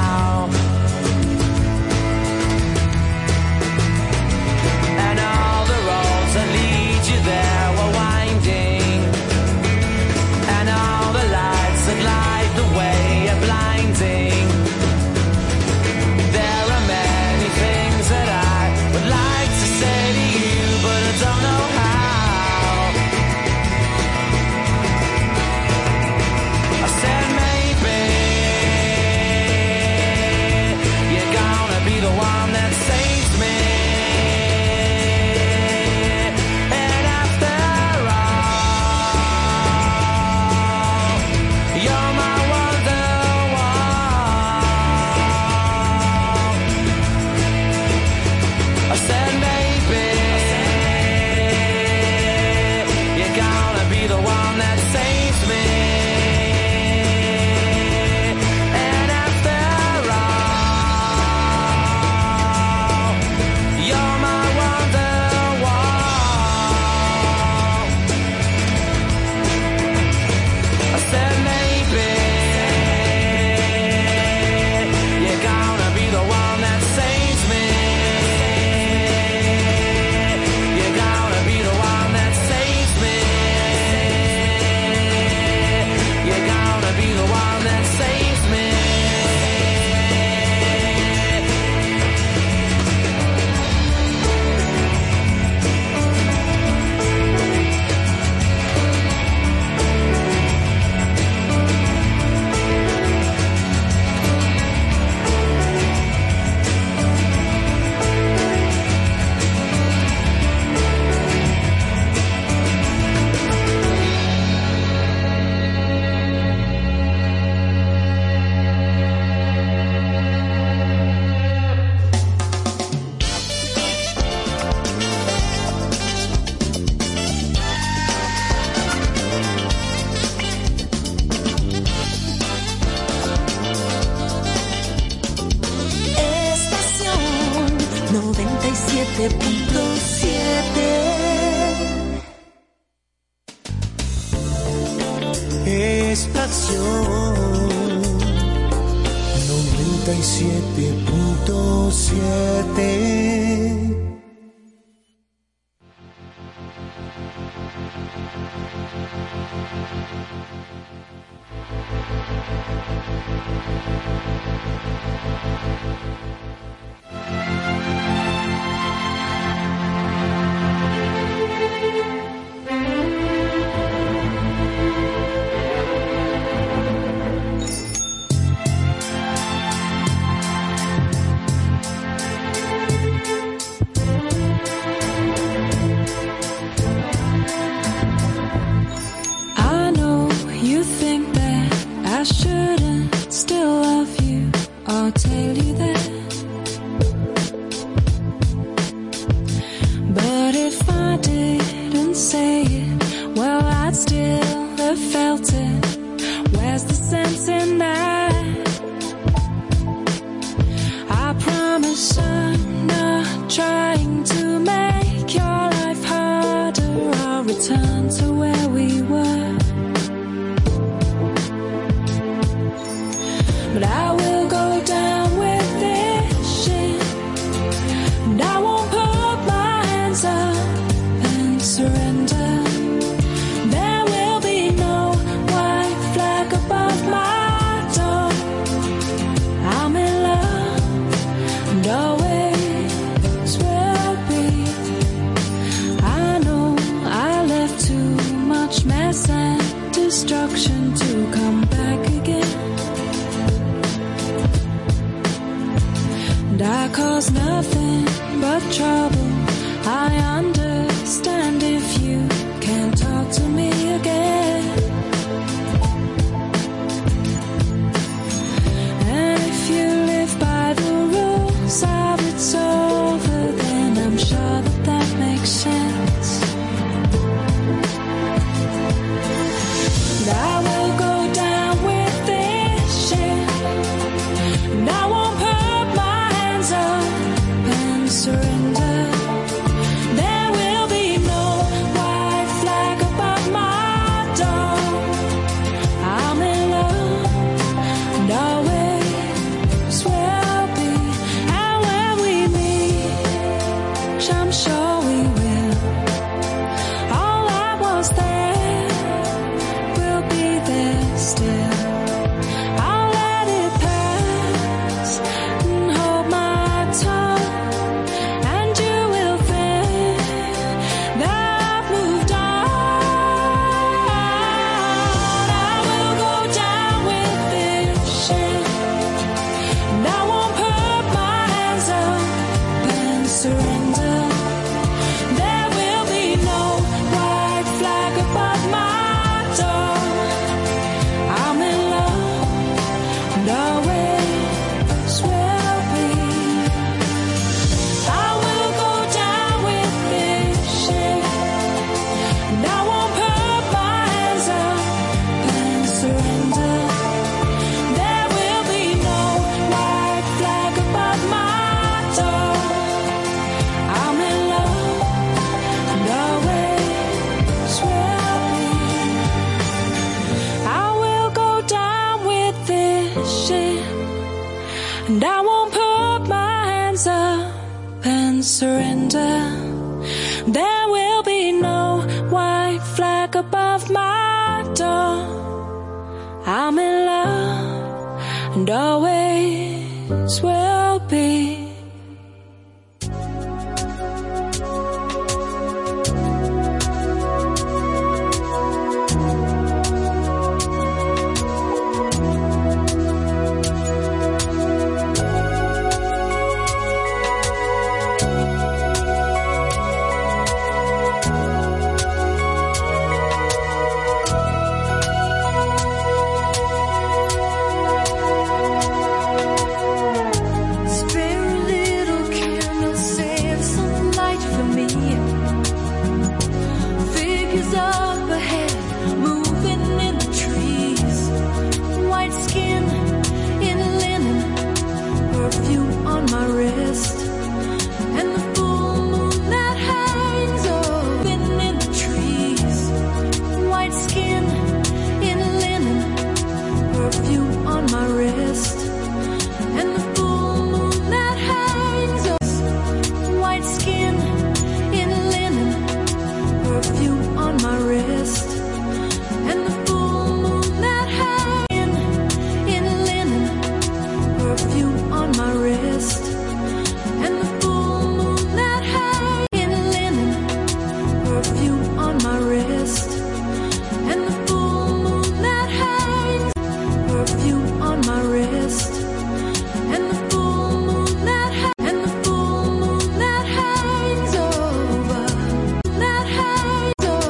was nothing but trouble.